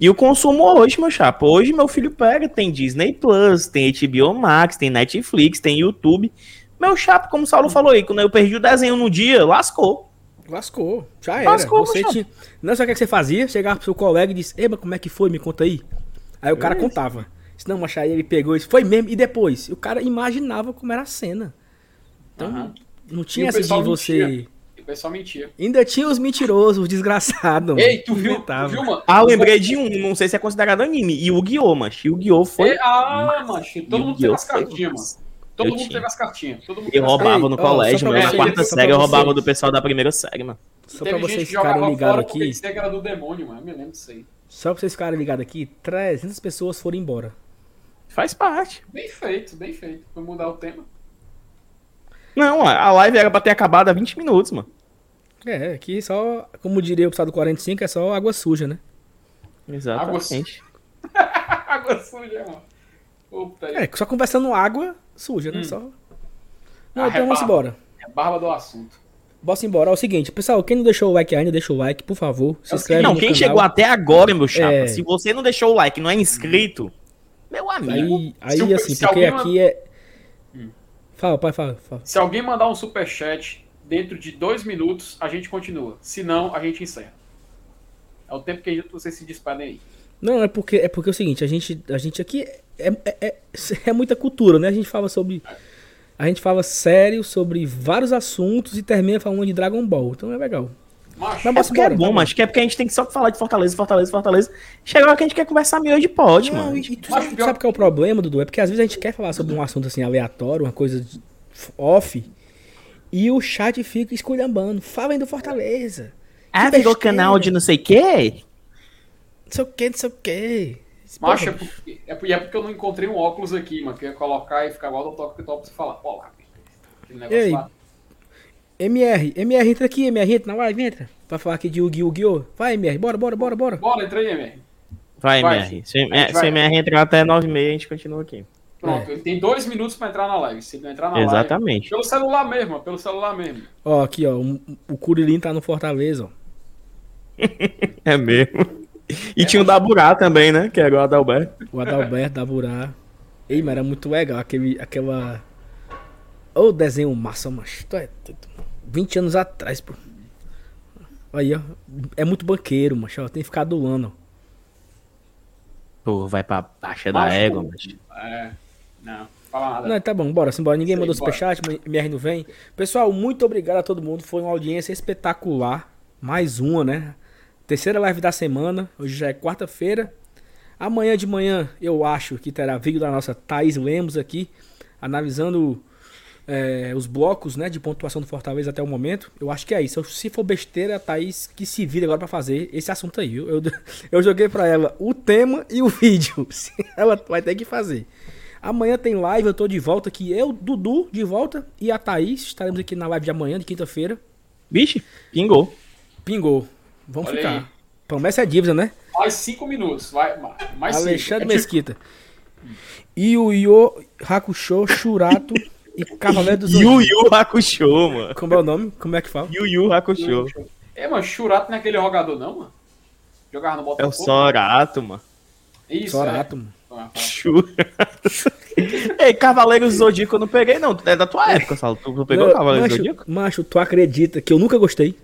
E o consumo hoje, meu chapa. Hoje meu filho pega, tem Disney Plus, tem HBO Max, tem Netflix, tem YouTube. Meu chapa, como o Saulo falou aí, quando eu perdi o desenho no dia, lascou. Lascou, já era. Lascou, você tinha... Não sabe o que você fazia? Chegava pro seu colega e disse, Eba, como é que foi? Me conta aí. Aí o cara é contava. Se não, mas aí ele pegou e foi mesmo. E depois? O cara imaginava como era a cena. Então, uhum. não tinha essa de você. Mentia pessoal mentia. Ainda tinha os mentirosos, os desgraçados. Ei, tu viu, tu viu, mano? Ah, lembrei de um, não sei se é considerado anime. E o Guiô, macho. E o Guiô foi. E, ah, macho, todo mundo teve as cartinhas, mano. Todo eu mundo tinha. teve as cartinhas. Todo mundo eu roubava no colégio, mano. Na quarta série eu roubava do pessoal da primeira série, mano. Só pra vocês ficarem ligados aqui. Era do demônio, mano. Eu me lembro disso aí. Só pra vocês ficarem ligados aqui, 300 pessoas foram embora. Faz parte. Bem feito, bem feito. Foi mudar o tema. Não, a live era pra ter acabado há 20 minutos, mano. É, aqui só, como diria o Estado 45, é só água suja, né? Exatamente. Água, água suja, mano. Puta é, só conversando água suja, né? Hum. Só. Não, ah, então vamos embora. É barba do assunto. Bora embora. É o seguinte, pessoal, quem não deixou o like ainda, deixa o like, por favor. Se é inscreve Não, quem canal. chegou até agora, meu chapa, é... se você não deixou o like, não é inscrito, meu amigo. Aí, aí assim, porque aqui é... Hum. Fala, pai, fala, fala. Se alguém mandar um superchat dentro de dois minutos a gente continua. Se não, a gente encerra. É o tempo que vocês se despedem aí. Não, é porque é porque é o seguinte, a gente, a gente aqui é, é, é, é muita cultura, né? A gente fala sobre. A gente fala sério sobre vários assuntos e termina falando de Dragon Ball. Então é legal. Macho, mas é, é bom, mas que é porque a gente tem que só falar de Fortaleza, Fortaleza, Fortaleza. Chega lá que a gente quer conversar meio de pode, mano. E, e tu, sabe, tu sabe que é o problema, Dudu? É porque às vezes a gente quer falar sobre um assunto assim aleatório, uma coisa off. E o chat fica esculhambando. Falem do Fortaleza. Ah, virou canal de não sei o quê? Não sei o quê, não sei o quê. Macho, é porque, é porque, é porque eu não encontrei um óculos aqui, mano. Que eu ia colocar e ficar igual do toque top você falar. Ó lá, aquele negócio Ei, lá. MR, MR, entra aqui, MR, entra na live, entra. Pra falar aqui de Yu-Gi-Oh! Vai, MR, bora, bora, bora, bora. Bora, entra aí, MR. Vai, vai MR. Se, se MR entrar até 9h30, a gente continua aqui. Pronto, é. tem dois minutos para entrar na live. Se não entrar na Exatamente. live. Pelo celular mesmo, pelo celular mesmo. Ó, aqui, ó. Um, o Curilim tá no Fortaleza, ó. é mesmo. E é, tinha o Daburá também, né? Que era o Adalberto. O Adalberto, Daburá. Ei, mas era muito legal. Aquele, aquela. Ô, desenho massa, macho. Tu é 20 anos atrás, pô. Aí, ó. É muito banqueiro, macho. Tem que ficar doando, ó. Pô, vai pra baixa da égua, macho. É. Não, fala nada. Não, tá bom, bora, simbora. Ninguém Sim, mandou superchat, MR não vem. Pessoal, muito obrigado a todo mundo. Foi uma audiência espetacular. Mais uma, né? Terceira live da semana. Hoje já é quarta-feira. Amanhã de manhã eu acho que terá vídeo da nossa Thaís Lemos aqui, analisando é, os blocos né, de pontuação do Fortaleza até o momento. Eu acho que é isso. Se for besteira, a Thaís que se vira agora para fazer esse assunto aí. Eu, eu joguei para ela o tema e o vídeo. ela vai ter que fazer. Amanhã tem live, eu tô de volta aqui. Eu, Dudu, de volta. E a Thaís. Estaremos aqui na live de amanhã, de quinta-feira. Vixe, pingou. Pingou. Vamos Olha ficar. Aí. Promessa é dívida, né? Mais cinco minutos. Vai, mais Alexandre cinco. Mesquita. E o Io Hakusho Churato e Cavaleiro dos Yu Yu Hakusho, mano. Como é o nome? Como é que fala? Yu Yu Hakusho. É, mano, Churato não é aquele jogador, não, mano? Jogava no Botafogo. É o Sorato, mano. Isso, Sorato, é. mano. Ei, Cavaleiros do Zodíaco eu não peguei, não. É da tua época, Saulo. Tu não pegou Cavaleiros do Zodíaco? Macho, tu acredita que eu nunca gostei?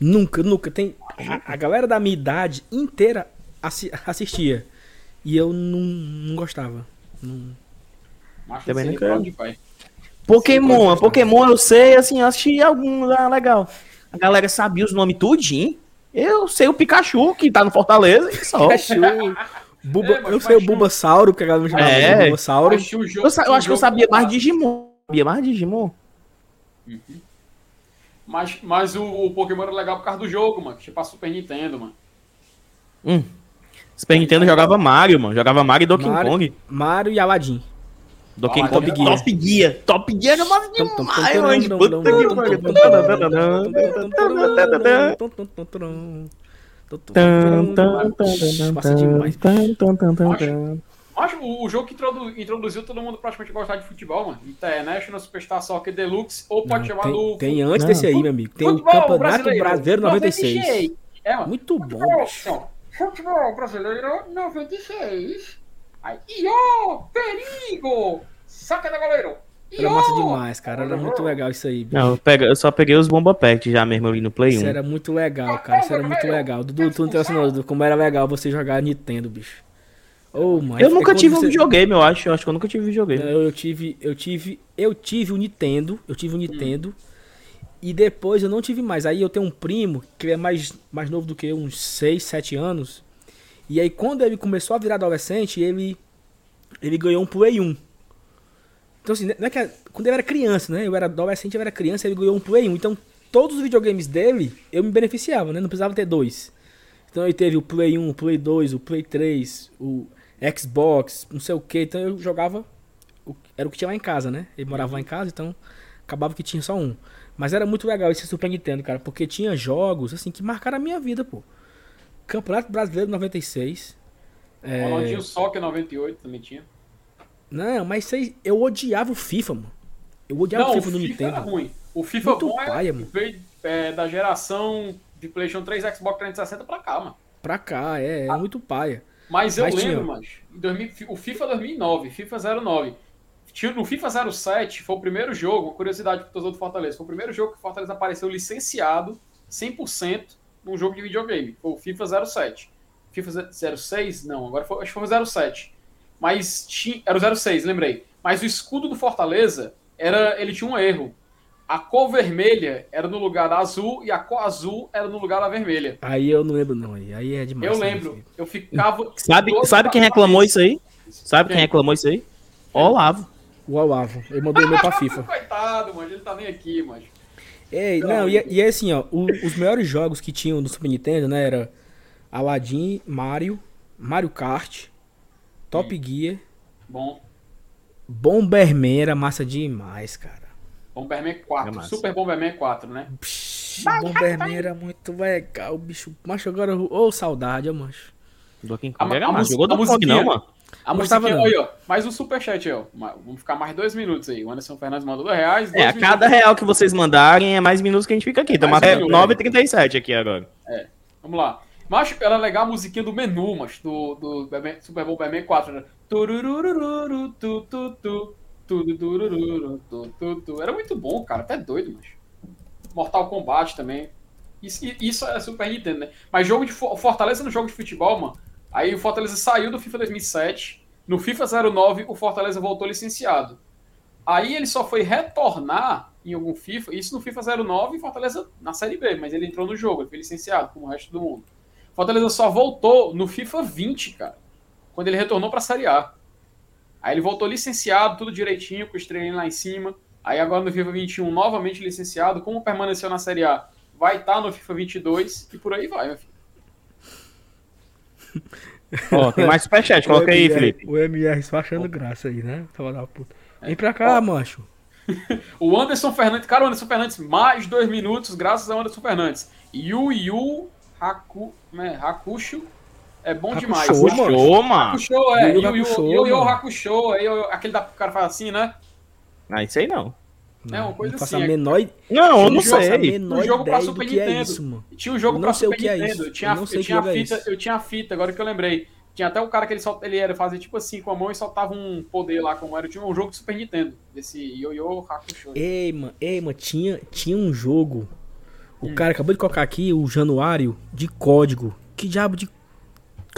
Nunca, nunca. Tem. A, a galera da minha idade inteira assi assistia. E eu não, não gostava. Não... Macho, Também nunca. Pokémon, Pokémon eu sei, assim, eu assisti algum lá legal. A galera sabia os nomes tudinho. Eu sei o Pikachu, que tá no Fortaleza, e só. Pikachu. Buba, é, eu sei o Bulbasauro, que a galera me chamava é. de Bulbasauro. Eu, eu, acho que eu sabia mais Digimon. sabia mais de Digimon. Uhum. Mas, mas o, o, Pokémon era legal por causa do jogo, mano. Tinha pra Super Nintendo, mano. Hum. Super Nintendo jogava Mario, mano. Jogava Mario e Donkey Mario, Kong. Mario e Aladdin. Donkey Kong Top Gear. Top Gear. Top Gear era massa demais, mano. Puta que Massa demais. Acho o, jogo que introdu, introduziu todo mundo praticamente a gostar de futebol, mano. International Superstar Soccer Deluxe, ou pode não, chamar tem, do. Tem antes não. desse aí, meu amigo. Tem futebol o Campeonato Brasileiro, brasileiro 96. É, mano. Muito futebol, bom. Bicho. Futebol Brasileiro 96. Aí, Iô, perigo! Saca da goleiro! Era massa demais, cara. Era muito legal isso aí. Bicho. Não, eu, pega, eu só peguei os Bomba Pack já mesmo ali no Play 1. Isso era muito legal, cara. Isso era muito legal. Dudu, tu não tem noção como era legal você jogar Nintendo, bicho. Oh, eu nunca tive você... um videogame, eu acho. Eu acho que eu nunca tive videogame. Eu, eu tive, eu tive, eu tive o Nintendo, eu tive o Nintendo. Hum. E depois eu não tive mais. Aí eu tenho um primo que é mais, mais novo do que eu, uns 6, 7 anos. E aí quando ele começou a virar adolescente, ele ele ganhou um Play 1. Então assim, não é que quando ele era criança, né? Eu era adolescente, eu era criança, ele ganhou um Play 1. Então todos os videogames dele eu me beneficiava, né? Não precisava ter dois. Então ele teve o Play 1, o Play 2, o Play 3, o Xbox, não sei o que. Então eu jogava. Era o que tinha lá em casa, né? Ele morava lá em casa, então acabava que tinha só um. Mas era muito legal esse Super Nintendo, cara, porque tinha jogos assim que marcaram a minha vida, pô. Campeonato Brasileiro 96. É... Ronaldinho Soccer 98 também tinha. Não, mas eu odiava o FIFA, mano. Eu odiava não, o FIFA no FIFA Nintendo. Era ruim. O FIFA muito bom paia, é, veio é, da geração de PlayStation 3 Xbox 360 pra cá, mano. Pra cá, é, é ah. muito paia. Mas eu Mas lembro, mano, 2000, o FIFA 2009, FIFA 09, no FIFA 07 foi o primeiro jogo, curiosidade para o torcedor do Fortaleza, foi o primeiro jogo que o Fortaleza apareceu licenciado 100% num jogo de videogame. Foi o FIFA 07. FIFA 06? Não, agora foi, acho que foi o 07. Mas tinha, era o 06, lembrei. Mas o escudo do Fortaleza era, ele tinha um erro a cor vermelha era no lugar da azul e a cor azul era no lugar da vermelha. Aí eu não lembro, não. Aí é demais. Eu lembro. Eu ficava. Sabe, sabe quem reclamou isso aí? Sabe quem, quem reclamou isso aí? O Olavo. O Olavo. Ele mandou o meu pra FIFA. Coitado, mano. Ele tá nem aqui, mano. Ei, não, e, e é assim, ó. O, os melhores jogos que tinham no Super Nintendo, né? Era Aladdin, Mario, Mario Kart, Top hum. Gear. Bom. Bomberman era massa demais, cara. Bomberman 4, é Super Bomberman 4, né? Psh, Bomberman era muito legal, bicho. Macho, agora, ô oh, saudade, macho. Donkey Kong era massa. Jogou do Kong não, mano. A música aí, ó. Mais um superchat aí, ó. Vamos ficar mais dois minutos aí. O Anderson Fernandes mandou dois reais. Dois é, a cada real que vocês mandarem é mais minutos que a gente fica aqui. Estamos até 9h37 aqui agora. É. Vamos lá. Macho, era legal a musiquinha do menu, mas do, do Super Bowl Bomberman 4. Né? Tururururu, tu, tu, tu. Tudo, tudo, tudo, tudo, Era muito bom, cara. Até doido, mas. Mortal Kombat também. Isso, isso é Super Nintendo, né? Mas jogo de Fortaleza no jogo de futebol, mano. Aí o Fortaleza saiu do FIFA 2007. No FIFA 09, o Fortaleza voltou licenciado. Aí ele só foi retornar em algum FIFA, isso no FIFA 09 e Fortaleza na Série B, mas ele entrou no jogo, ele foi licenciado, como o resto do mundo. Fortaleza só voltou no FIFA 20, cara, quando ele retornou para a Série A. Aí ele voltou licenciado, tudo direitinho, com o estrelinho lá em cima. Aí agora no FIFA 21, novamente licenciado. Como permaneceu na Série A, vai estar tá no FIFA 22 e por aí vai, meu filho. Ó, oh, tem mais superchat, coloca aí, Felipe. O MR só achando graça aí, né? da puta. Vem pra cá, oh. macho. o Anderson Fernandes, cara, o Anderson Fernandes, mais dois minutos, graças ao Anderson Fernandes. Yu Yu Haku, né, Hakusho é bom Hakusho, demais. Hakusho, mano. Hakusho, é. Yu Yu Yu Hakusho. Aí aquele da cara faz assim, né? Ah, isso aí não. É uma coisa não assim. A é menor... Não, eu não sei. A menor um jogo pra Super é Nintendo. É isso, mano. Tinha um jogo pra Super Nintendo. É eu tinha, eu, eu tinha a fita, eu tinha a fita, agora que eu lembrei. Tinha até o cara que ele, só, ele era fazer tipo assim com a mão e soltava um poder lá como era. Tinha um jogo de Super Nintendo, desse Yo-Yo Hakusho. Ei, mano, ei, mano, tinha, tinha um jogo. O hum. cara acabou de colocar aqui o Januário de código. Que diabo de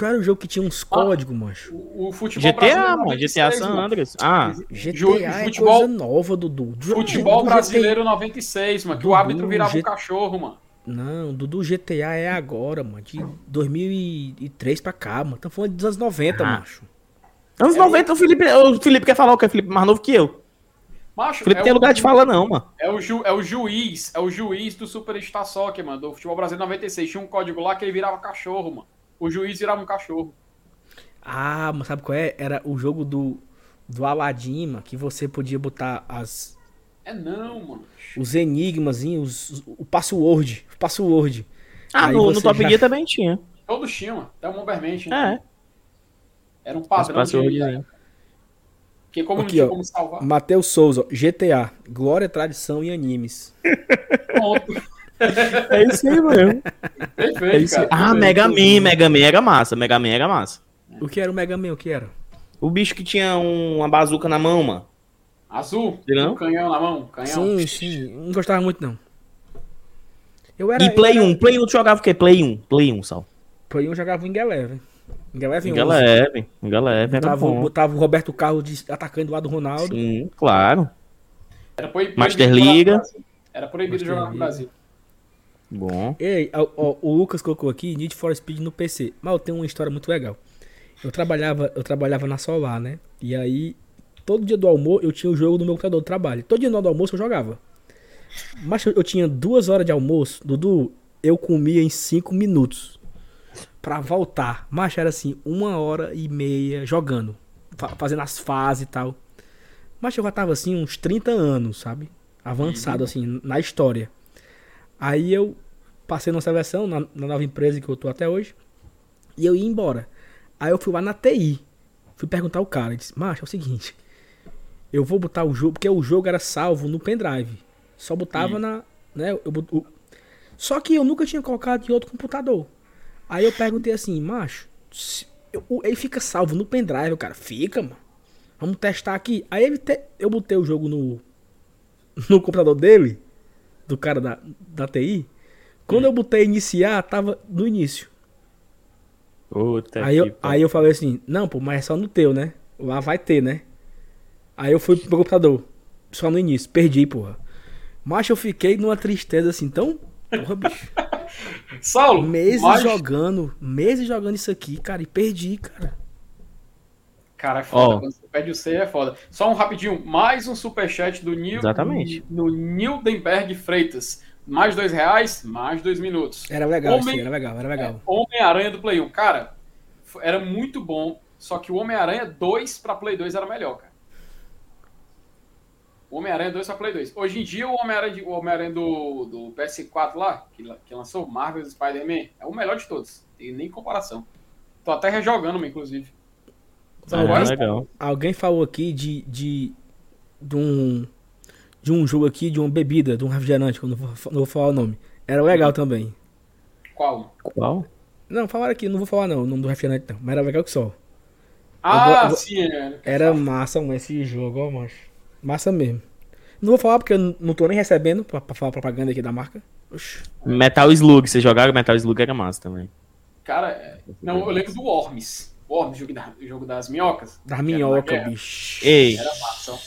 era o jogo que tinha uns códigos, ah, macho? O, o futebol GTA, mano. GTA San Andreas. Ah, GTA é futebol, coisa nova, Dudu. Futebol Dudu brasileiro GTA... 96, mano. Que Dudu, o árbitro virava G... um cachorro, mano. Não, Dudu GTA é agora, mano. De 2003 pra cá, mano. Tá falando dos anos 90, ah. macho. Anos é 90, o Felipe, o Felipe quer falar o que? É Felipe mais novo que eu. Macho, Felipe é tem lugar de fala, não, mano. É o, ju, é o juiz, é o juiz do Superstar Soccer, mano, do Futebol Brasileiro 96. Tinha um código lá que ele virava cachorro, mano. O juiz virava um cachorro. Ah, mas sabe qual é? Era o jogo do, do Aladdin, mano, que você podia botar as. É não, mano. Os enigmas, os, o password. O password. Ah, no, no Top já... Gear também tinha. Todos tinham, até o Bomberman tinha. É. Era um padrão de. Porque como Aqui, não tinha ó, como salvar. Matheus Souza, GTA, Glória, Tradição e Animes. é isso aí mesmo. Perfeito, é isso cara. Ah, Mega Man, Mega Man era massa, Mega Man era massa. O que era o Mega Man? O que era? O bicho que tinha uma bazuca na mão, mano. Azul? Um canhão na mão? Canhão. Sim, sim. Não gostava muito, não. Eu era, e Play era... 1? Play 1 tu jogava o quê? Play 1? Play 1, Sal. Play 1 jogava em Eleven. Engaleve, Engaleve era botava, bom. botava o Roberto Carlos de, atacando do lado do Ronaldo. Sim, claro. Era proibido Master Liga. Era proibido Master jogar no Brasil. Bom. Ei, ó, ó, o Lucas colocou aqui Need for Speed no PC. Mas eu tenho uma história muito legal. Eu trabalhava, eu trabalhava na Solar, né? E aí, todo dia do almoço, eu tinha o jogo no meu computador de trabalho. Todo dia do almoço eu jogava. Mas eu tinha duas horas de almoço, Dudu, eu comia em cinco minutos pra voltar. Mas era assim, uma hora e meia jogando. Fazendo as fases e tal. Mas eu já tava assim, uns 30 anos, sabe? Avançado, uhum. assim, na história. Aí eu passei numa seleção, na, na, nova empresa que eu tô até hoje. E eu ia embora. Aí eu fui lá na TI. Fui perguntar ao cara. Disse, macho, é o seguinte. Eu vou botar o jogo, porque o jogo era salvo no pendrive. Só botava uhum. na. Né, eu, eu, só que eu nunca tinha colocado em outro computador. Aí eu perguntei assim, macho, ele fica salvo no pendrive, cara. Fica, mano. Vamos testar aqui. Aí ele te, eu botei o jogo no, no computador dele, do cara da, da TI. Quando hum. eu botei iniciar, tava no início. Puta aí, eu, aí eu falei assim, não, pô, mas é só no teu, né? Lá vai ter, né? Aí eu fui pro meu computador. Só no início. Perdi, porra. Mas eu fiquei numa tristeza assim, tão. Porra, bicho. Saulo, meses mas... jogando, meses jogando isso aqui, cara, e perdi, cara. Cara, é foda. Oh. Quando você perde o C é foda. Só um rapidinho, mais um superchat do Nil, Exatamente. No Nildenberg Freitas. Mais dois reais, mais dois minutos. Era legal, Homem... era legal, era legal. É, Homem-Aranha do Play 1. Cara, era muito bom. Só que o Homem-Aranha 2 pra Play 2 era melhor, cara. Homem-Aranha 2 pra Play 2. Hoje em dia, o Homem-Aranha Homem do, do PS4 lá, que, que lançou Marvel Spider-Man, é o melhor de todos. Tem nem comparação. Tô até rejogando, inclusive. Ah, agora, legal. Alguém falou aqui de, de, de, um, de um jogo aqui, de uma bebida, de um refrigerante, que eu não vou, não vou falar o nome. Era legal também. Qual? Qual? Não, falaram aqui, não vou falar não, o nome do refrigerante não, mas era legal que só. Ah, eu, eu, sim, é. Era massa, mano, esse jogo, ó, macho. Massa mesmo. Não vou falar porque eu não tô nem recebendo pra, pra falar propaganda aqui da marca. Oxi. Metal Slug, vocês jogaram Metal Slug era massa também. Cara, é, não, eu lembro do Worms. Worms, jogo, da, jogo das minhocas. Das minhocas, bicho. Ei. Era massa.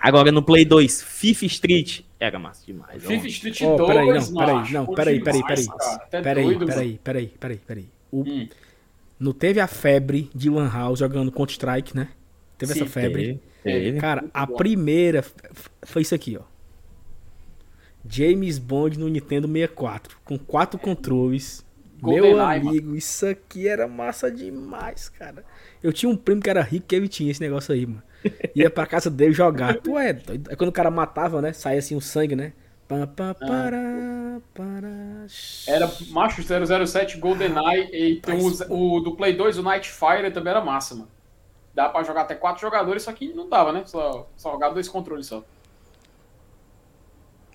Agora no Play 2, FIFA Street era massa demais. FIFA Street oh, 2, peraí, não, peraí, não, peraí, peraí, peraí. Peraí, peraí, peraí, peraí, peraí. O, hum. Não teve a febre de Lan House jogando Counter-Strike, né? Teve Sim, essa febre. Teve. Ele. Cara, a primeira foi isso aqui, ó. James Bond no Nintendo 64, com quatro controles. Meu amigo, isso aqui era massa demais, cara. Eu tinha um primo que era rico que ele tinha esse negócio aí, mano. Ia pra casa dele jogar. Tu é doido. Aí quando o cara matava, né? Saía assim o sangue, né? Pá, pá, ah. Era Macho 007 GoldenEye e tem o, o do Play 2, o Nightfire também era massa, mano. Dá pra jogar até quatro jogadores, só que não dava, né? Só, só jogava dois controles só.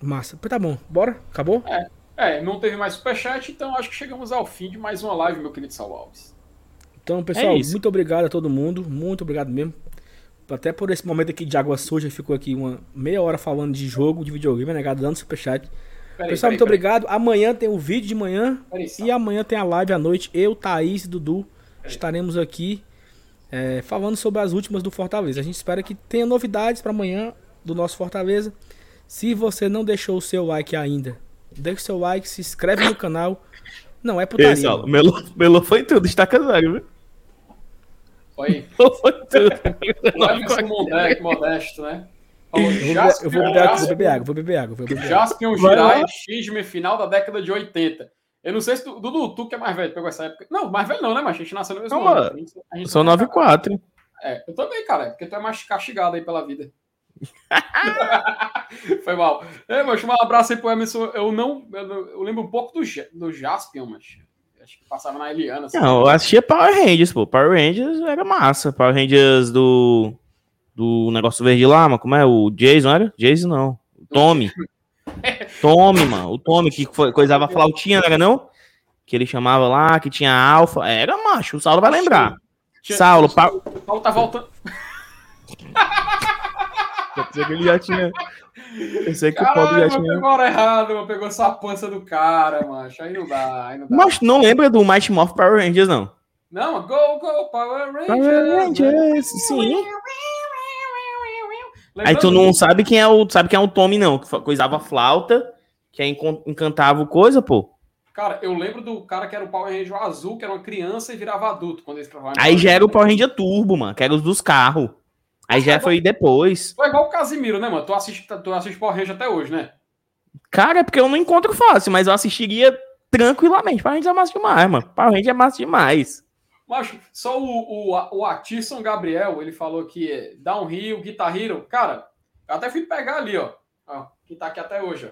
Massa. Tá bom, bora? Acabou? É, é, não teve mais superchat, então acho que chegamos ao fim de mais uma live, meu querido Saulo Alves. Então, pessoal, é muito obrigado a todo mundo. Muito obrigado mesmo. Até por esse momento aqui de água suja, ficou aqui uma meia hora falando de jogo, de videogame, negado, dando superchat. Peraí, Pessoal, peraí, muito peraí. obrigado. Amanhã tem o vídeo de manhã. e amanhã tem a live à noite. Eu, Thaís e Dudu estaremos aqui é, falando sobre as últimas do Fortaleza. A gente espera que tenha novidades para amanhã do nosso Fortaleza. Se você não deixou o seu like ainda, deixe o seu like, se inscreve no canal. Não é putaria. Esse, ó, Melo, Melo foi tudo, está casado, viu? Foi. foi tudo. O Emerson modesto, modesto, né? eu vou beber água, vou beber água, vou beber água. Vou beber água. Jaspion Jirai Xisme, final da década de 80. Eu não sei se tu, Dudu, tu que é mais velho, pegou essa época. Não, mais velho não, né, mas a gente nasceu no mesmo ano. Eu sou 94. É, eu também, cara, porque tu é mais castigado aí pela vida. Foi mal. É, mas um abraço aí pro Emerson. Eu não. Eu, eu lembro um pouco do, do Jaspion, mas. Acho que passava na Eliana. Assim. Não, eu assistia Power Rangers, pô. Power Rangers era massa. Power Rangers do. Do negócio verde lá, mas como é? O Jason, era? Jason não. O Tommy. Tommy, mano. O Tommy que foi, coisava flautinha, não era não? Que ele chamava lá, que tinha alfa. Era macho, o Saulo vai lembrar. Tinha, Saulo, pa... o Paulo tá voltando. Pensei que ele já tinha. Pensei que Caralho, o Paulo já tinha. Pegou hora errada. Pegou só a pança do cara, macho. Aí não dá, aí não dá. Mas não lembra do Mighty Morph Power Rangers, não? Não, Go, Go, Power Rangers. Power Rangers, sim. Aí tu não sabe quem é o, sabe quem é o Tommy, não, que coisava flauta, que encantava o coisa, pô. Cara, eu lembro do cara que era o Power Ranger azul, que era uma criança e virava adulto quando eles. Aí já era o Power Ranger Turbo, mano, que era os dos carros. Aí já foi depois. Foi igual o Casimiro, né, mano? Tu assiste, tu assiste Power Ranger até hoje, né? Cara, é porque eu não encontro fácil, mas eu assistiria tranquilamente. Power Ranger é massa demais, mano. Power Ranger é massa demais. Só o, o, o Atisson Gabriel, ele falou que Downhill, Guitar Hero. Cara, eu até fui pegar ali, ó. ó que tá aqui até hoje, ó.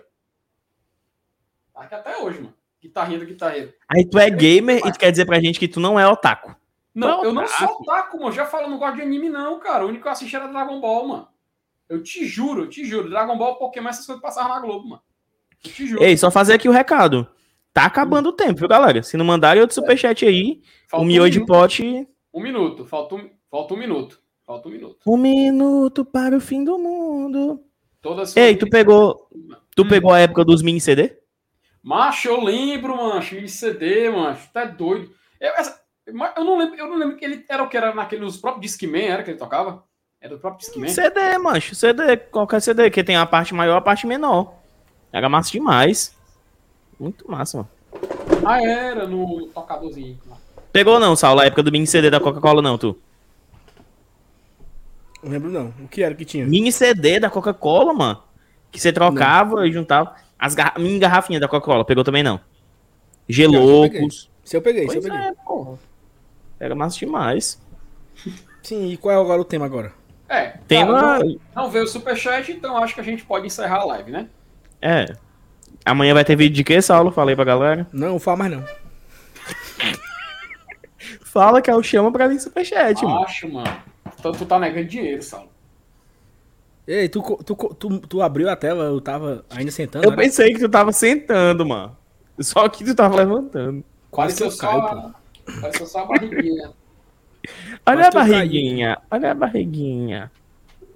Tá aqui até hoje, mano. Guitarrinha do guitarreiro. Aí tu é gamer e tu quer dizer pra gente que tu não é otaku. Não, eu não sou otaku, mano. Já falo, eu não gosto de anime, não, cara. O único que eu assisti era Dragon Ball, mano. Eu te juro, eu te juro. Dragon Ball, Pokémon, essas coisas passavam na Globo, mano. Eu te juro. Ei, só fazer aqui o recado. Tá acabando o tempo, viu, galera? Se não mandarem outro superchat aí, falta o miojo um de pote. Um minuto, falta um, falta um minuto. Falta um minuto. Um minuto para o fim do mundo. Toda Ei, tu pegou. Tu hum. pegou a época dos mini CD? Macho, eu lembro, mancho, de CD, mancho, tá doido. Eu, essa, eu, não lembro, eu não lembro que ele era o que era naquele, nos próprios Discman, era que ele tocava? Era do próprio Discman? CD, mancho, CD, qualquer CD, que tem a parte maior e a parte menor. Era massa demais. Muito massa, mano. Ah, era no tocadorzinho. Pegou não, Saulo, a época do mini CD da Coca-Cola não, tu? Não lembro não. O que era que tinha? Mini CD da Coca-Cola, mano. Que você trocava não. e juntava. As gar... Minha garrafinha da Coca-Cola, pegou também não. Geloucos. Se eu peguei, se eu peguei. É, Pega massa demais. Sim, e qual é agora o tema agora? É, tema... Cara, não, não veio o superchat, então acho que a gente pode encerrar a live, né? É. Amanhã vai ter vídeo de quê, Saulo? Falei pra galera. Não, fala mais não. Fala que é o chama pra vir superchat, mano. Acho, mano. Então tu tá negando dinheiro, Saulo. Ei, tu, tu, tu, tu, abriu a tela, eu tava ainda sentando. Eu pensei que tu tava sentando, mano. Só que tu tava levantando. Quase que eu caio, só, Pareceu só a barriguinha. olha a barriguinha, olha a barriguinha.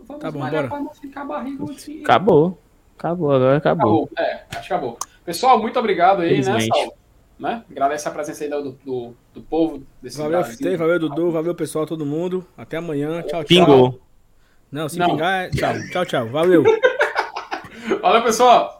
Vamos tá bom, bora. Pra não ficar assim. Acabou. Acabou, agora acabou. acabou. É, acho que acabou. Pessoal, muito obrigado aí, né, Saulo? Né? Agradece a presença aí do, do, do povo. Desse valeu, Fitei, valeu, Dudu, valeu, pessoal, todo mundo. Até amanhã. Tchau, tchau. Pingou. Não, se Não. pingar, é... tchau, tchau, tchau. Valeu. Valeu, pessoal.